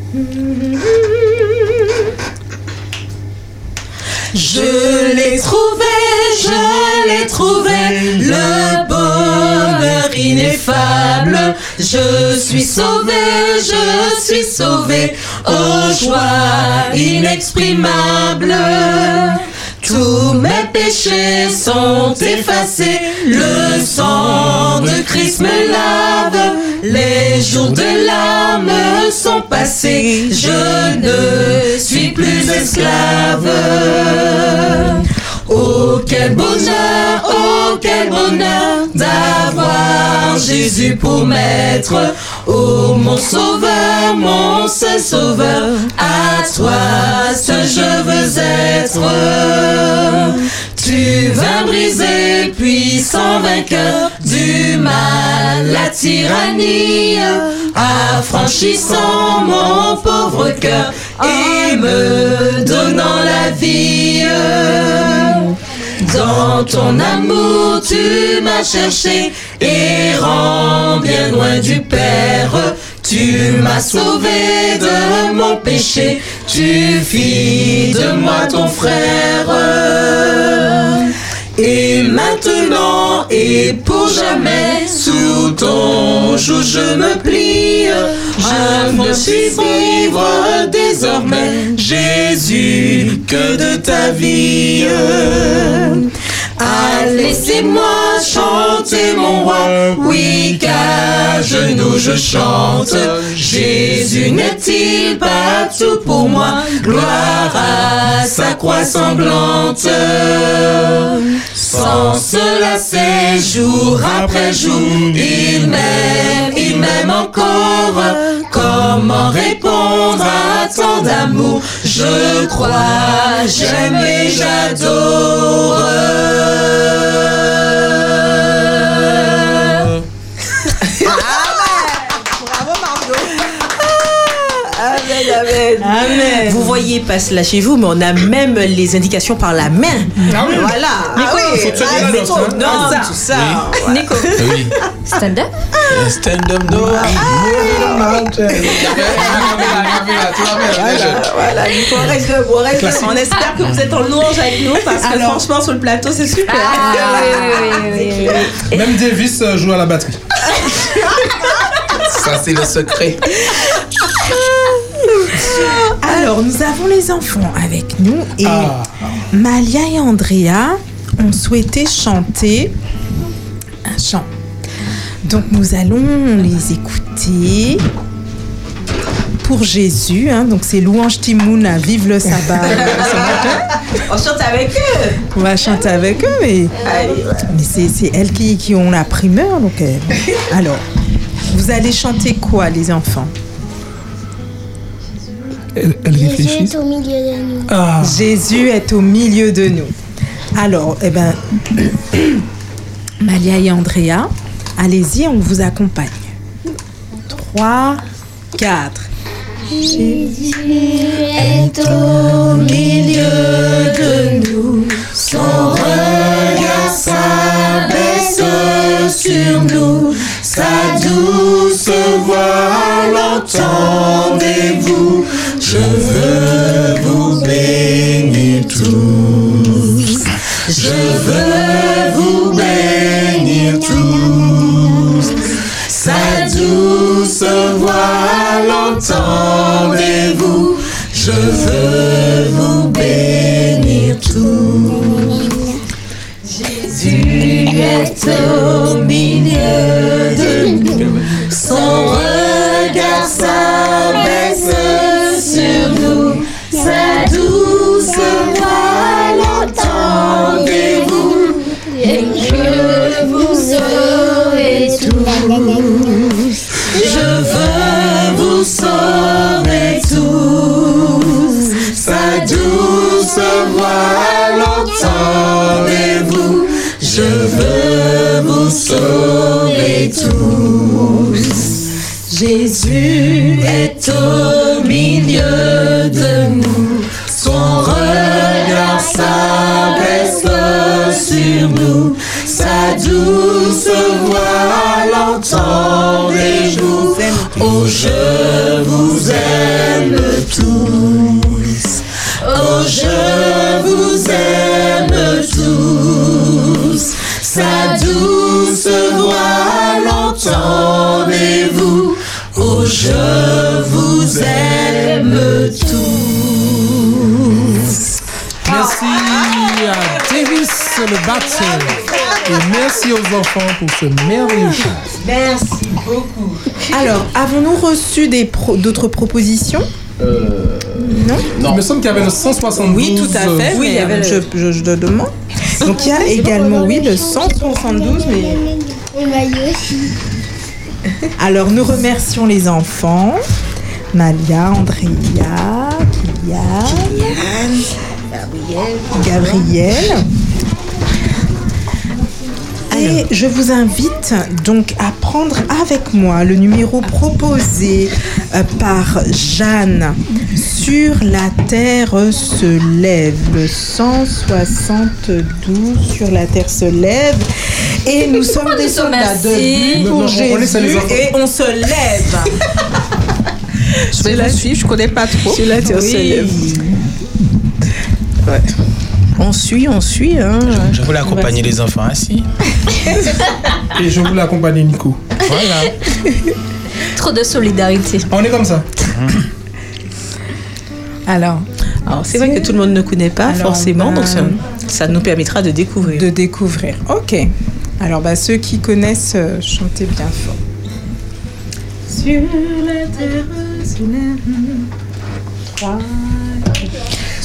Je l'ai trouvé, je l'ai trouvé, le bonheur ineffable. Je suis sauvé, je suis sauvé, au joie inexprimable. Tous mes péchés sont effacés, le sang de Christ me lave, les jours de l'âme sont passés, je ne suis plus esclave. Oh quel bonheur, oh quel bonheur d'avoir Jésus pour maître. Oh mon sauveur, mon seul sauveur, à toi seul je veux être. Tu vas briser, puissant vainqueur du mal, la tyrannie, affranchissant mon pauvre cœur et me donnant la vie. Dans ton amour, tu m'as cherché, errant bien loin du Père. Tu m'as sauvé de mon péché, tu fis de moi ton frère. Et maintenant et pour jamais, sous ton joug je me plie. Je me suis vivre désormais, Jésus, que de ta vie. Ah, laissez-moi chanter mon roi, oui, qu'à genoux je chante. Jésus n'est-il pas tout pour moi? Gloire à sa croix sanglante. Sans se lasser, jour après jour, il m'aime, il m'aime encore. Comment répondre à tant d'amour? Je crois, j'aime et j'adore. Amen, amen. Amen. Vous voyez pas cela chez vous, mais on a même les indications par la main. Ah. Voilà. Nico, ah oui. Faut Ah, non, Ah, ça. Nico. Oui. Stand-up? Un Stand-up no. Voilà, Nico, on reste debout, reste debout. On espère que vous êtes en louange avec nous parce que franchement, sur le plateau, c'est super. Ah, oui, oui, oui, oui, oui. Même Davis euh, joue à la batterie. Ça, c'est le secret. Alors, nous avons les enfants avec nous et Ah. Malia et Andrea ont souhaité chanter un chant. Donc, nous allons les écouter pour Jésus. hein. donc, c'est Louange Timoun à Vive le sabbat. On chante avec eux. On va chanter avec eux, mais, mais c'est, c'est elles qui, qui ont la primeur. Donc, euh, alors, vous allez chanter quoi, les enfants? Elle, Jésus est au milieu de nous. Ah. Jésus est au milieu de nous. Alors, eh ben, Malia et Andrea, allez-y, on vous accompagne. 3, 4. Jésus est au milieu de nous. Son regard s'abaisse sur nous. Sa douce voix l'entendez-vous. Je veux vous bénir tous. Je veux vous bénir tous. Sa douce voix l'entendez-vous. Je veux vous bénir tous. Jésus est au milieu de nous. Jésus est au milieu de nous. Son regard s'abaisse sur nous. Sa douce voix l'entendez-vous. Oh, je vous aime le. Et merci aux enfants pour ce merveilleux chant. Merci beaucoup. Alors, avons-nous reçu des pro- d'autres propositions? Non? Il me semble qu'il y avait le 172. Oui, tout à fait. euh, Oui, il y avait je, je, je demande. Donc, il y a également, oui, le 172, mais... Alors, nous remercions les enfants. Malia, Andrea, Kylian, Gabriel. Et je vous invite donc à prendre avec moi le numéro proposé euh, par Jeanne. Sur la terre se lève. Le 172 sur la terre se lève. Et nous sommes des soldats de pour Jésus et on se lève. Je vais la suivre, je connais pas trop. Sur la terre se lève. Ouais. On suit, on suit. Hein. Je voulais accompagner les enfants assis. Et je voulais accompagner Nico. Voilà. Trop de solidarité. On est comme ça. Alors, Alors, c'est vrai que tout le monde ne connaît pas Alors, forcément, ben, donc ça, ça nous permettra de découvrir. de découvrir. Ok. Alors, bah, ceux qui connaissent, euh, chantez bien fort. Sur la terre.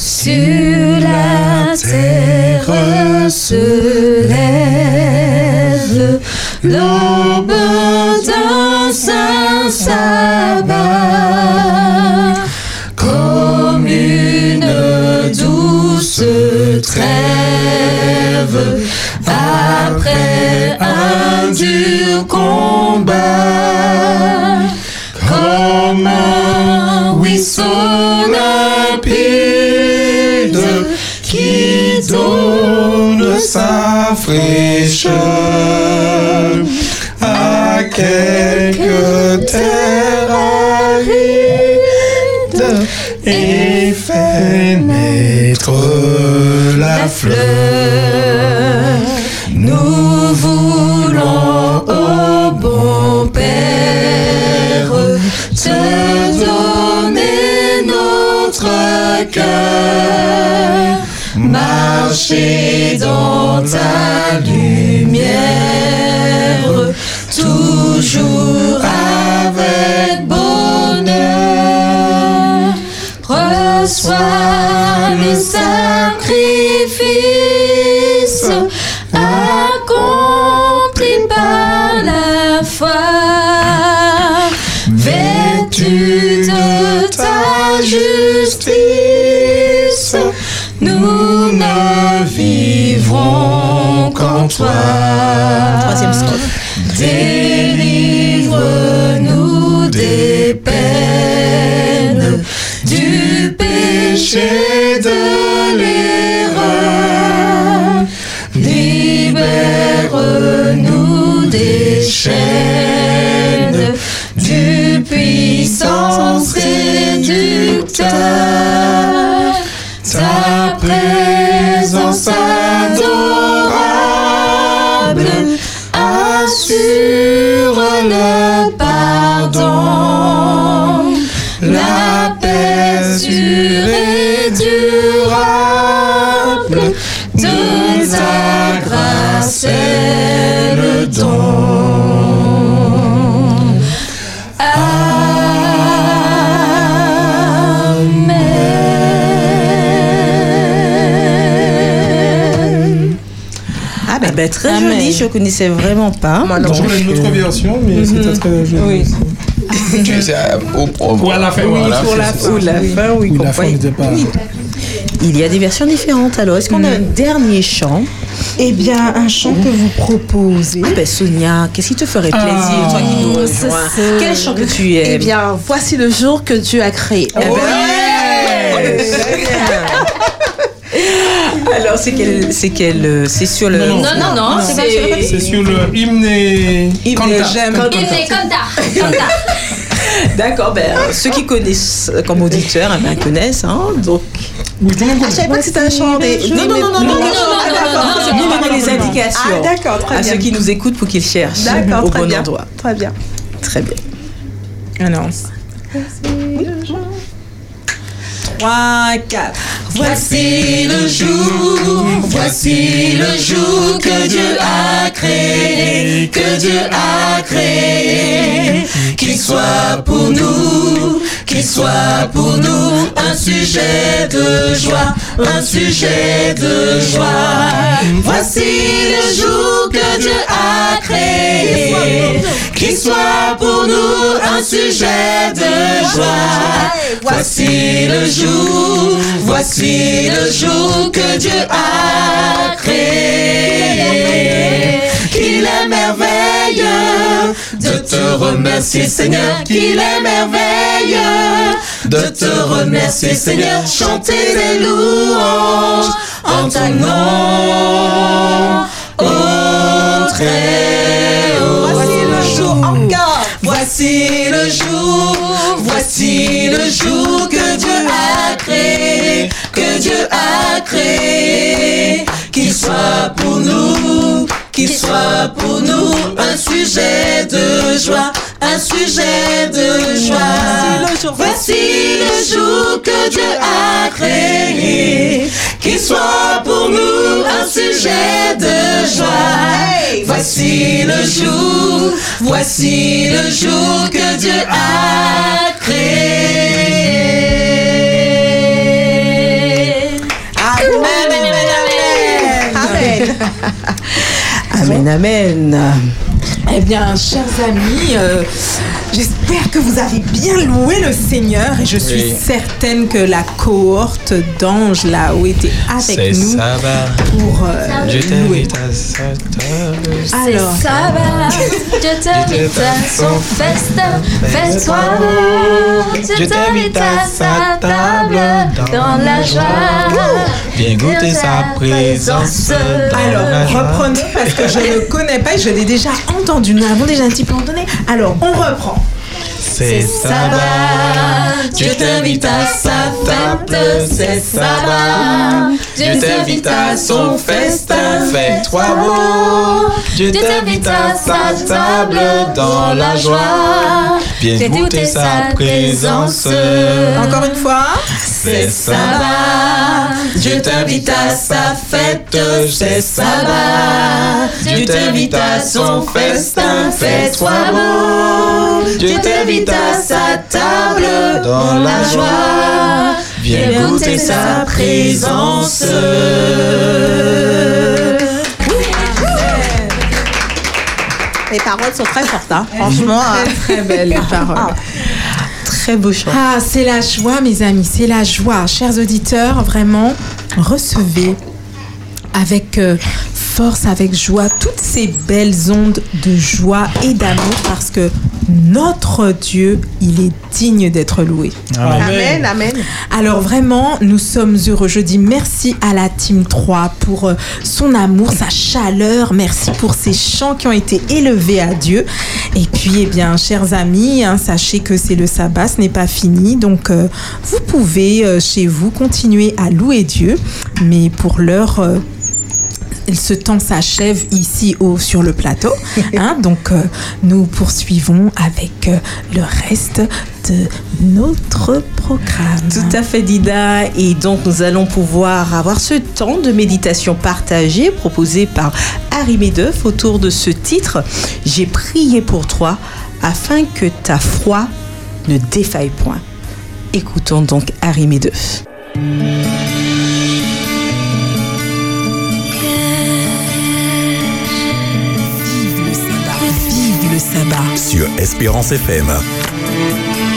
Sur la terre se lève l'aube d'un saint sabbat. Comme une douce trêve après un dur combat sa fraîcheur à quelques terres arides et fait naître la fleur. Nous voulons, ô bon Père, te donner notre cœur, marcher dans ta lumière, toujours avec bonheur. Reçois le sacrifice accompli par la foi, vêtu de ta justice, qu'en toi. Troisième strophe. Délivre-nous des peines, du péché de l'erreur. Libère-nous des chaînes, du puissant séducteur. Ta assure le pardon, la paix sûre et durable de ta grâce est le don. Ben, ben, très Amen. joli, je connaissais vraiment pas. Moi, non, j'aurais une autre version, mais c'était très joli. Oui. Tu sais, au, au- Ou à la fin, oui, à la pour fin, la c'est fin. ça. Ou la fin, oui. Ou la fin pas. Il y a des versions différentes. Alors, est-ce qu'on a un dernier chant Eh bien, un chant que vous proposez. Ah ben Sonia, qu'est-ce qui te ferait plaisir, toi qui nous c'est rejoins ça. Quel chant que tu aimes Eh bien, voici le jour que Dieu a créé. Eh ben, Alors, c'est quel. C'est quel. C'est sur le. Non, non, non, c'est pas sur le. C'est sur le hymne. Hymne Kanta. Hymne D'accord, ben, ceux qui connaissent comme auditeurs, ben, connaissent, hein, donc. Oui, je savais pas que c'était un chant des. Non, non, non, non, non, non, non, c'est bien donner les indications. Ah, d'accord, très bien. À ceux qui nous écoutent pour qu'ils cherchent au bon endroit. Très bien. Très bien. Alors. 3, 4. Voici le jour, voici le jour que Dieu a créé, que Dieu a créé, qu'il soit pour nous, qu'il soit pour nous un sujet de joie, un sujet de joie. Voici le jour que Dieu a créé, qu'il soit pour nous un sujet de joie. Voici le jour, voici le jour que Dieu a créé. Qu'il est merveilleux de te remercier Seigneur, qu'il est merveilleux de te remercier Seigneur, chanter des louanges en ton nom. Oh, très haut. Voici le jour encore. Voici le jour, voici le jour que Dieu a créé, que Dieu a créé, qu'il soit pour nous, qu'il soit pour nous un sujet de joie, un sujet de joie. Voici le jour que Dieu a créé, qu'il soit pour nous un sujet de joie. Voici le jour, voici le jour que Dieu a créé. Amen, amen, Amen, amen. Eh bien, chers amis, euh, j'espère que vous avez bien loué le Seigneur et je suis Oui. certaine que la cohorte d'anges là-haut était avec nous ça va. pour euh, Je louer. t'invite à sa table. Alors. Va, je t'invite à son festin, fais-toi. Je t'invite à sa table dans la joie. Viens goûter sa présence. Alors, reprenons parce que je ne connais pas et je l'ai déjà entendu. Nous l'avons déjà un petit peu entendu. Alors, on reprend. C'est ça va. Dieu t'invite à sa fête, c'est sabbat. Dieu t'invite à son festin, fais-toi beau. Dieu t'invite à sa table dans la joie. Viens goûter sa présence. Encore une fois. C'est sabbat. Dieu t'invite à sa fête, c'est sabbat. Dieu t'invite à son festin, fais-toi beau. Dieu t'invite à sa table dans la joie. Viens goûter sa présence. Les paroles sont très fortes, hein. franchement. Très, très belles les paroles. Beau chant. Ah, c'est la joie, mes amis, c'est la joie. Chers auditeurs, vraiment, recevez avec euh, force, avec joie, toutes ces belles ondes de joie et d'amour parce que notre Dieu, il est digne d'être loué. Amen, amen. Alors vraiment, nous sommes heureux. Je dis merci à la Team 3 pour euh, son amour, sa chaleur. Merci pour ces chants qui ont été élevés à Dieu. Et puis, eh bien, chers amis, hein, sachez que c'est le sabbat, ce n'est pas fini. Donc, euh, vous pouvez euh, chez vous continuer à louer Dieu. Mais pour l'heure... euh, ce temps s'achève ici au, sur le plateau. hein. donc, euh, nous poursuivons avec euh, le reste de notre programme. Tout à fait, Dida. Et donc, nous allons pouvoir avoir ce temps de méditation partagée proposé par Harry Medeuf autour de ce titre J'ai prié pour toi afin que ta foi ne défaille point. Écoutons donc Harry Medeuf. Sur Espérance FM.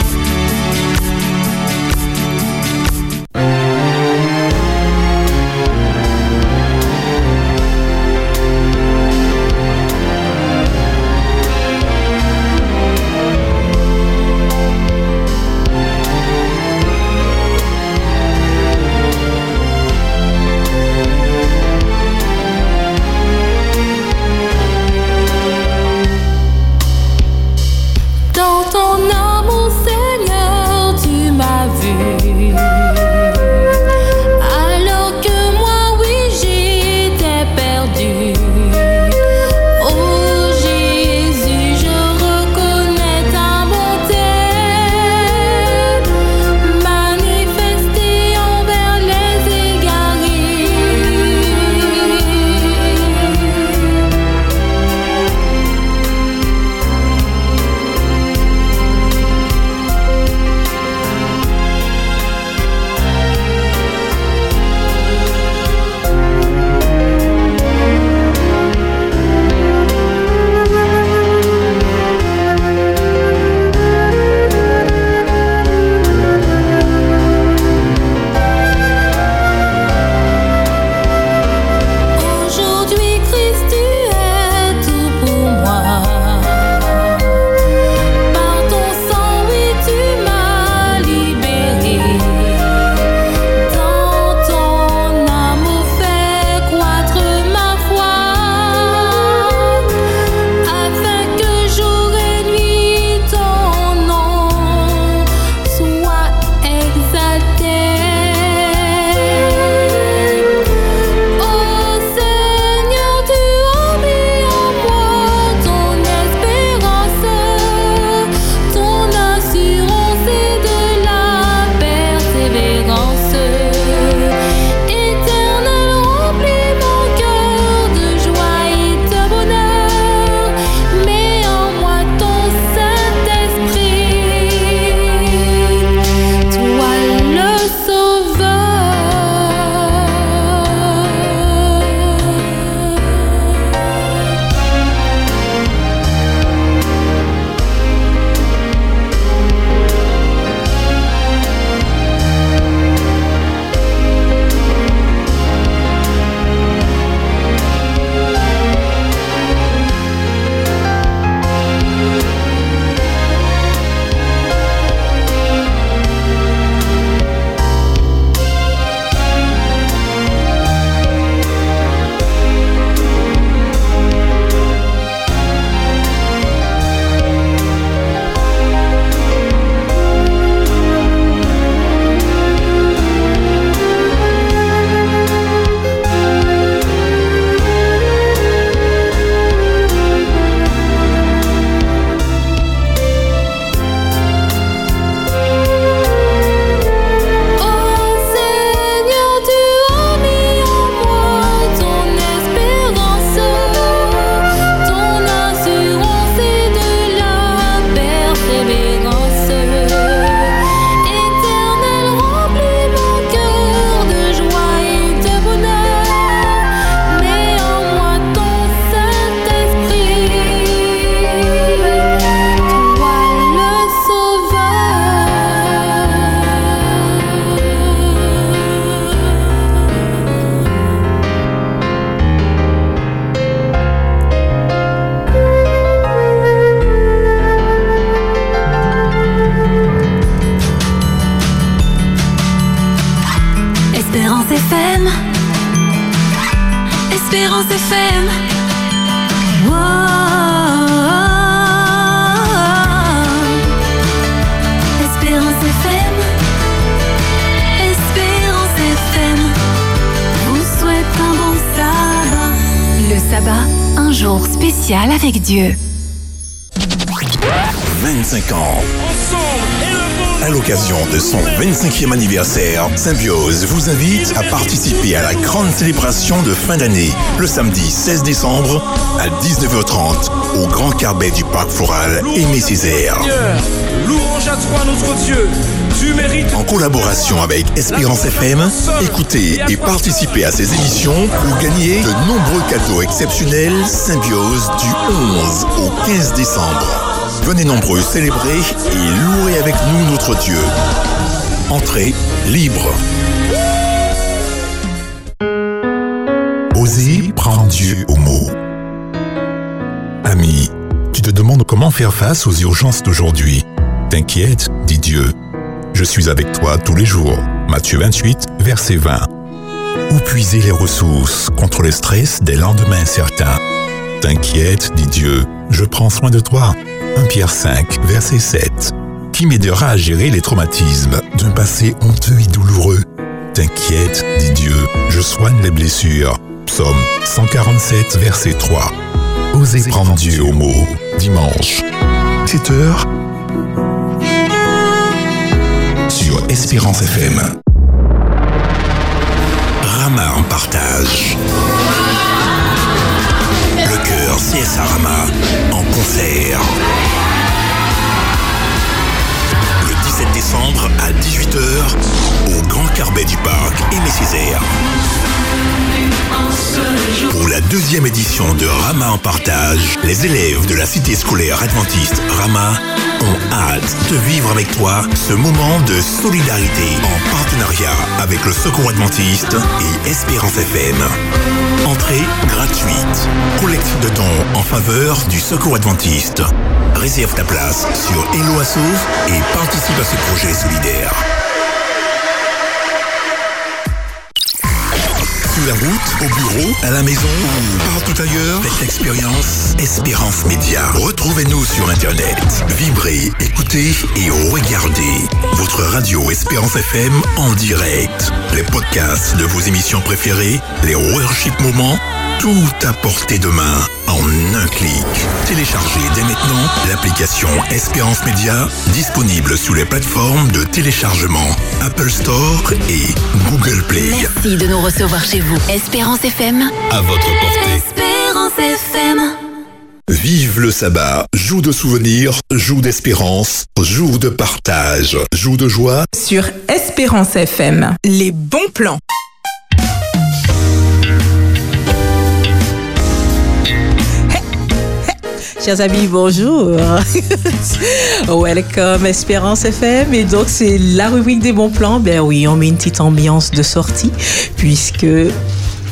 Anniversaire, Symbiose vous invite à participer à la grande célébration de fin d'année, le samedi 16 décembre à 19h30 au Grand Carbet du Parc Floral Aimé Césaire. Seigneur, louange à toi notre Dieu. Tu mérites En collaboration avec Espérance FM, écoutez et participez à ces émissions pour gagner de nombreux cadeaux exceptionnels Symbiose du 11 au 15 décembre. Venez nombreux célébrer et louer avec nous notre Dieu. Entrée libre. Osez prendre Dieu au mot. Ami, tu te demandes comment faire face aux urgences d'aujourd'hui. T'inquiète, dit Dieu. Je suis avec toi tous les jours. Matthieu 28, verset 20. Où puiser les ressources contre le stress des lendemains incertains T'inquiète, dit Dieu, je prends soin de toi. 1 Pierre 5, verset 7. Qui m'aidera à gérer les traumatismes? D'un passé honteux et douloureux T'inquiète, dit Dieu, je soigne les blessures. Psaume 147, verset 3. Osez prendre Dieu au mot. Dimanche, 7 heures, sur Espérance FM. Pour la deuxième édition de Rama en partage, les élèves de la cité scolaire adventiste Rama ont hâte de vivre avec toi ce moment de solidarité en partenariat avec le Secours adventiste et Espérance FM. Entrée gratuite. Collecte de dons en faveur du Secours adventiste. Réserve ta place sur Hello Asso et participe à ce projet solidaire. La route, au bureau, à la maison ou partout ailleurs, faites l'expérience Espérance Média. Retrouvez-nous sur Internet. Vibrez, écoutez et regardez votre radio Espérance FM en direct. Les podcasts de vos émissions préférées, les worship moments, tout à portée de main en un clic. Téléchargez dès maintenant l'application Espérance Média disponible sous les plateformes de téléchargement Apple Store et Google Play. Merci de nous recevoir chez vous. Espérance FM. À votre portée. Espérance FM. Vive le sabbat, jour de souvenirs, jour d'espérance, jour de partage, jour de joie. Sur Espérance FM, les bons plans. Chers amis, bonjour. Welcome Espérance FM. Et donc, c'est la rubrique des bons plans. Ben oui, on met une petite ambiance de sortie puisque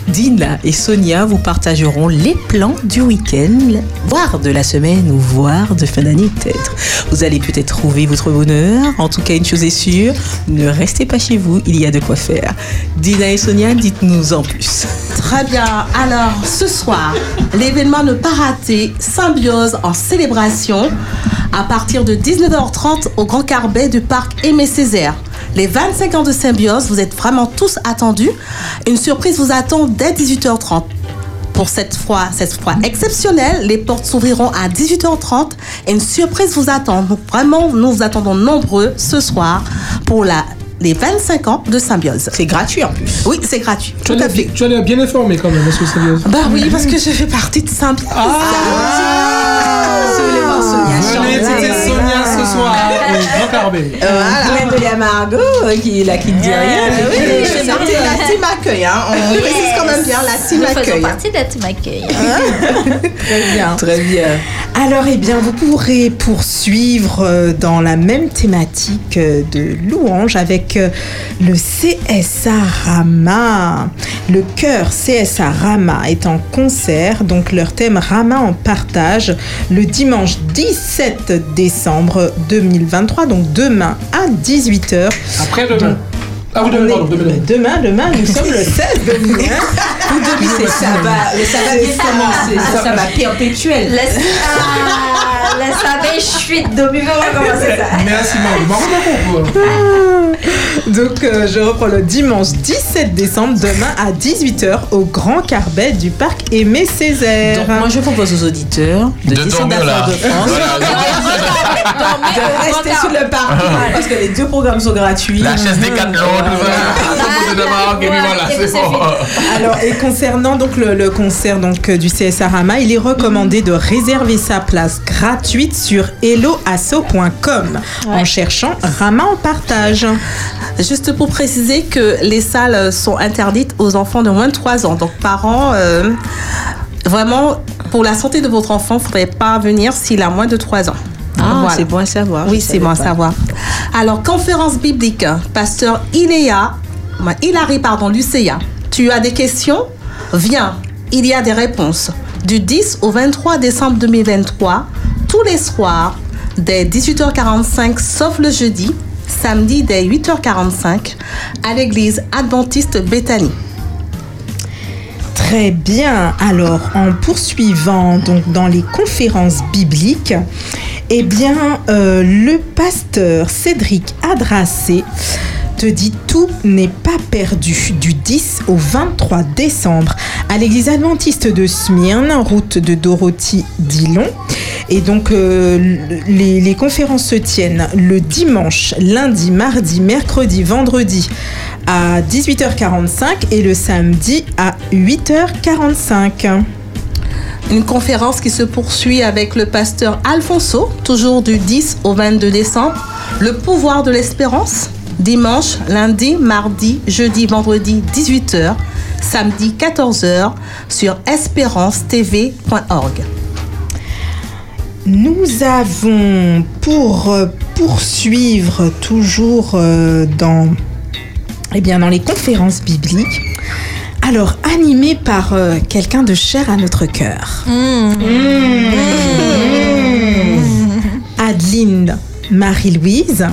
Dina et Sonia vous partageront les plans du week-end, voire de la semaine ou voire de fin d'année peut-être. Vous allez peut-être trouver votre bonheur. En tout cas, une chose est sûre, ne restez pas chez vous, il y a de quoi faire. Dina et Sonia, dites-nous en plus. Très bien. Alors, ce soir, l'événement ne pas rater, Symbiose en célébration, à partir de 19h30 au Grand Carbet du Parc Aimé Césaire. Les 25 ans de Symbiose, vous êtes vraiment tous attendus. Une surprise vous attend dès 18h30. Pour cette fois, cette fois exceptionnelle, les portes s'ouvriront à 18h30 et une surprise vous attend. Donc vraiment, nous vous attendons nombreux ce soir pour la, les 25 ans de Symbiose. C'est gratuit en plus. Oui, c'est gratuit. Tu Tout as bien- tu as bien informé quand même, monsieur Symbiose. Bah oui, parce que je fais partie de Symbiose. Absolument, Sonia Venez, Chante. c'était Sonia ce soir Grand Carbet. Voilà. de la Margot euh, qui est là qui ne dit rien. Euh, oui, je de la team accueil. Hein. On précise quand même bien la team Nous faisons accueil. partie de la team accueil. Très bien. Très bien. Alors, eh bien, vous pourrez poursuivre euh, dans la même thématique euh, de louange avec euh, le CSA Rama. Le chœur CSA Rama est en concert, donc leur thème Rama en partage, le dimanche 17 décembre 2023, donc demain à 18h. Après-demain. Ah, vous demain, est- pardon, demain. demain, demain, nous sommes le 16 demain. Pour demi, c'est sabbat. Le sabbat vient de commencer. C'est un sabbat perpétuel. De ça. Merci, Marie. Donc, euh, je reprends le dimanche 17 décembre, demain à 18h, au Grand Carbet du parc Aimé Césaire. Donc, moi, je propose aux auditeurs de, De descendre dormir à là. Fort-de-France. de rester sur le parc parce que les deux programmes sont gratuits. La chaise des quatre l'autre, de Maroc, et puis voilà, c'est bon. Alors, et concernant donc le, le concert donc euh, du CSA Rama, il est recommandé de réserver sa place gratuite sur helloasso.com en cherchant Rama en partage. Juste pour préciser que les salles sont interdites aux enfants de moins de 3 ans. Donc, parents, euh, vraiment, pour la santé de votre enfant, il ne faudrait pas venir s'il a moins de 3 ans. Ah, c'est bon à savoir. Oui, c'est bon à savoir. Alors, conférence biblique, pasteur Iléa, Hilary, pardon, Lucéa. Tu as des questions? Viens, il y a des réponses. Du 10 au 23 décembre 2023, tous les soirs, dès 18h45, sauf le jeudi, samedi dès 8h45, à l'église adventiste Bethany. Très bien. Alors, en poursuivant donc dans les conférences bibliques, eh bien, euh, le pasteur Cédric Adrassé te dit tout n'est pas perdu du 10 au 23 décembre à l'église adventiste de Smyrne, route de Dorothy Dillon. Et donc, euh, les, les conférences se tiennent le dimanche, lundi, mardi, mercredi, vendredi à 18h45 et le samedi à 8h45. Une conférence qui se poursuit avec le pasteur Alfonso, toujours du 10 au 22 décembre. Le pouvoir de l'espérance, dimanche, lundi, mardi, jeudi, vendredi, 18h, samedi, 14h, sur espérance-tv.org. Nous avons pour euh, poursuivre toujours euh, dans, eh bien, dans les conférences bibliques, alors animé par euh, quelqu'un de cher à notre cœur. Adeline Marie-Louise,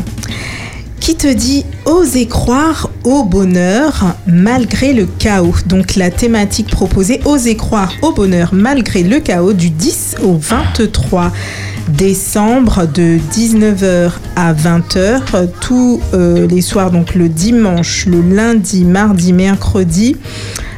qui te dit Osez croire au bonheur malgré le chaos. Donc la thématique proposée Osez croire au bonheur malgré le chaos du 10 au 23 décembre de 19h à 20h tous euh, les soirs donc le dimanche, le lundi, mardi, mercredi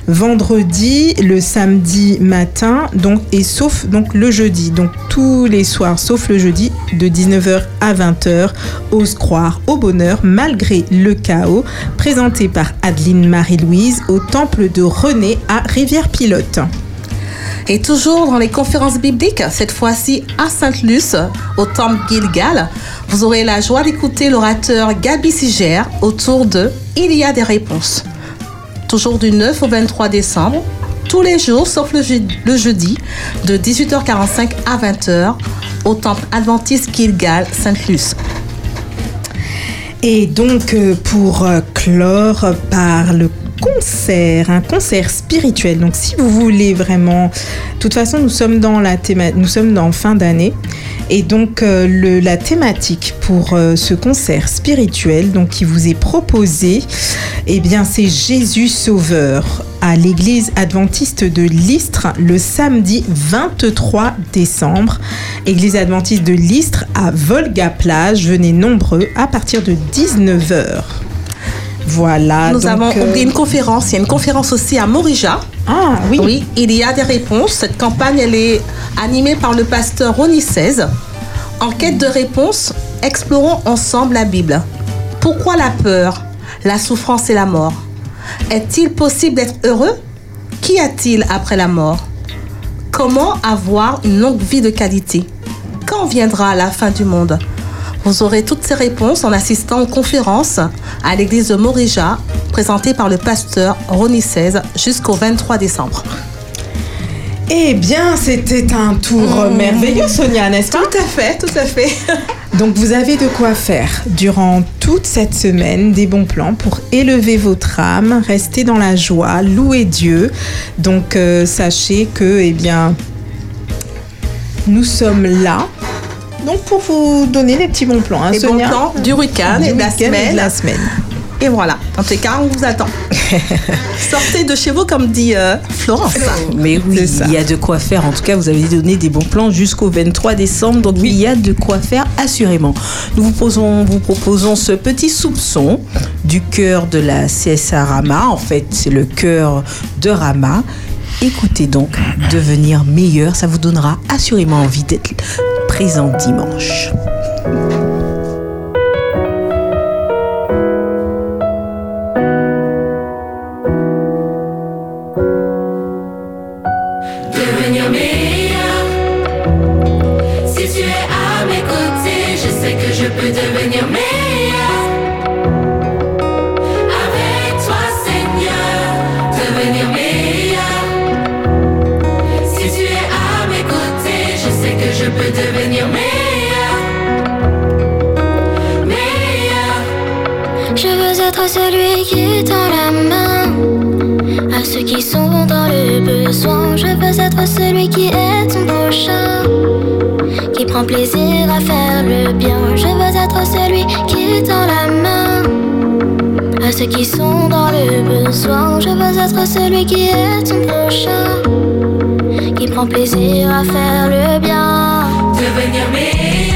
vendredi, le samedi matin, donc et sauf donc le jeudi. Donc tous les soirs sauf le jeudi de 19h à 20h, ose croire au bonheur malgré le chaos, présenté par Adeline Marie-Louise au temple de René à Rivière-Pilote. Et toujours dans les conférences bibliques, cette fois-ci à Sainte-Luce, au temple Gilgal, vous aurez la joie d'écouter l'orateur Gabi Sigère autour de Il y a des réponses. Toujours du 9 au 23 décembre, tous les jours sauf le, je- le jeudi, de 18h45 à 20h, au temple adventiste Gilgal, Sainte-Luce. Et donc euh, pour euh, clore par le concert, un concert spirituel. Donc si vous voulez vraiment, de toute façon nous sommes dans la théma- nous sommes dans fin d'année et donc euh, le- la thématique pour euh, ce concert spirituel donc qui vous est proposé, eh bien c'est Jésus Sauveur à l'église adventiste de Listre le samedi 23 décembre. Église adventiste de Listre à Volga Plage. Venez nombreux à partir de 19h. Voilà. Nous donc, avons euh, oublié une conférence. Il y a une conférence aussi à Morija. Ah oui. Oui, il y a des réponses. Cette campagne, elle est animée par le pasteur Ronnie 16. En quête de réponses, explorons ensemble la Bible. Pourquoi la peur, la souffrance et la mort? Est-il possible d'être heureux? Qu'y a-t-il après la mort? Comment avoir une longue vie de qualité? Quand viendra la fin du monde? Vous aurez toutes ces réponses en assistant aux conférences à l'église de Morija, présentée par le pasteur Ronnie 16 jusqu'au 23 décembre. Eh bien, c'était un tour merveilleux, Sonia, n'est-ce pas? Tout à fait, tout à fait. Donc, vous avez de quoi faire durant toute cette semaine des bons plans pour élever votre âme, rester dans la joie, louer Dieu. Donc, euh, sachez que, eh bien, nous sommes là. Donc pour vous donner les petits bons plans, hein, les Sonia. du week-end, du et, de la week-end la semaine. Et voilà, en tout cas, on vous attend. Sortez de chez vous, comme dit euh, Florence. Mais oui, il y a de quoi faire. En tout cas, vous avez donné des bons plans jusqu'au 23 décembre. Donc, il y a de quoi faire, assurément. Nous vous, posons, vous proposons ce petit soupçon du cœur de la CSA Rama. En fait, c'est le cœur de Rama. Écoutez donc, devenir meilleur, ça vous donnera assurément envie d'être présent dimanche. à celui qui est ton prochain, qui prend plaisir à faire le bien. Je veux être celui qui est dans la main, à ceux qui sont dans le besoin. Je veux être celui qui est ton prochain, qui prend plaisir à faire le bien. Devenir meilleur.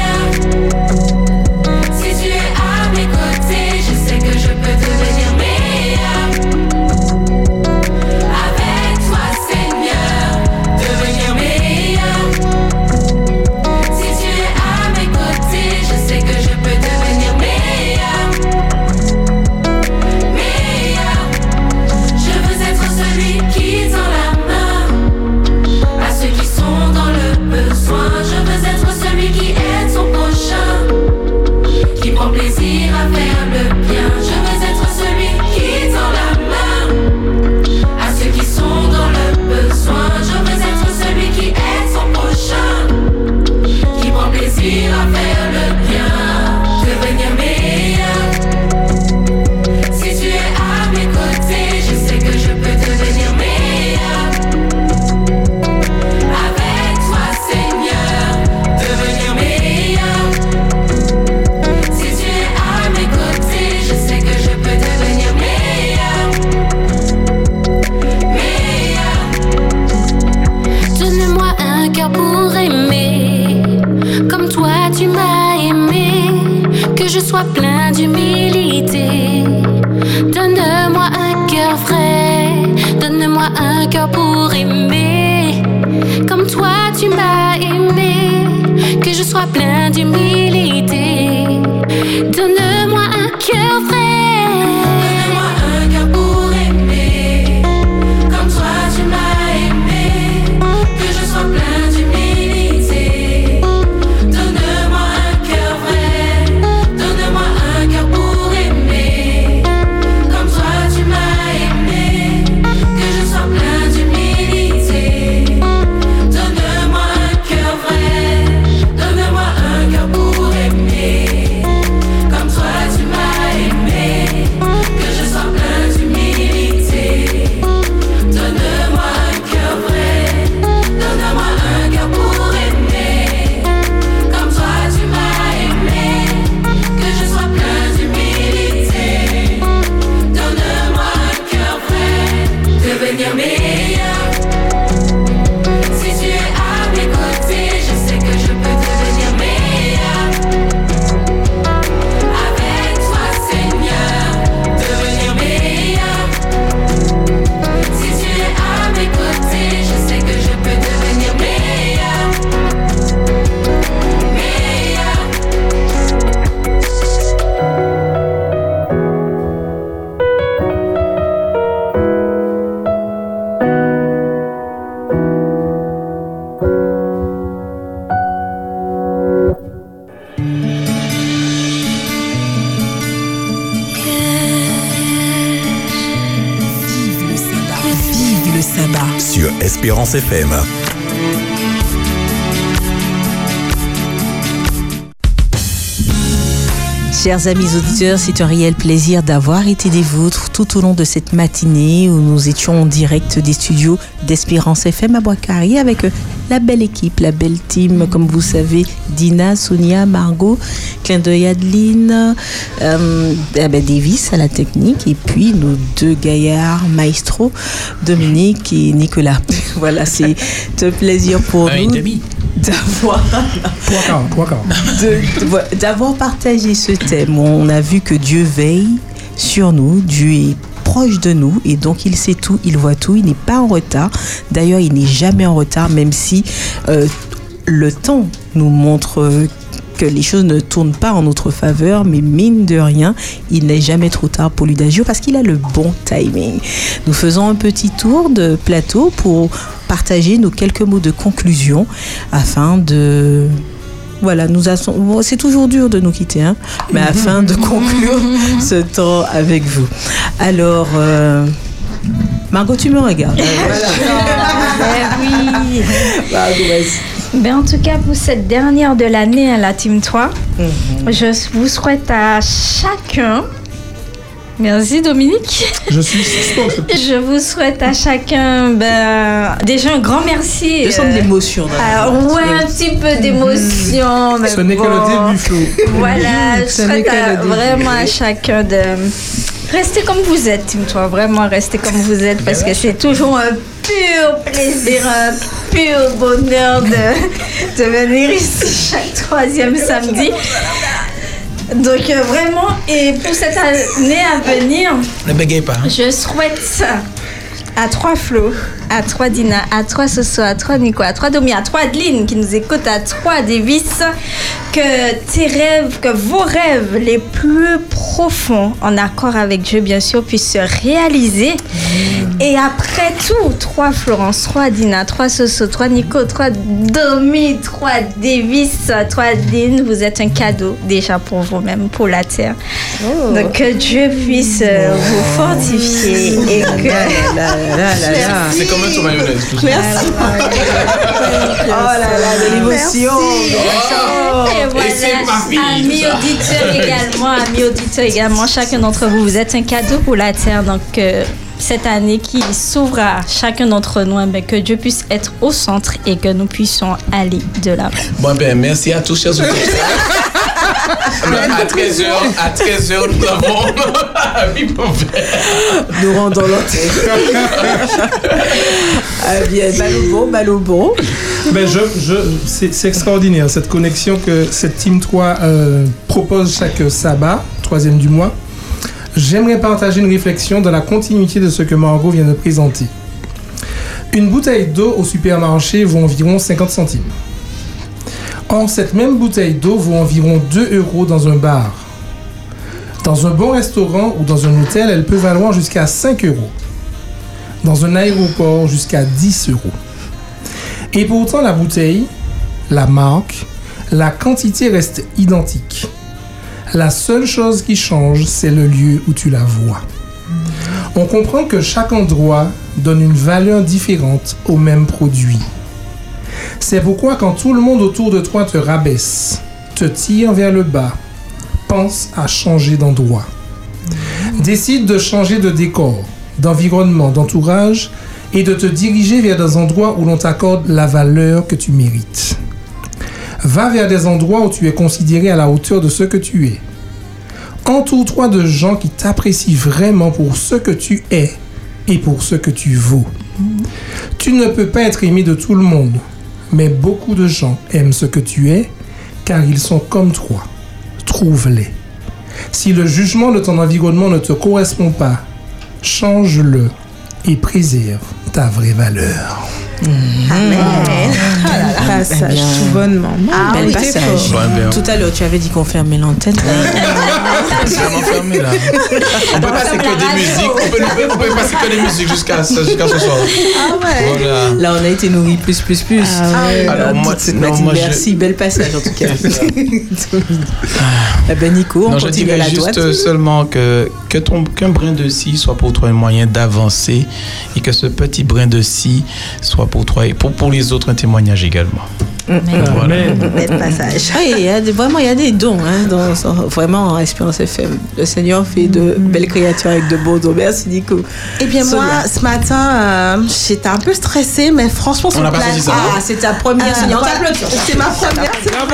Chers amis auditeurs, c'est un réel plaisir d'avoir été des vôtres tout au long de cette matinée où nous étions en direct des studios d'Espérance FM à Boiscarry avec euh, la belle équipe, la belle team, comme vous savez, Dina, Sonia, Margot, clin d'œil Adeline, euh, Davis à la technique, et puis nos deux gaillards maestros, Dominique et Nicolas. Voilà, c'est un plaisir pour nous d'avoir partagé ce thème. On a vu que Dieu veille sur nous, Dieu est proche de nous et donc il sait tout, il voit tout, il n'est pas en retard. D'ailleurs, il n'est jamais en retard, même si euh, le temps nous montre euh, que les choses ne tournent pas en notre faveur, mais mine de rien, il n'est jamais trop tard pour lui d'agir parce qu'il a le bon timing. Nous faisons un petit tour de plateau pour partager nos quelques mots de conclusion afin de voilà, nous bon, c'est toujours dur de nous quitter, hein, mais afin de conclure ce temps avec vous. Alors, euh, Margot, tu me regardes. Ben oui. Margot. Ben en tout cas, pour cette dernière de l'année à la Team 3, je vous souhaite à chacun. Merci Dominique. Je suis. Je vous souhaite à chacun ben, déjà un grand merci. Je sens de euh, l'émotion la ah, ouais, un petit peu d'émotion. mais Ce n'est que bon. le début, Flo. Voilà, je Ce n'est souhaite que à- vraiment à chacun de rester comme vous êtes, Team Toi. Vraiment, rester comme vous êtes parce que c'est toujours un pur plaisir, un pur bonheur de, de venir ici chaque troisième samedi. Donc euh, vraiment, et pour cette année à venir, Ne bégaye pas. hein. je souhaite à trois Flo, à trois Dina, à trois Soso, à trois Nico, à trois Domi, à trois Adeline qui nous écoutent, à trois Davis, que tes rêves, que vos rêves les plus en accord avec Dieu bien sûr, puissent se réaliser. Et après tout, trois Florence, trois Dina, trois Soso, trois Nico, trois Domi, trois Davis, trois Adeline, vous êtes un cadeau déjà pour vous-même, pour la terre. Donc que Dieu puisse euh, vous fortifier et que... C'est comme un sur mayonnaise. tout ça. Merci. Oh là là, de l'émotion. Et voilà, amis auditeurs également, amis auditeurs également, chacun d'entre vous, vous êtes un cadeau pour la terre. Donc, euh, cette année qui s'ouvre à chacun d'entre nous, eh bien, que Dieu puisse être au centre et que nous puissions aller de l'avant. Bon, ben, merci à tous, chers auditeurs. à 13h, à 13h, nous avons un. Nous rendons l'antenne. ah au bon. Ben, je, je, c'est, c'est extraordinaire cette connexion que cette Team 3 euh, propose chaque sabbat, troisième du mois. J'aimerais partager une réflexion dans la continuité de ce que Margot vient de présenter. Une bouteille d'eau au supermarché vaut environ 50 centimes. Or, cette même bouteille d'eau vaut environ 2 euros dans un bar. Dans un bon restaurant ou dans un hôtel, elle peut valoir jusqu'à 5 euros. Dans un aéroport, jusqu'à 10 euros. Et pourtant, la bouteille, la marque, la quantité reste identique. La seule chose qui change, c'est le lieu où tu la vois. On comprend que chaque endroit donne une valeur différente au même produit. C'est pourquoi quand tout le monde autour de toi te rabaisse, te tire vers le bas, pense à changer d'endroit. Décide de changer de décor, d'environnement, d'entourage et de te diriger vers des endroits où l'on t'accorde la valeur que tu mérites. Va vers des endroits où tu es considéré à la hauteur de ce que tu es. Entoure-toi de gens qui t'apprécient vraiment pour ce que tu es et pour ce que tu vaux. Tu ne peux pas être aimé de tout le monde, mais beaucoup de gens aiment ce que tu es car ils sont comme toi. Trouve-les. Si le jugement de ton environnement ne te correspond pas, change-le et préserve ta vraie valeur. Amen. Passage tout bonnement. Ah, Bel oui, passage. Ouais, bien. Tout à l'heure, tu avais dit qu'on fermait l'antenne. Vraiment fermé là. On peut passer que des musiques. On peut, on peut- passer que des musiques jusqu'à jusqu'à ce soir. Ah ouais. Voilà. Là, on a été nourris plus, plus, plus. Ah ouais. Alors, moi, non, moi, je- Merci, bel passage en tout cas. eh ben Nico, on Non, je continue à dirais la juste droite. seulement que, que ton, qu'un brin de scie soit pour toi un moyen d'avancer et que ce petit brin de scie soit pour toi et pour, pour les autres un témoignage également. Passage. Oui, il y a des- vraiment, il y a des dons, hein, dans, vraiment, en Espérance FM. Le Seigneur fait de belles créatures avec de beaux dons. Merci, Nico. Eh bien, moi, ce matin, euh, j'étais un peu stressée, mais franchement. Ah, c'est ta première, Euh, voilà. C'est ma première. Bravo.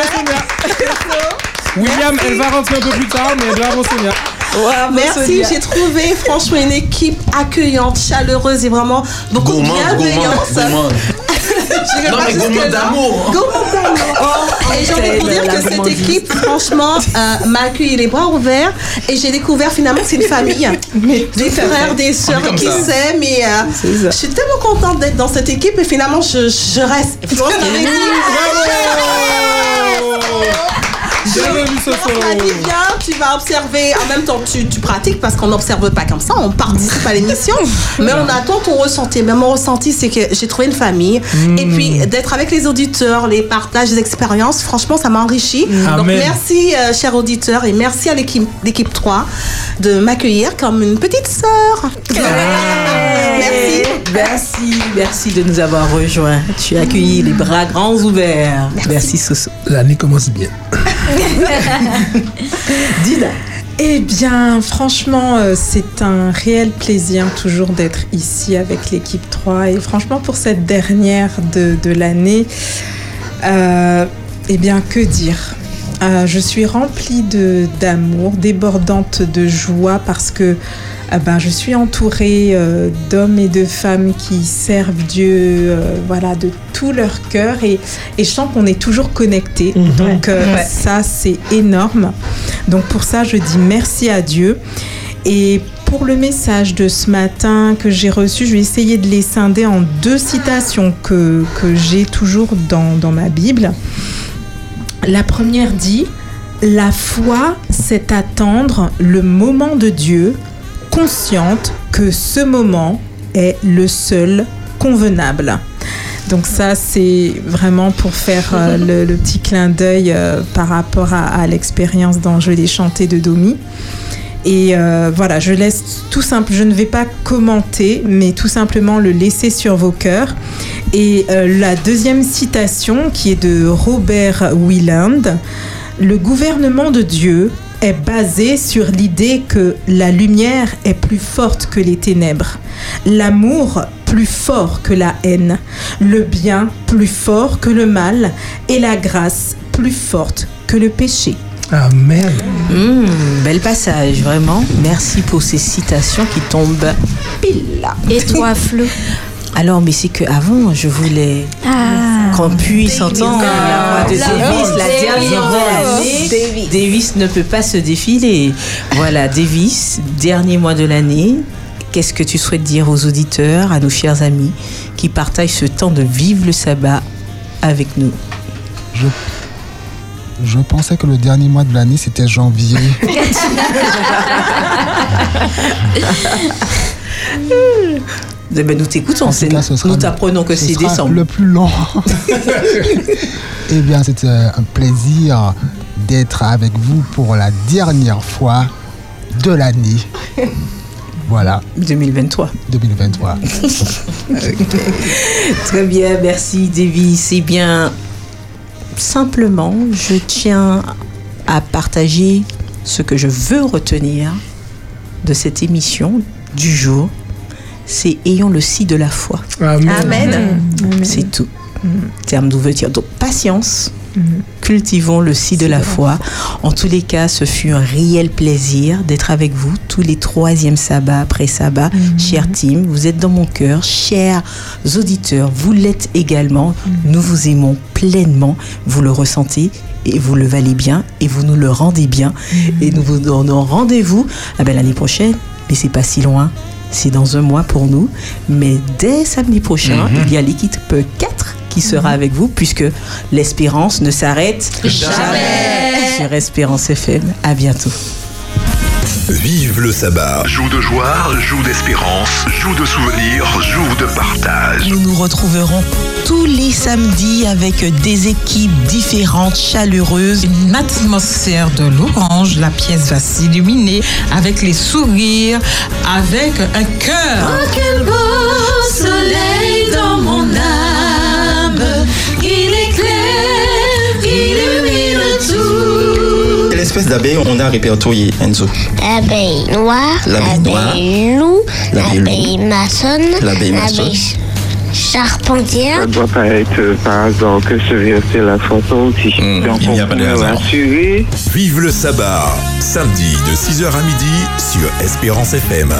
William, elle va rentrer un peu plus tard, mais bravo Sonia. Merci, j'ai trouvé franchement une équipe accueillante, chaleureuse et vraiment beaucoup de bienveillance. Non, mais gourmande là. d'amour. Gourmande d'amour. Et j'ai envie de vous dire que cette équipe, franchement, euh, m'a accueilli les bras ouverts et j'ai découvert finalement que c'est une famille. des frères, des sœurs qui s'aiment et euh, je suis tellement contente d'être dans cette équipe et finalement je, je reste. Je qu'avec Bienvenue ce soir. bien, tu vas observer, en même temps tu, tu pratiques parce qu'on n'observe pas comme ça, on participe à l'émission, mais on attend ton ressenti. Mais mon ressenti, c'est que j'ai trouvé une famille et puis d'être avec les auditeurs, les partages, les expériences, franchement, ça m'a enrichi. Donc Amen. merci, euh, chers auditeurs, et merci à l'équipe l'équipe 3 de m'accueillir comme une petite sœur. Merci. Merci, merci de nous avoir rejoints. Tu as accueilli les bras grands ouverts. Merci, Soso. L'année commence bien. Dina. Eh bien, franchement, euh, c'est un réel plaisir toujours d'être ici avec l'équipe 3. Et franchement, pour cette dernière de, l'année, euh, eh bien, que dire? Euh, Je suis remplie d'amour, débordante de joie parce que ben, je suis entourée euh, d'hommes et de femmes qui servent Dieu euh, voilà, de tout leur cœur et, et je sens qu'on est toujours connectés. Donc euh, Ouais. ça, c'est énorme. Donc pour ça, je dis merci à Dieu. Et pour le message de ce matin que j'ai reçu, je vais essayer de les scinder en deux citations que, que j'ai toujours dans, dans ma Bible. La première dit, la foi, c'est attendre le moment de Dieu, consciente que ce moment est le seul convenable. Donc ça, c'est vraiment pour faire euh, le, le petit clin d'œil euh, par rapport à, à l'expérience dans Je l'ai chanté de Domi. Et euh, voilà, je laisse tout simple, je ne vais pas commenter, mais tout simplement le laisser sur vos cœurs. Et la deuxième citation, qui est de Robert Wieland, le gouvernement de Dieu est basé sur l'idée que la lumière est plus forte que les ténèbres, l'amour plus fort que la haine, le bien plus fort que le mal et la grâce plus forte que le péché. Amen. Mmh, bel passage, vraiment. Merci pour ces citations qui tombent pile là. Et toi, Flo? Alors, mais c'est que avant, je voulais qu'on puisse entendre la voix de Davis, voix. la dernière de l'année. Davis ne peut pas se défiler. Voilà, Davis, dernier mois de l'année. Qu'est-ce que tu souhaites dire aux auditeurs, à nos chers amis qui partagent ce temps de vivre le sabbat avec nous? Je, je pensais que le dernier mois de l'année, c'était janvier. Eh ben, nous t'écoutons, c'est- nous t'apprenons que ce c'est décembre. Le plus long. eh bien, c'est euh, un plaisir d'être avec vous pour la dernière fois de l'année. Voilà. 2023. 2023. Très bien, merci Davis. Eh bien, simplement, je tiens à partager ce que je veux retenir de cette émission du jour. C'est ayons le si de la foi. Amen. Amen. C'est tout. Terme d'ouverture. Donc, patience. Cultivons le si de la foi. En tous les cas, ce fut un réel plaisir d'être avec vous tous les troisièmes sabbats après sabbat. Cher team, vous êtes dans mon cœur. Chers auditeurs, vous l'êtes également. Nous vous aimons pleinement. Vous le ressentez et vous le valez bien et vous nous le rendez bien. Et nous vous donnons rendez-vous ah ben, l'année prochaine. Mais c'est pas si loin. C'est dans un mois pour nous. Mais dès samedi prochain, Mhm. il y a l'équipe 4 qui sera avec vous puisque l'espérance ne s'arrête Jamais. sur Espérance FM. À bientôt. Vive le sabbat. Joue de joie, joue d'espérance, joue de souvenirs, joue de partage. Nous nous retrouverons tous les samedis avec des équipes différentes, chaleureuses. Une atmosphère de l'orange, la pièce va s'illuminer avec les sourires, avec un cœur. Oh, quel beau soleil espèces d'abeilles on a répertorié, Enzo L'abeille noire, L'abeille noire. l'abeille loup, L'abeille maçonne, L'abeille charpentière. Ça doit pas être euh, par hasard que ce verset la photo aussi. Donc il n'y a pas de hasard. Vive le sabbat, samedi de 6h à midi sur Espérance FM.